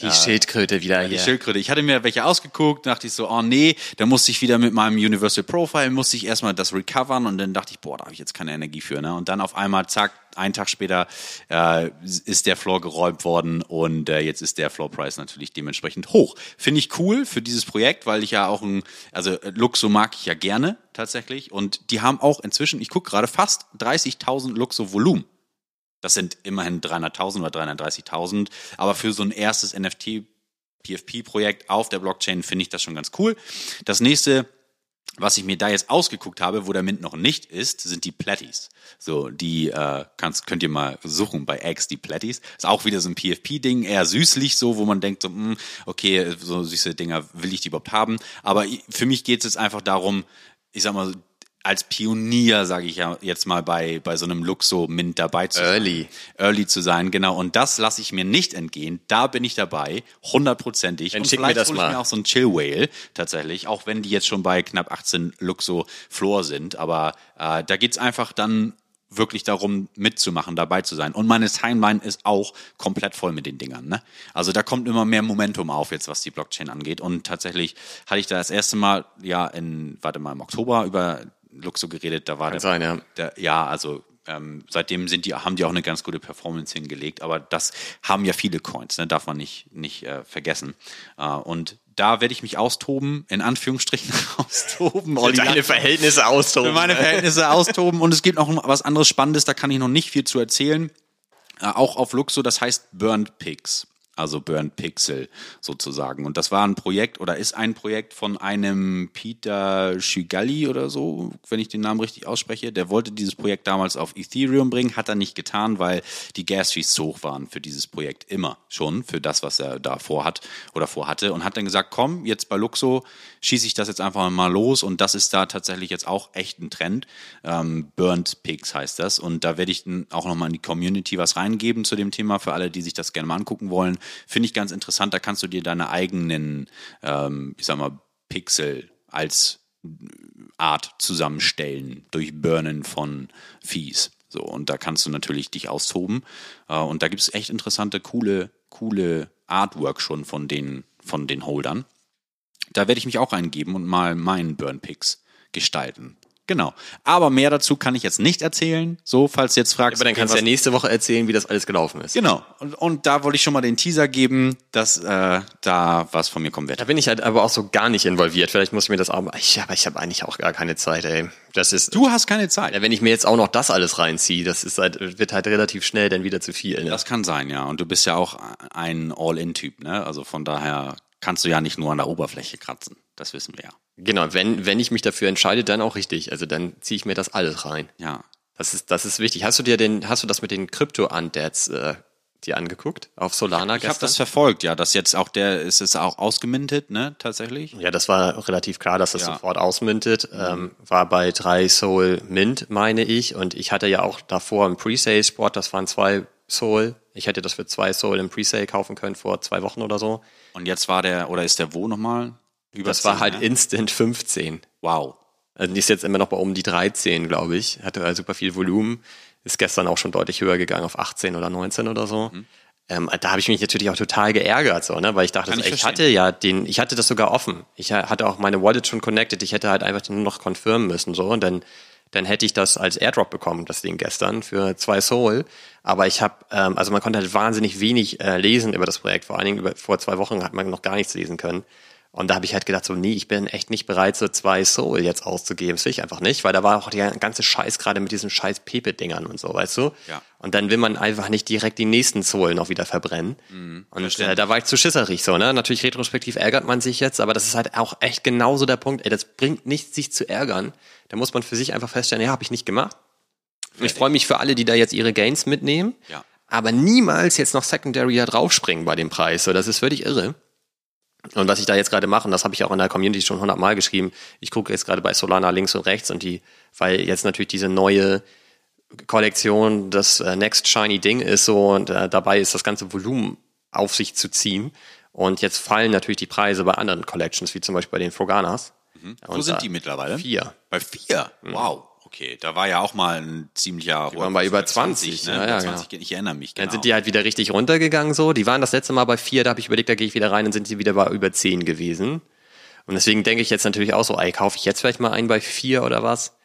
Die äh, Schildkröte wieder hier. Die Schildkröte. Ich hatte mir welche ausgeguckt, dachte ich so, oh nee, da musste ich wieder mit meinem Universal Profile, musste ich erstmal das recovern und dann dachte ich, boah, da habe ich jetzt keine Energie für. Ne? Und dann auf einmal, zack, einen Tag später äh, ist der Floor geräumt worden und äh, jetzt ist der Floor Price natürlich dementsprechend hoch. Finde ich cool für dieses Projekt, weil ich ja auch ein, also Luxo mag ich ja gerne tatsächlich und die haben auch inzwischen, ich gucke gerade, fast 30.000 Luxo Volumen. Das sind immerhin 300.000 oder 330.000. Aber für so ein erstes NFT PFP-Projekt auf der Blockchain finde ich das schon ganz cool. Das nächste, was ich mir da jetzt ausgeguckt habe, wo der Mint noch nicht ist, sind die Platties. So, die äh, kannst, könnt ihr mal suchen bei X, die Platties. Ist auch wieder so ein PFP-Ding, eher süßlich so, wo man denkt, so, mh, hm, okay, so süße Dinger will ich die überhaupt haben. Aber für mich geht es jetzt einfach darum, ich sag mal, als Pionier, sage ich ja jetzt mal, bei, bei so einem Luxo-Mint dabei zu Early. sein. Early zu sein, genau. Und das lasse ich mir nicht entgehen. Da bin ich dabei, hundertprozentig. Dann und schick vielleicht mir das hole ich mal. mir auch so ein Chill Whale tatsächlich, auch wenn die jetzt schon bei knapp 18 Luxo Floor sind. Aber äh, da geht's einfach dann wirklich darum, mitzumachen, dabei zu sein. Und meine Timeline ist auch komplett voll mit den Dingern. Ne? Also da kommt immer mehr Momentum auf, jetzt was die Blockchain angeht. Und tatsächlich hatte ich da das erste Mal, ja, in, warte mal, im Oktober über Luxo geredet, da war Kann der, sein, ja. der, ja, also ähm, seitdem sind die, haben die auch eine ganz gute Performance hingelegt, aber das haben ja viele Coins, ne, darf man nicht, nicht äh, vergessen. Äh, und da werde ich mich austoben, in Anführungsstrichen (laughs) austoben. Für deine Verhältnisse austoben. Für meine Verhältnisse austoben. Und es gibt noch was anderes Spannendes, da kann ich noch nicht viel zu erzählen. Äh, auch auf Luxo, das heißt Burned Pigs also Burn Pixel sozusagen. Und das war ein Projekt oder ist ein Projekt von einem Peter Schigalli oder so, wenn ich den Namen richtig ausspreche. Der wollte dieses Projekt damals auf Ethereum bringen, hat er nicht getan, weil die Gas Fees zu hoch waren für dieses Projekt immer schon, für das, was er da vorhat oder vorhatte. Und hat dann gesagt, komm, jetzt bei Luxo schieße ich das jetzt einfach mal los. Und das ist da tatsächlich jetzt auch echt ein Trend. Ähm, Burnt Pigs heißt das. Und da werde ich auch nochmal in die Community was reingeben zu dem Thema für alle, die sich das gerne mal angucken wollen. Finde ich ganz interessant. Da kannst du dir deine eigenen, ähm, ich sag mal, Pixel als Art zusammenstellen durch Burnen von Fees. So, und da kannst du natürlich dich austoben. Äh, und da gibt es echt interessante, coole, coole Artwork schon von den, von den Holdern. Da werde ich mich auch reingeben und mal meinen Burn Picks gestalten. Genau. Aber mehr dazu kann ich jetzt nicht erzählen. So, falls du jetzt fragst. Aber dann kannst du ja nächste Woche erzählen, wie das alles gelaufen ist. Genau. Und, und da wollte ich schon mal den Teaser geben, dass äh, da was von mir kommen wird. Da bin ich halt aber auch so gar nicht involviert. Vielleicht muss ich mir das auch. Ich, aber ich habe eigentlich auch gar keine Zeit, ey. Das ist. Du hast keine Zeit. Ja, wenn ich mir jetzt auch noch das alles reinziehe, das ist halt, wird halt relativ schnell dann wieder zu viel. Ne? Das kann sein, ja. Und du bist ja auch ein All-In-Typ, ne? Also von daher kannst du ja nicht nur an der Oberfläche kratzen. Das wissen wir ja. Genau, wenn, wenn ich mich dafür entscheide, dann auch richtig. Also dann ziehe ich mir das alles rein. Ja. Das ist, das ist wichtig. Hast du dir den, hast du das mit den Krypto-Undeads äh, dir angeguckt? Auf Solana Ich gestern? habe das verfolgt, ja. Das jetzt auch der, ist es auch ausgemintet, ne, tatsächlich? Ja, das war relativ klar, dass das Ja. sofort ausmintet. Ähm, war bei drei Soul Mint, meine ich. Und ich hatte ja auch davor im Presale-Spot, das waren zwei Soul. Ich hätte das für zwei Soul im Presale kaufen können vor zwei Wochen oder so. Und jetzt war der, oder ist der wo nochmal? Über Das war 10, halt ne? Instant 15. Wow. Also die ist jetzt immer noch bei um die 13, glaube ich. Hatte halt super viel Volumen. Ist gestern auch schon deutlich höher gegangen auf 18 oder 19 oder so. Mhm. Ähm, da habe ich mich natürlich auch total geärgert, so, ne? weil ich dachte, ich ich hatte ja den, ich hatte das sogar offen. Ich ha- hatte auch meine Wallet schon connected. Ich hätte halt einfach nur noch confirmen müssen, so und dann, dann hätte ich das als Airdrop bekommen, das Ding gestern für zwei Soul. Aber ich habe, ähm, also man konnte halt wahnsinnig wenig äh, lesen über das Projekt. Vor allen Dingen über, vor zwei Wochen hat man noch gar nichts lesen können. Und da habe ich halt gedacht, so, nee, ich bin echt nicht bereit, so zwei Soul jetzt auszugeben. Das will ich einfach nicht, weil da war auch der ganze Scheiß gerade mit diesen scheiß Pepe-Dingern und so, weißt du? Ja. Und dann will man einfach nicht direkt die nächsten Soul noch wieder verbrennen. und äh, da war ich zu schisserig so, ne? Natürlich retrospektiv ärgert man sich jetzt, aber das ist halt auch echt genauso der Punkt. Ey, das bringt nichts, sich zu ärgern. Da muss man für sich einfach feststellen, ja, habe ich nicht gemacht. Und ich freue mich für alle, die da jetzt ihre Gains mitnehmen. Ja. Aber niemals jetzt noch Secondary da draufspringen bei dem Preis. So, das ist völlig irre. Und was ich da jetzt gerade mache, und das habe ich auch in der Community schon hundertmal geschrieben, ich gucke jetzt gerade bei Solana links und rechts und die, weil jetzt natürlich diese neue Kollektion das äh, Next Shiny Ding ist so und äh, dabei ist das ganze Volumen auf sich zu ziehen. Und jetzt fallen natürlich die Preise bei anderen Collections, wie zum Beispiel bei den Froganas. Mhm. Wo sind die mittlerweile? Vier. Bei vier? Wow. Okay, da war ja auch mal ein ziemlicher Die waren bei über 20, ne? ja, ja, 20, Ich erinnere mich, genau. Dann sind die halt wieder richtig runtergegangen so. Die waren das letzte Mal bei vier, da habe ich überlegt, da gehe ich wieder rein, dann sind sie wieder bei über zehn gewesen. Und deswegen denke ich jetzt natürlich auch so, ey, kaufe ich jetzt vielleicht mal einen bei vier oder was?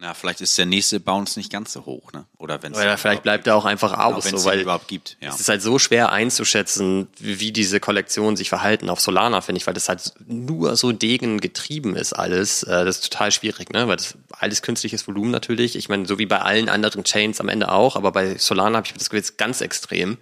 Na, vielleicht ist der nächste Bounce nicht ganz so hoch, ne? Oder wenn es Oder vielleicht bleibt er auch einfach aus, wenn es so, weil überhaupt gibt. Ja. es ist halt so schwer einzuschätzen, wie diese Kollektionen sich verhalten auf Solana, finde ich, weil das halt nur so Degen getrieben ist alles. Äh, Das ist total schwierig, ne? Weil das alles künstliches Volumen natürlich. Ich meine, so wie bei allen anderen Chains am Ende auch, aber bei Solana habe ich das Gefühl, jetzt ganz extrem.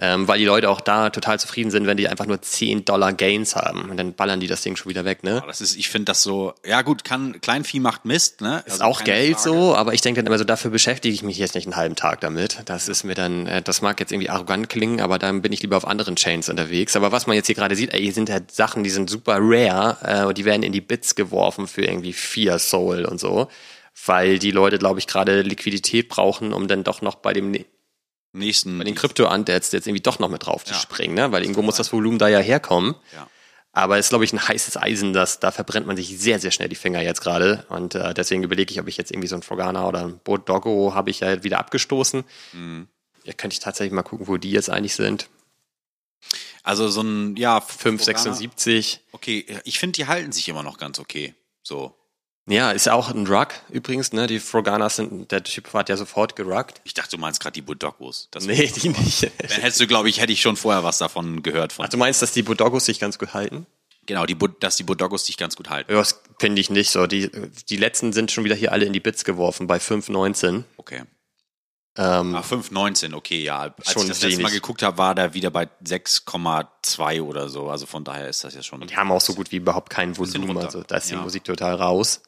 Ähm, weil die Leute auch da total zufrieden sind, wenn die einfach nur 10 Dollar Gains haben. Und dann ballern die das Ding schon wieder weg, ne? Das ist, ich finde das so, ja gut, kann, Kleinvieh macht Mist, ne? Ist Also auch Geld Frage. so, aber ich denke dann immer so, dafür beschäftige ich mich jetzt nicht einen halben Tag damit. Das ist mir dann, äh, das mag jetzt irgendwie arrogant klingen, aber dann bin ich lieber auf anderen Chains unterwegs. Aber was man jetzt hier gerade sieht, ey, hier sind halt Sachen, die sind super rare äh, und die werden in die Bits geworfen für irgendwie vier Soul und so. Weil die Leute, glaube ich, gerade Liquidität brauchen, um dann doch noch bei dem ne- Nächsten. bei den Krypto-Undeads jetzt irgendwie doch noch mit drauf zu Ja. springen, ne? Weil irgendwo muss das Volumen da ja herkommen. Ja. Aber es ist, glaube ich, ein heißes Eisen, das, da verbrennt man sich sehr, sehr schnell die Finger jetzt gerade. Und äh, deswegen überlege ich, ob ich jetzt irgendwie so ein Frogana oder ein Bodoggo habe ich ja wieder abgestoßen. Mhm. Ja, könnte ich tatsächlich mal gucken, wo die jetzt eigentlich sind. Also so ein, ja, 5, Organa- 76. Okay, ich finde, die halten sich immer noch ganz okay. So. Ja, ist ja auch ein Rug übrigens, ne? Die Froganas sind, der Typ hat ja sofort geruckt. Ich dachte, du meinst gerade die Budokos. Das Nee, die (laughs) nicht. Dann hättest du, glaube ich, hätte ich schon vorher was davon gehört. Von, Ach, du meinst, dass die Bodoggos sich ganz gut halten? genau, die, dass die Budokos sich ganz gut halten. Ja, das finde ich nicht so. Die, die letzten sind schon wieder hier alle in die Bits geworfen bei 5,19. Okay. Ähm, Ah, 5,19, okay, ja. Als Schon ich das letzte Mal geguckt habe, war der wieder bei 6,2 oder so. Also von daher ist das ja schon. Die haben auch so gut wie überhaupt kein Volumen, also da ist die Ja. Musik total raus.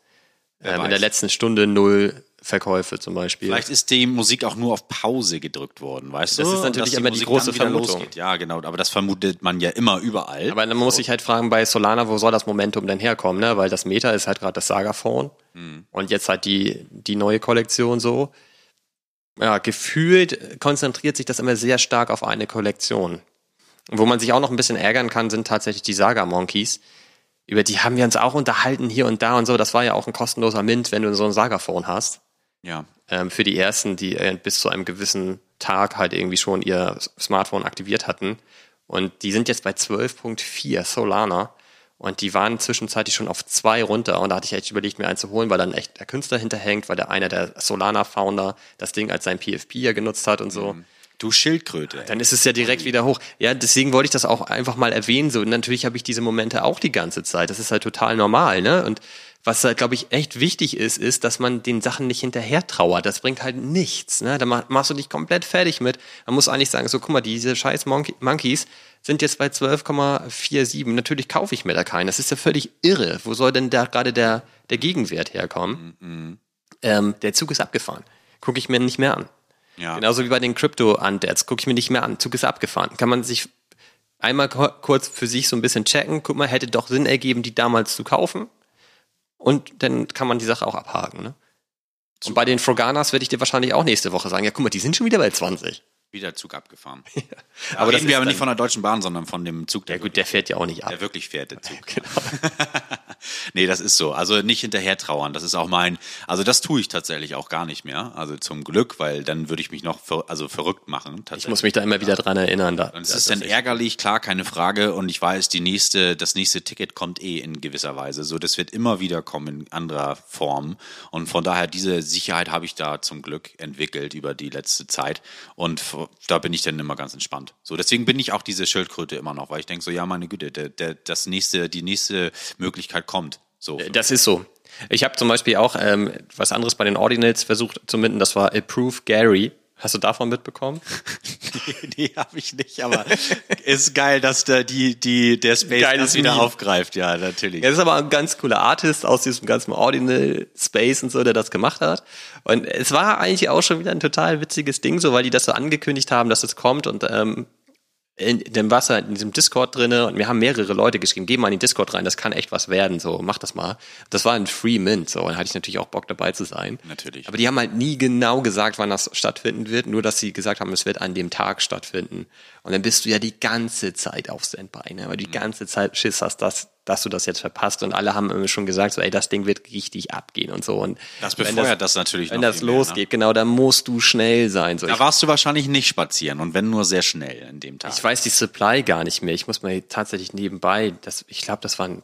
Ähm, in der letzten Stunde null Verkäufe zum Beispiel. Vielleicht ist die Musik auch nur auf Pause gedrückt worden, weißt Das du? ist Und natürlich dass immer die große Vermutung. losgeht. Ja, genau. Aber das vermutet man ja immer überall. Aber dann muss ich halt fragen, bei Solana, wo soll das Momentum denn herkommen, ne? Weil das Meta ist halt gerade das Saga-Phone. Hm. Und jetzt halt die, die neue Kollektion so. Ja, gefühlt konzentriert sich das immer sehr stark auf eine Kollektion. Und wo man sich auch noch ein bisschen ärgern kann, sind tatsächlich die Saga-Monkeys. Über die haben wir uns auch unterhalten hier und da und so. Das war ja auch ein kostenloser Mint, wenn du so ein Saga-Phone hast. ja. ähm, für die ersten, die äh, bis zu einem gewissen Tag halt irgendwie schon ihr Smartphone aktiviert hatten. Und die sind jetzt bei 12.4 Solana. Und die waren zwischenzeitlich schon auf zwei runter. Und da hatte ich echt überlegt, mir einen zu holen, weil dann echt der Künstler hinterhängt, weil der einer der Solana-Founder das Ding als sein PFP ja genutzt hat und so. Du Schildkröte. Dann ist es ja direkt wieder hoch. Ja, deswegen wollte ich das auch einfach mal erwähnen. So, und natürlich habe ich diese Momente auch die ganze Zeit. Das ist halt total normal, ne? Und was halt, glaube ich, echt wichtig ist, ist, dass man den Sachen nicht hinterher trauert. Das bringt halt nichts, ne? Da mach- machst du dich komplett fertig mit. Man muss eigentlich sagen, so, guck mal, diese scheiß Monkey Monkeys sind jetzt bei 12,47. Natürlich kaufe ich mir da keinen. Das ist ja völlig irre. Wo soll denn da gerade der, der Gegenwert herkommen? Ähm, der Zug ist abgefahren. Gucke ich mir nicht mehr an. Ja. Genauso wie bei den Crypto-Undeads. Gucke ich mir nicht mehr an. Zug ist abgefahren. Kann man sich einmal kurz für sich so ein bisschen checken. Guck mal, hätte doch Sinn ergeben, die damals zu kaufen. Und dann kann man die Sache auch abhaken. Ne? Und bei den Froganas werde ich dir wahrscheinlich auch nächste Woche sagen, ja guck mal, die sind schon wieder bei 20. Wieder Zug abgefahren. (laughs) Aber aber das reden wir ist aber nicht von der Deutschen Bahn, sondern von dem Zug, der, Ja gut, der fährt ja auch nicht ab. der wirklich fährt, der (laughs) Zug. Genau. (laughs) (laughs) nee, das ist so. Also nicht hinterher trauern. Das ist auch mein, also das tue ich tatsächlich auch gar nicht mehr. Also zum Glück, weil dann würde ich mich noch ver, also verrückt machen. Ich muss mich da immer wieder dran erinnern. Da, Und es ist dann ich- ärgerlich, klar, keine Frage. Und ich weiß, die nächste, das nächste Ticket kommt eh in gewisser Weise. So, das wird immer wieder kommen in anderer Form. Und von daher, diese Sicherheit habe ich da zum Glück entwickelt über die letzte Zeit. Und da bin ich dann immer ganz entspannt. So, deswegen bin ich auch diese Schildkröte immer noch, weil ich denke so, ja, meine Güte, der, der, das nächste, die nächste Möglichkeit kommt. So. Das ist so. Ich habe zum Beispiel auch ähm, was anderes bei den Ordinals versucht zu minden, das war Approve Gary. Hast du davon mitbekommen? (laughs) nee, habe ich nicht, aber (laughs) ist geil, dass da die, die, der Space Geiles das wieder Meme. aufgreift. Ja, natürlich. Er ist aber ein ganz cooler Artist aus diesem ganzen Ordinal Space und so, der das gemacht hat. Und es war eigentlich auch schon wieder ein total witziges Ding, so weil die das so angekündigt haben, dass es kommt und ähm, in dem Wasser, in diesem Discord drinne und mir haben mehrere Leute geschrieben, geh mal in den Discord rein, das kann echt was werden, so, mach das mal. Das war ein Free Mint, so, und hatte ich natürlich auch Bock dabei zu sein. Natürlich. Aber die haben halt nie genau gesagt, wann das stattfinden wird, nur dass sie gesagt haben, es wird an dem Tag stattfinden. Und dann bist du ja die ganze Zeit auf Standby, ne? weil du die ganze Zeit Schiss hast, dass, dass du das jetzt verpasst und alle haben immer schon gesagt, so, ey, das Ding wird richtig abgehen und so. Und Das wenn befeuert das natürlich Wenn das mehr, ne? losgeht, genau, dann musst du schnell sein. So, Da warst du wahrscheinlich nicht spazieren und wenn nur sehr schnell in dem Tag. ich weiß die Supply gar nicht mehr. Ich muss mal tatsächlich nebenbei, das, ich glaube, das waren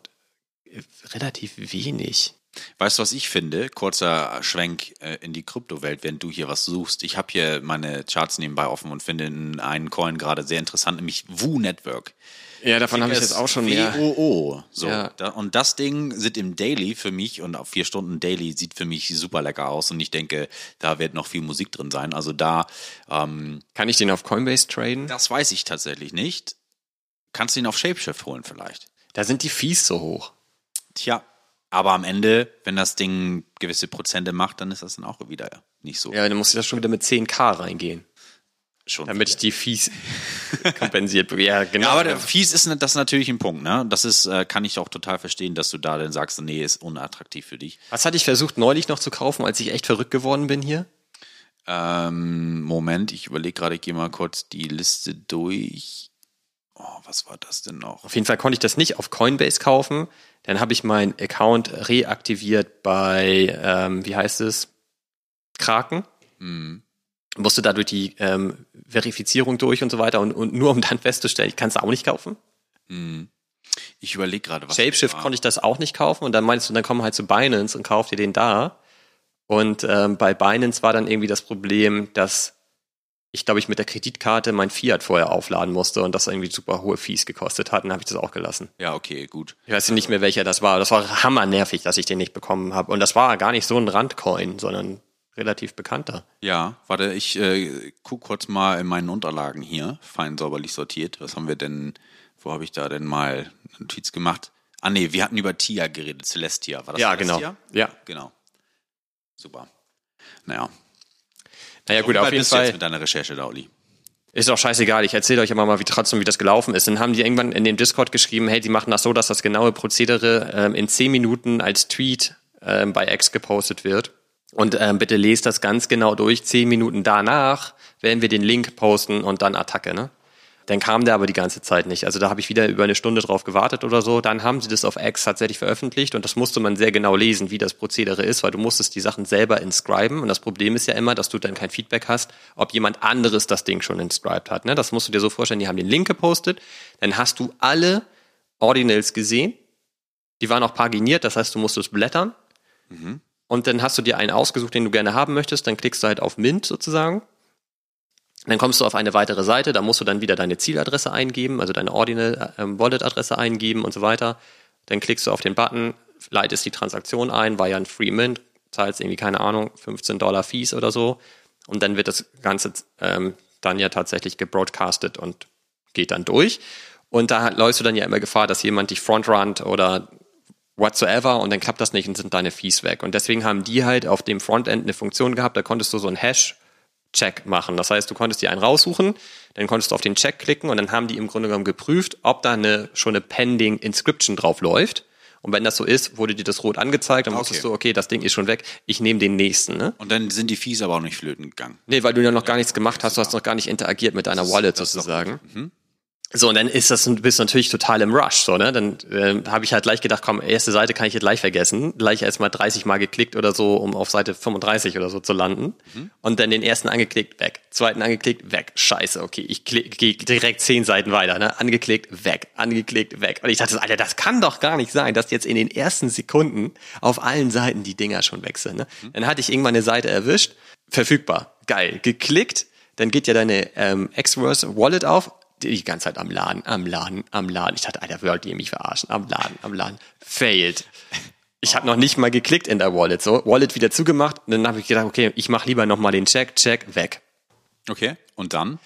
äh, relativ wenig. Weißt du, was ich finde? Kurzer Schwenk äh, in die Kryptowelt, wenn du hier was suchst. Ich habe hier meine Charts nebenbei offen und finde einen Coin gerade sehr interessant, nämlich Wu Network. Ja, davon habe ich jetzt auch schon mehr. WOO. So. Ja. Und das Ding sieht im Daily für mich und auf vier Stunden Daily sieht für mich super lecker aus und ich denke, da wird noch viel Musik drin sein. Also da, ähm, Kann ich den auf Coinbase traden? das weiß ich tatsächlich nicht. Kannst du ihn auf Shapeshift holen vielleicht? Da sind die Fees so hoch. Tja, aber am Ende, wenn das Ding gewisse Prozente macht, dann ist das dann auch wieder nicht so. Ja, dann muss ich das schon wieder mit 10k reingehen, schon damit ich die Fees (laughs) kompensiert bekomme. Ja, genau. Ja, aber der Fies ist das ist natürlich ein Punkt, ne? Das ist, äh, kann ich auch total verstehen, dass du da dann sagst, nee, ist unattraktiv für dich. Was hatte ich versucht neulich noch zu kaufen, als ich echt verrückt geworden bin hier? Ähm, Moment, ich überlege gerade, ich gehe mal kurz die Liste durch. Oh, was war das denn noch? Auf jeden Fall konnte ich das nicht auf Coinbase kaufen. Dann habe ich meinen Account reaktiviert bei, ähm, wie heißt es? Kraken. Hm. Musste dadurch die ähm, Verifizierung durch und so weiter und, und nur um dann festzustellen, ich kann es auch nicht kaufen. Hm. Ich überlege gerade, was. Shapeshift konnte ich das auch nicht kaufen und dann meinst du, dann komm halt zu Binance und kauf dir den da. Und ähm, bei Binance war dann irgendwie das Problem, dass ich glaube ich mit der Kreditkarte mein Fiat vorher aufladen musste und das irgendwie super hohe Fees gekostet hat, und dann habe ich das auch gelassen. Ja, okay, gut. Ich weiß nicht mehr, welcher das war. Das war hammernervig, dass ich den nicht bekommen habe. Und das war gar nicht so ein Randcoin, sondern relativ bekannter. Ja, warte, ich äh, guck kurz mal in meinen Unterlagen hier, fein säuberlich sortiert. Was haben wir denn, wo habe ich da denn mal eine Notiz gemacht? Ah nee, wir hatten über Tia geredet, Celestia. War das Ja, genau. Celestia? Ja. Genau. Super. Naja. Naja, gut, auf jeden bist du Fall. jetzt mit deiner Recherche, da, Oli? Ist auch scheißegal. Ich erzähle euch immer mal, wie trotzdem, wie das gelaufen ist. Dann haben die irgendwann in dem Discord geschrieben, hey, die machen das so, dass das genaue Prozedere ähm, in 10 Minuten als Tweet ähm, bei X gepostet wird. Und ähm, bitte lest das ganz genau durch. 10 Minuten danach werden wir den Link posten und dann Attacke, ne? Dann kam der aber die ganze Zeit nicht. Also da habe ich wieder über eine Stunde drauf gewartet oder so. Dann haben sie das auf X tatsächlich veröffentlicht und das musste man sehr genau lesen, wie das Prozedere ist, weil du musstest die Sachen selber inscriben und das Problem ist ja immer, dass du dann kein Feedback hast, ob jemand anderes das Ding schon inscribed hat. Ne? Das musst du dir so vorstellen, die haben den Link gepostet, dann hast du alle Ordinals gesehen, die waren auch paginiert, das heißt, du musstest blättern und dann hast du dir einen ausgesucht, den du gerne haben möchtest, dann klickst du halt auf Mint sozusagen dann kommst du auf eine weitere Seite, da musst du dann wieder deine Zieladresse eingeben, also deine Ordinal ähm, Wallet-Adresse eingeben und so weiter. Dann klickst du auf den Button, leitest die Transaktion ein, war ja ein Free Mint, zahlst irgendwie, keine Ahnung, 15 Dollar Fees oder so. Und dann wird das Ganze ähm, dann ja tatsächlich gebroadcastet und geht dann durch. Und da läufst du dann ja immer Gefahr, dass jemand dich frontrunnt oder whatsoever und dann klappt das nicht und sind deine Fees weg. Und deswegen haben die halt auf dem Frontend eine Funktion gehabt, da konntest du so einen Hash Check machen. Das heißt, du konntest dir einen raussuchen, dann konntest du auf den Check klicken und dann haben die im Grunde genommen geprüft, ob da eine, schon eine Pending Inscription drauf läuft. Und wenn das so ist, wurde dir das rot angezeigt, dann Okay. wusstest du, okay, das Ding ist schon weg, ich nehme den nächsten. Ne? Und dann sind die Fees aber auch nicht flöten gegangen. Nee, weil du ja noch gar nichts gemacht hast, du hast noch gar nicht interagiert mit deiner Wallet sozusagen. So, und dann ist das, du bist natürlich total im Rush, so, ne? Dann äh, habe ich halt gleich gedacht, komm, erste Seite kann ich jetzt gleich vergessen. Gleich erst mal 30 Mal geklickt oder so, um auf Seite 35 oder so zu landen. Und dann den ersten angeklickt, weg. Zweiten angeklickt, weg. Scheiße, okay, ich gehe direkt zehn Seiten weiter, ne? Angeklickt, weg. Angeklickt, weg. Und ich dachte, Alter, das kann doch gar nicht sein, dass jetzt in den ersten Sekunden auf allen Seiten die Dinger schon weg sind, ne? Dann hatte ich irgendwann eine Seite erwischt, verfügbar, geil, geklickt, dann geht ja deine ähm, Xverse Wallet auf, die ganze Zeit am Laden, am Laden, am Laden. Ich dachte, Alter, wollt ihr mich verarschen? Am Laden, am Laden. Failed. Ich habe noch nicht mal geklickt in der Wallet. So, Wallet wieder zugemacht. Und dann habe ich gedacht, okay, ich mache lieber nochmal den Check, Check, weg. Okay. Und dann?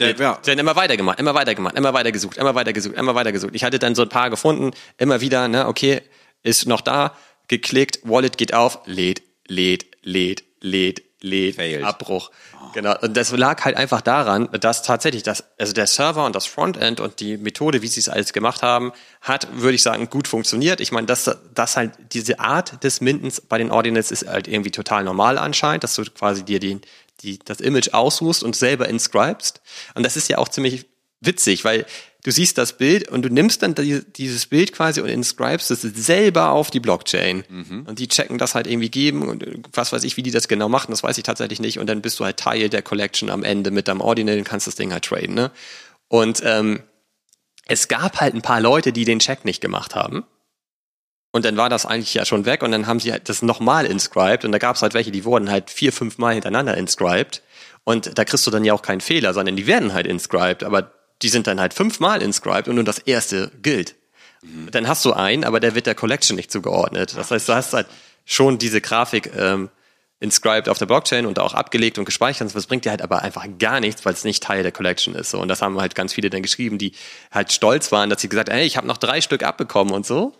Äh, ja. Dann immer weitergemacht, immer weitergemacht, immer weiter gesucht, immer weiter gesucht, immer weiter gesucht. Ich hatte dann so ein paar gefunden, immer wieder, ne, okay, ist noch da, geklickt, Wallet geht auf, lädt, lädt, lädt, lädt, lädt, Failed. Abbruch. Genau. Und das lag halt einfach daran, dass tatsächlich das, also der Server und das Frontend und die Methode, wie sie es alles gemacht haben, hat, würde ich sagen, gut funktioniert. Ich meine, dass das halt diese Art des Mintens bei den Ordinals ist halt irgendwie total normal anscheinend, dass du quasi dir die, die, das Image aussuchst und selber inscribest. Und das ist ja auch ziemlich witzig, weil du siehst das Bild und du nimmst dann die, dieses Bild quasi und inscribest es selber auf die Blockchain. Und die checken das halt irgendwie geben und was weiß ich, wie die das genau machen, das weiß ich tatsächlich nicht. Und dann bist du halt Teil der Collection am Ende mit deinem Ordinal und kannst das Ding halt traden. Ne? Und ähm, es gab halt ein paar Leute, die den Check nicht gemacht haben. Und dann war das eigentlich ja schon weg und dann haben sie halt das nochmal inscribed und da gab es halt welche, die wurden halt vier, fünf Mal hintereinander inscribed. Und da kriegst du dann ja auch keinen Fehler, sondern die werden halt inscribed, aber die sind dann halt fünfmal inscribed und nur das erste gilt. Dann hast du einen, aber der wird der Collection nicht zugeordnet. Das heißt, du hast halt schon diese Grafik ähm, inscribed auf der Blockchain und auch abgelegt und gespeichert. Das bringt dir halt aber einfach gar nichts, weil es nicht Teil der Collection ist. So. Und das haben halt ganz viele dann geschrieben, die halt stolz waren, dass sie gesagt haben, hey, ich habe noch drei Stück abbekommen und so.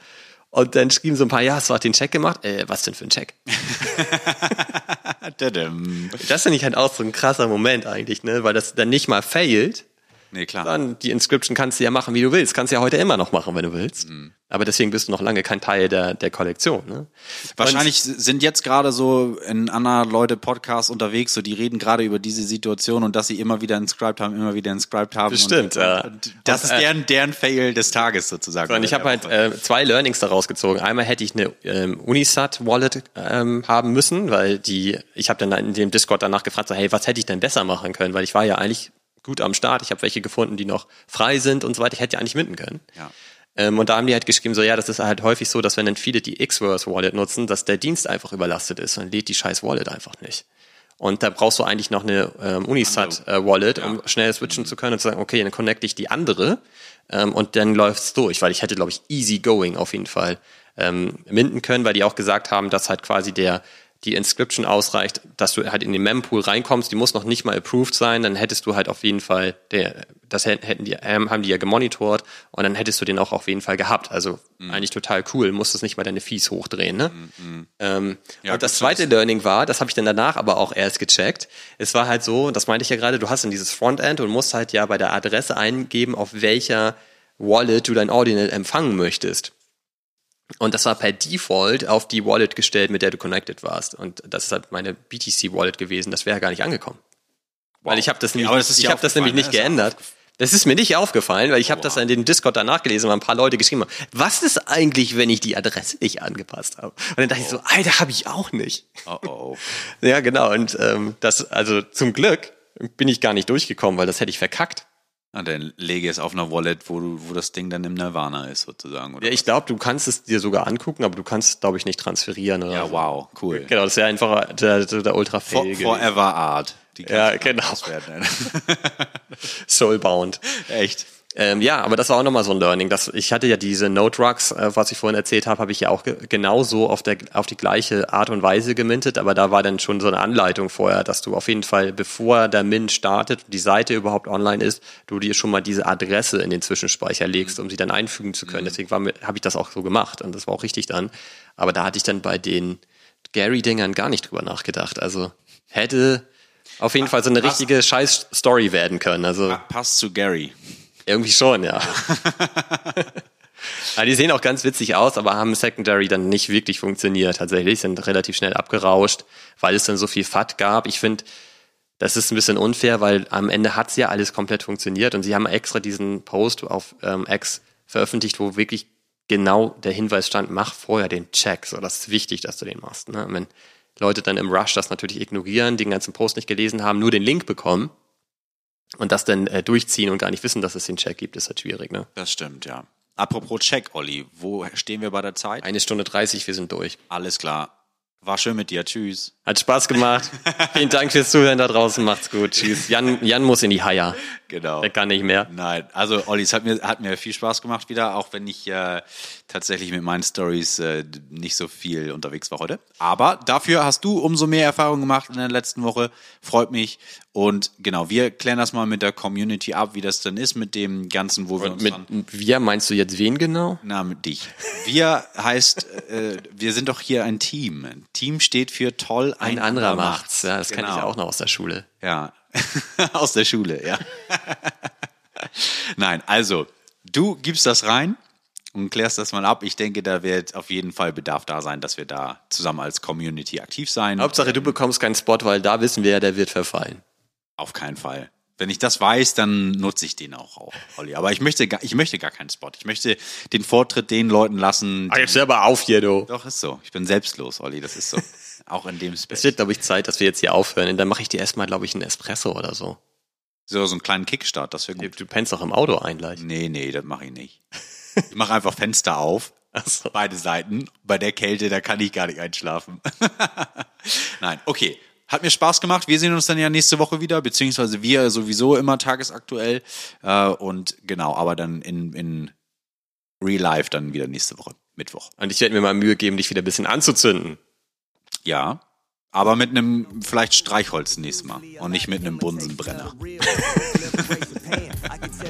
Und dann schrieben so ein paar, ja, hast du auch den Check gemacht? Äh, was denn für ein Check? (laughs) Das finde ich halt auch so ein krasser Moment eigentlich, ne? Weil das dann nicht mal failt. Nee, klar. Dann die Inscription kannst du ja machen, wie du willst. Kannst du ja heute immer noch machen, wenn du willst. Aber deswegen bist du noch lange kein Teil der, der Kollektion. Ne? Wahrscheinlich sind jetzt gerade so in anderen Leute Podcasts unterwegs, so die reden gerade über diese Situation und dass sie immer wieder inscribed haben, immer wieder inscribed haben. Bestimmt, und, ja. Und das Und, ist deren, deren Fail des Tages sozusagen. Und ich habe halt äh, zwei Learnings daraus gezogen. Einmal hätte ich eine ähm, Unisat-Wallet ähm, haben müssen, weil die, ich habe dann in dem Discord danach gefragt, so, hey, was hätte ich denn besser machen können? Weil ich war ja eigentlich gut am Start. Ich habe welche gefunden, die noch frei sind und so weiter. Ich hätte ja eigentlich minden können. Ja. Ähm, und da haben die halt geschrieben, so ja, das ist halt häufig so, dass wenn dann viele die Xverse Wallet nutzen, dass der Dienst einfach überlastet ist und lädt die scheiß Wallet einfach nicht. Und da brauchst du eigentlich noch eine ähm, Unisat äh, Wallet, um schnell switchen zu können und zu sagen, okay, dann connecte ich die andere ähm, und dann läuft's durch, weil ich hätte, glaube ich, easy going auf jeden Fall ähm, minden können, weil die auch gesagt haben, dass halt quasi der die Inscription ausreicht, dass du halt in den Mempool reinkommst, die muss noch nicht mal approved sein, dann hättest du halt auf jeden Fall, der, das hätten die, haben die ja gemonitort und dann hättest du den auch auf jeden Fall gehabt. Also eigentlich total cool, musstest nicht mal deine Fees hochdrehen. Ne? Ähm, Ja, und das zweite Learning war, das habe ich dann danach aber auch erst gecheckt, es war halt so, das meinte ich ja gerade, du hast dann dieses Frontend und musst halt ja bei der Adresse eingeben, auf welcher Wallet du dein Ordinal empfangen möchtest. Und das war per Default auf die Wallet gestellt, mit der du connected warst. Und das ist halt meine BTC-Wallet gewesen. Das wäre gar nicht angekommen. Weil ich habe das, nämlich, aber das ich hab das nämlich nicht ne? geändert. Das ist mir nicht aufgefallen, weil ich habe das in den Discord danach gelesen, weil ein paar Leute geschrieben haben, was ist eigentlich, wenn ich die Adresse nicht angepasst habe? Und dann dachte ich so, Alter, habe ich auch nicht. Oh, oh. (laughs) Ja, genau. Und ähm, das, also zum Glück bin ich gar nicht durchgekommen, weil das hätte ich verkackt. Na, dann lege es auf einer Wallet, wo, du, wo das Ding dann im Nirvana ist, sozusagen. Oder Ja, ich glaube, du kannst es dir sogar angucken, aber du kannst, glaube ich, nicht transferieren. Oder ja, wow, cool. Genau, das wäre einfach der, der, der ultra For, forever Art. Die Ja, genau. (laughs) Soulbound. Echt. Ähm, ja, aber das war auch nochmal so ein Learning. Dass ich hatte ja diese Note Drugs, äh, was ich vorhin erzählt habe, habe ich ja auch ge genauso auf, der, auf die gleiche Art und Weise gemintet, aber da war dann schon so eine Anleitung vorher, dass du auf jeden Fall, bevor der Mint startet, die Seite überhaupt online ist, du dir schon mal diese Adresse in den Zwischenspeicher legst, um sie dann einfügen zu können. Deswegen habe ich das auch so gemacht und das war auch richtig dann. Aber da hatte ich dann bei den Gary-Dingern gar nicht drüber nachgedacht. Also hätte auf jeden Fall so eine richtige Scheiß-Story werden können. Also Passt zu Gary. Irgendwie schon, ja. (laughs) ja. Die sehen auch ganz witzig aus, aber haben Secondary dann nicht wirklich funktioniert tatsächlich, sind relativ schnell abgerauscht, weil es dann so viel FAT gab. Ich finde, das ist ein bisschen unfair, weil am Ende hat's ja alles komplett funktioniert und sie haben extra diesen Post auf ähm, X veröffentlicht, wo wirklich genau der Hinweis stand, mach vorher den Check. So, das ist wichtig, dass du den machst. Ne? Wenn Leute dann im Rush das natürlich ignorieren, den ganzen Post nicht gelesen haben, nur den Link bekommen und das dann äh, durchziehen und gar nicht wissen, dass es den Check gibt, ist halt schwierig. Ne? Das stimmt, ja. Apropos Check, Olli, wo stehen wir bei der Zeit? Eine Stunde 30, wir sind durch. Alles klar. War schön mit dir. Tschüss. Hat Spaß gemacht. (laughs) Vielen Dank fürs Zuhören da draußen. Macht's gut. Tschüss. Jan, Jan muss in die Haier. Genau. Der kann nicht mehr. Nein, also Olli, es hat mir, hat mir viel Spaß gemacht wieder, auch wenn ich äh, tatsächlich mit meinen Stories äh, nicht so viel unterwegs war heute. Aber dafür hast du umso mehr Erfahrung gemacht in der letzten Woche. Freut mich. Und genau, wir klären das mal mit der Community ab, wie das denn ist mit dem Ganzen, wo wir uns Mit dann wir meinst du jetzt wen genau? na, mit dich. Wir heißt, äh, wir sind doch hier ein Team. Ein Team steht für toll, Ein anderer macht's. Ja, das kenne ich Genau. auch noch aus der Schule. Ja, (laughs) aus der Schule, ja. Nein, also, du gibst das rein und klärst das mal ab. Ich denke, da wird auf jeden Fall Bedarf da sein, dass wir da zusammen als Community aktiv sein. Hauptsache, du bekommst keinen Spot, weil da wissen wir ja, der wird verfallen. Auf keinen Fall. Wenn ich das weiß, dann nutze ich den auch, auch, Olli. Aber ich möchte, gar, ich möchte gar keinen Spot. Ich möchte den Vortritt den Leuten lassen. Ah, jetzt selber auf hier, du. Doch, ist so. Ich bin selbstlos, Olli. Das ist so. (laughs) auch in dem Es Space. wird, glaube ich, Zeit, dass wir jetzt hier aufhören. Und dann mache ich dir erstmal, glaube ich, einen Espresso oder so. So, so einen kleinen Kickstart, das wäre Du, gut. du pennst doch im Auto ein gleich. Nee, nee, das mache ich nicht. (laughs) Ich mache einfach Fenster auf. So. Beide Seiten. Bei der Kälte, da kann ich gar nicht einschlafen. (laughs) Nein, okay. Hat mir Spaß gemacht. Wir sehen uns dann ja nächste Woche wieder, beziehungsweise wir sowieso immer tagesaktuell. Äh, und genau, aber dann in, in Real Life dann wieder nächste Woche, Mittwoch. Und ich werde mir mal Mühe geben, dich wieder ein bisschen anzuzünden. Ja, aber mit einem vielleicht Streichholz nächstes Mal und nicht mit einem Bunsenbrenner. (laughs) (laughs)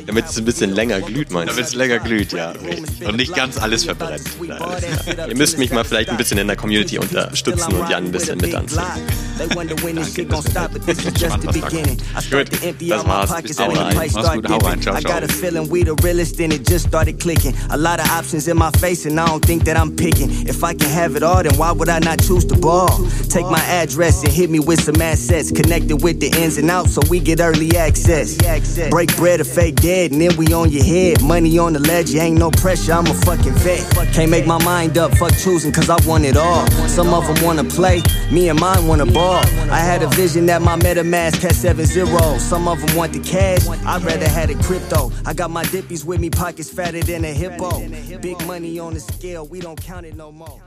Damit es ein bisschen länger glüht, meinst Damit es länger glüht, ja. richtig. Und nicht ganz alles verbrennt. du? Ihr müsst mich mal vielleicht ein bisschen in der Community unterstützen und Jan ein bisschen mit anziehen. Gut, das war's. Bis dann. Mach's gut, hau rein. Ciao, I ciao. got a feeling we the realest and it just started clicking. A lot of options in my face and I don't think that I'm picking. If I can have it all, then why would I not choose the ball? Take my address and hit me with some assets. Connected with the ins and outs so we get early access. Break bread or fake dead and then we on your head. Money on the ledge, ain't no pressure, I'm a fucking vet. Can't make my mind up, fuck choosing cause I want it all. Some of them wanna play, me and mine wanna ball. I had a vision that my MetaMask had seven. Some of them want the cash, I'd rather had it crypto. I got my dippies with me, pockets fatter than a hippo. Big money on the scale, we don't count it no more.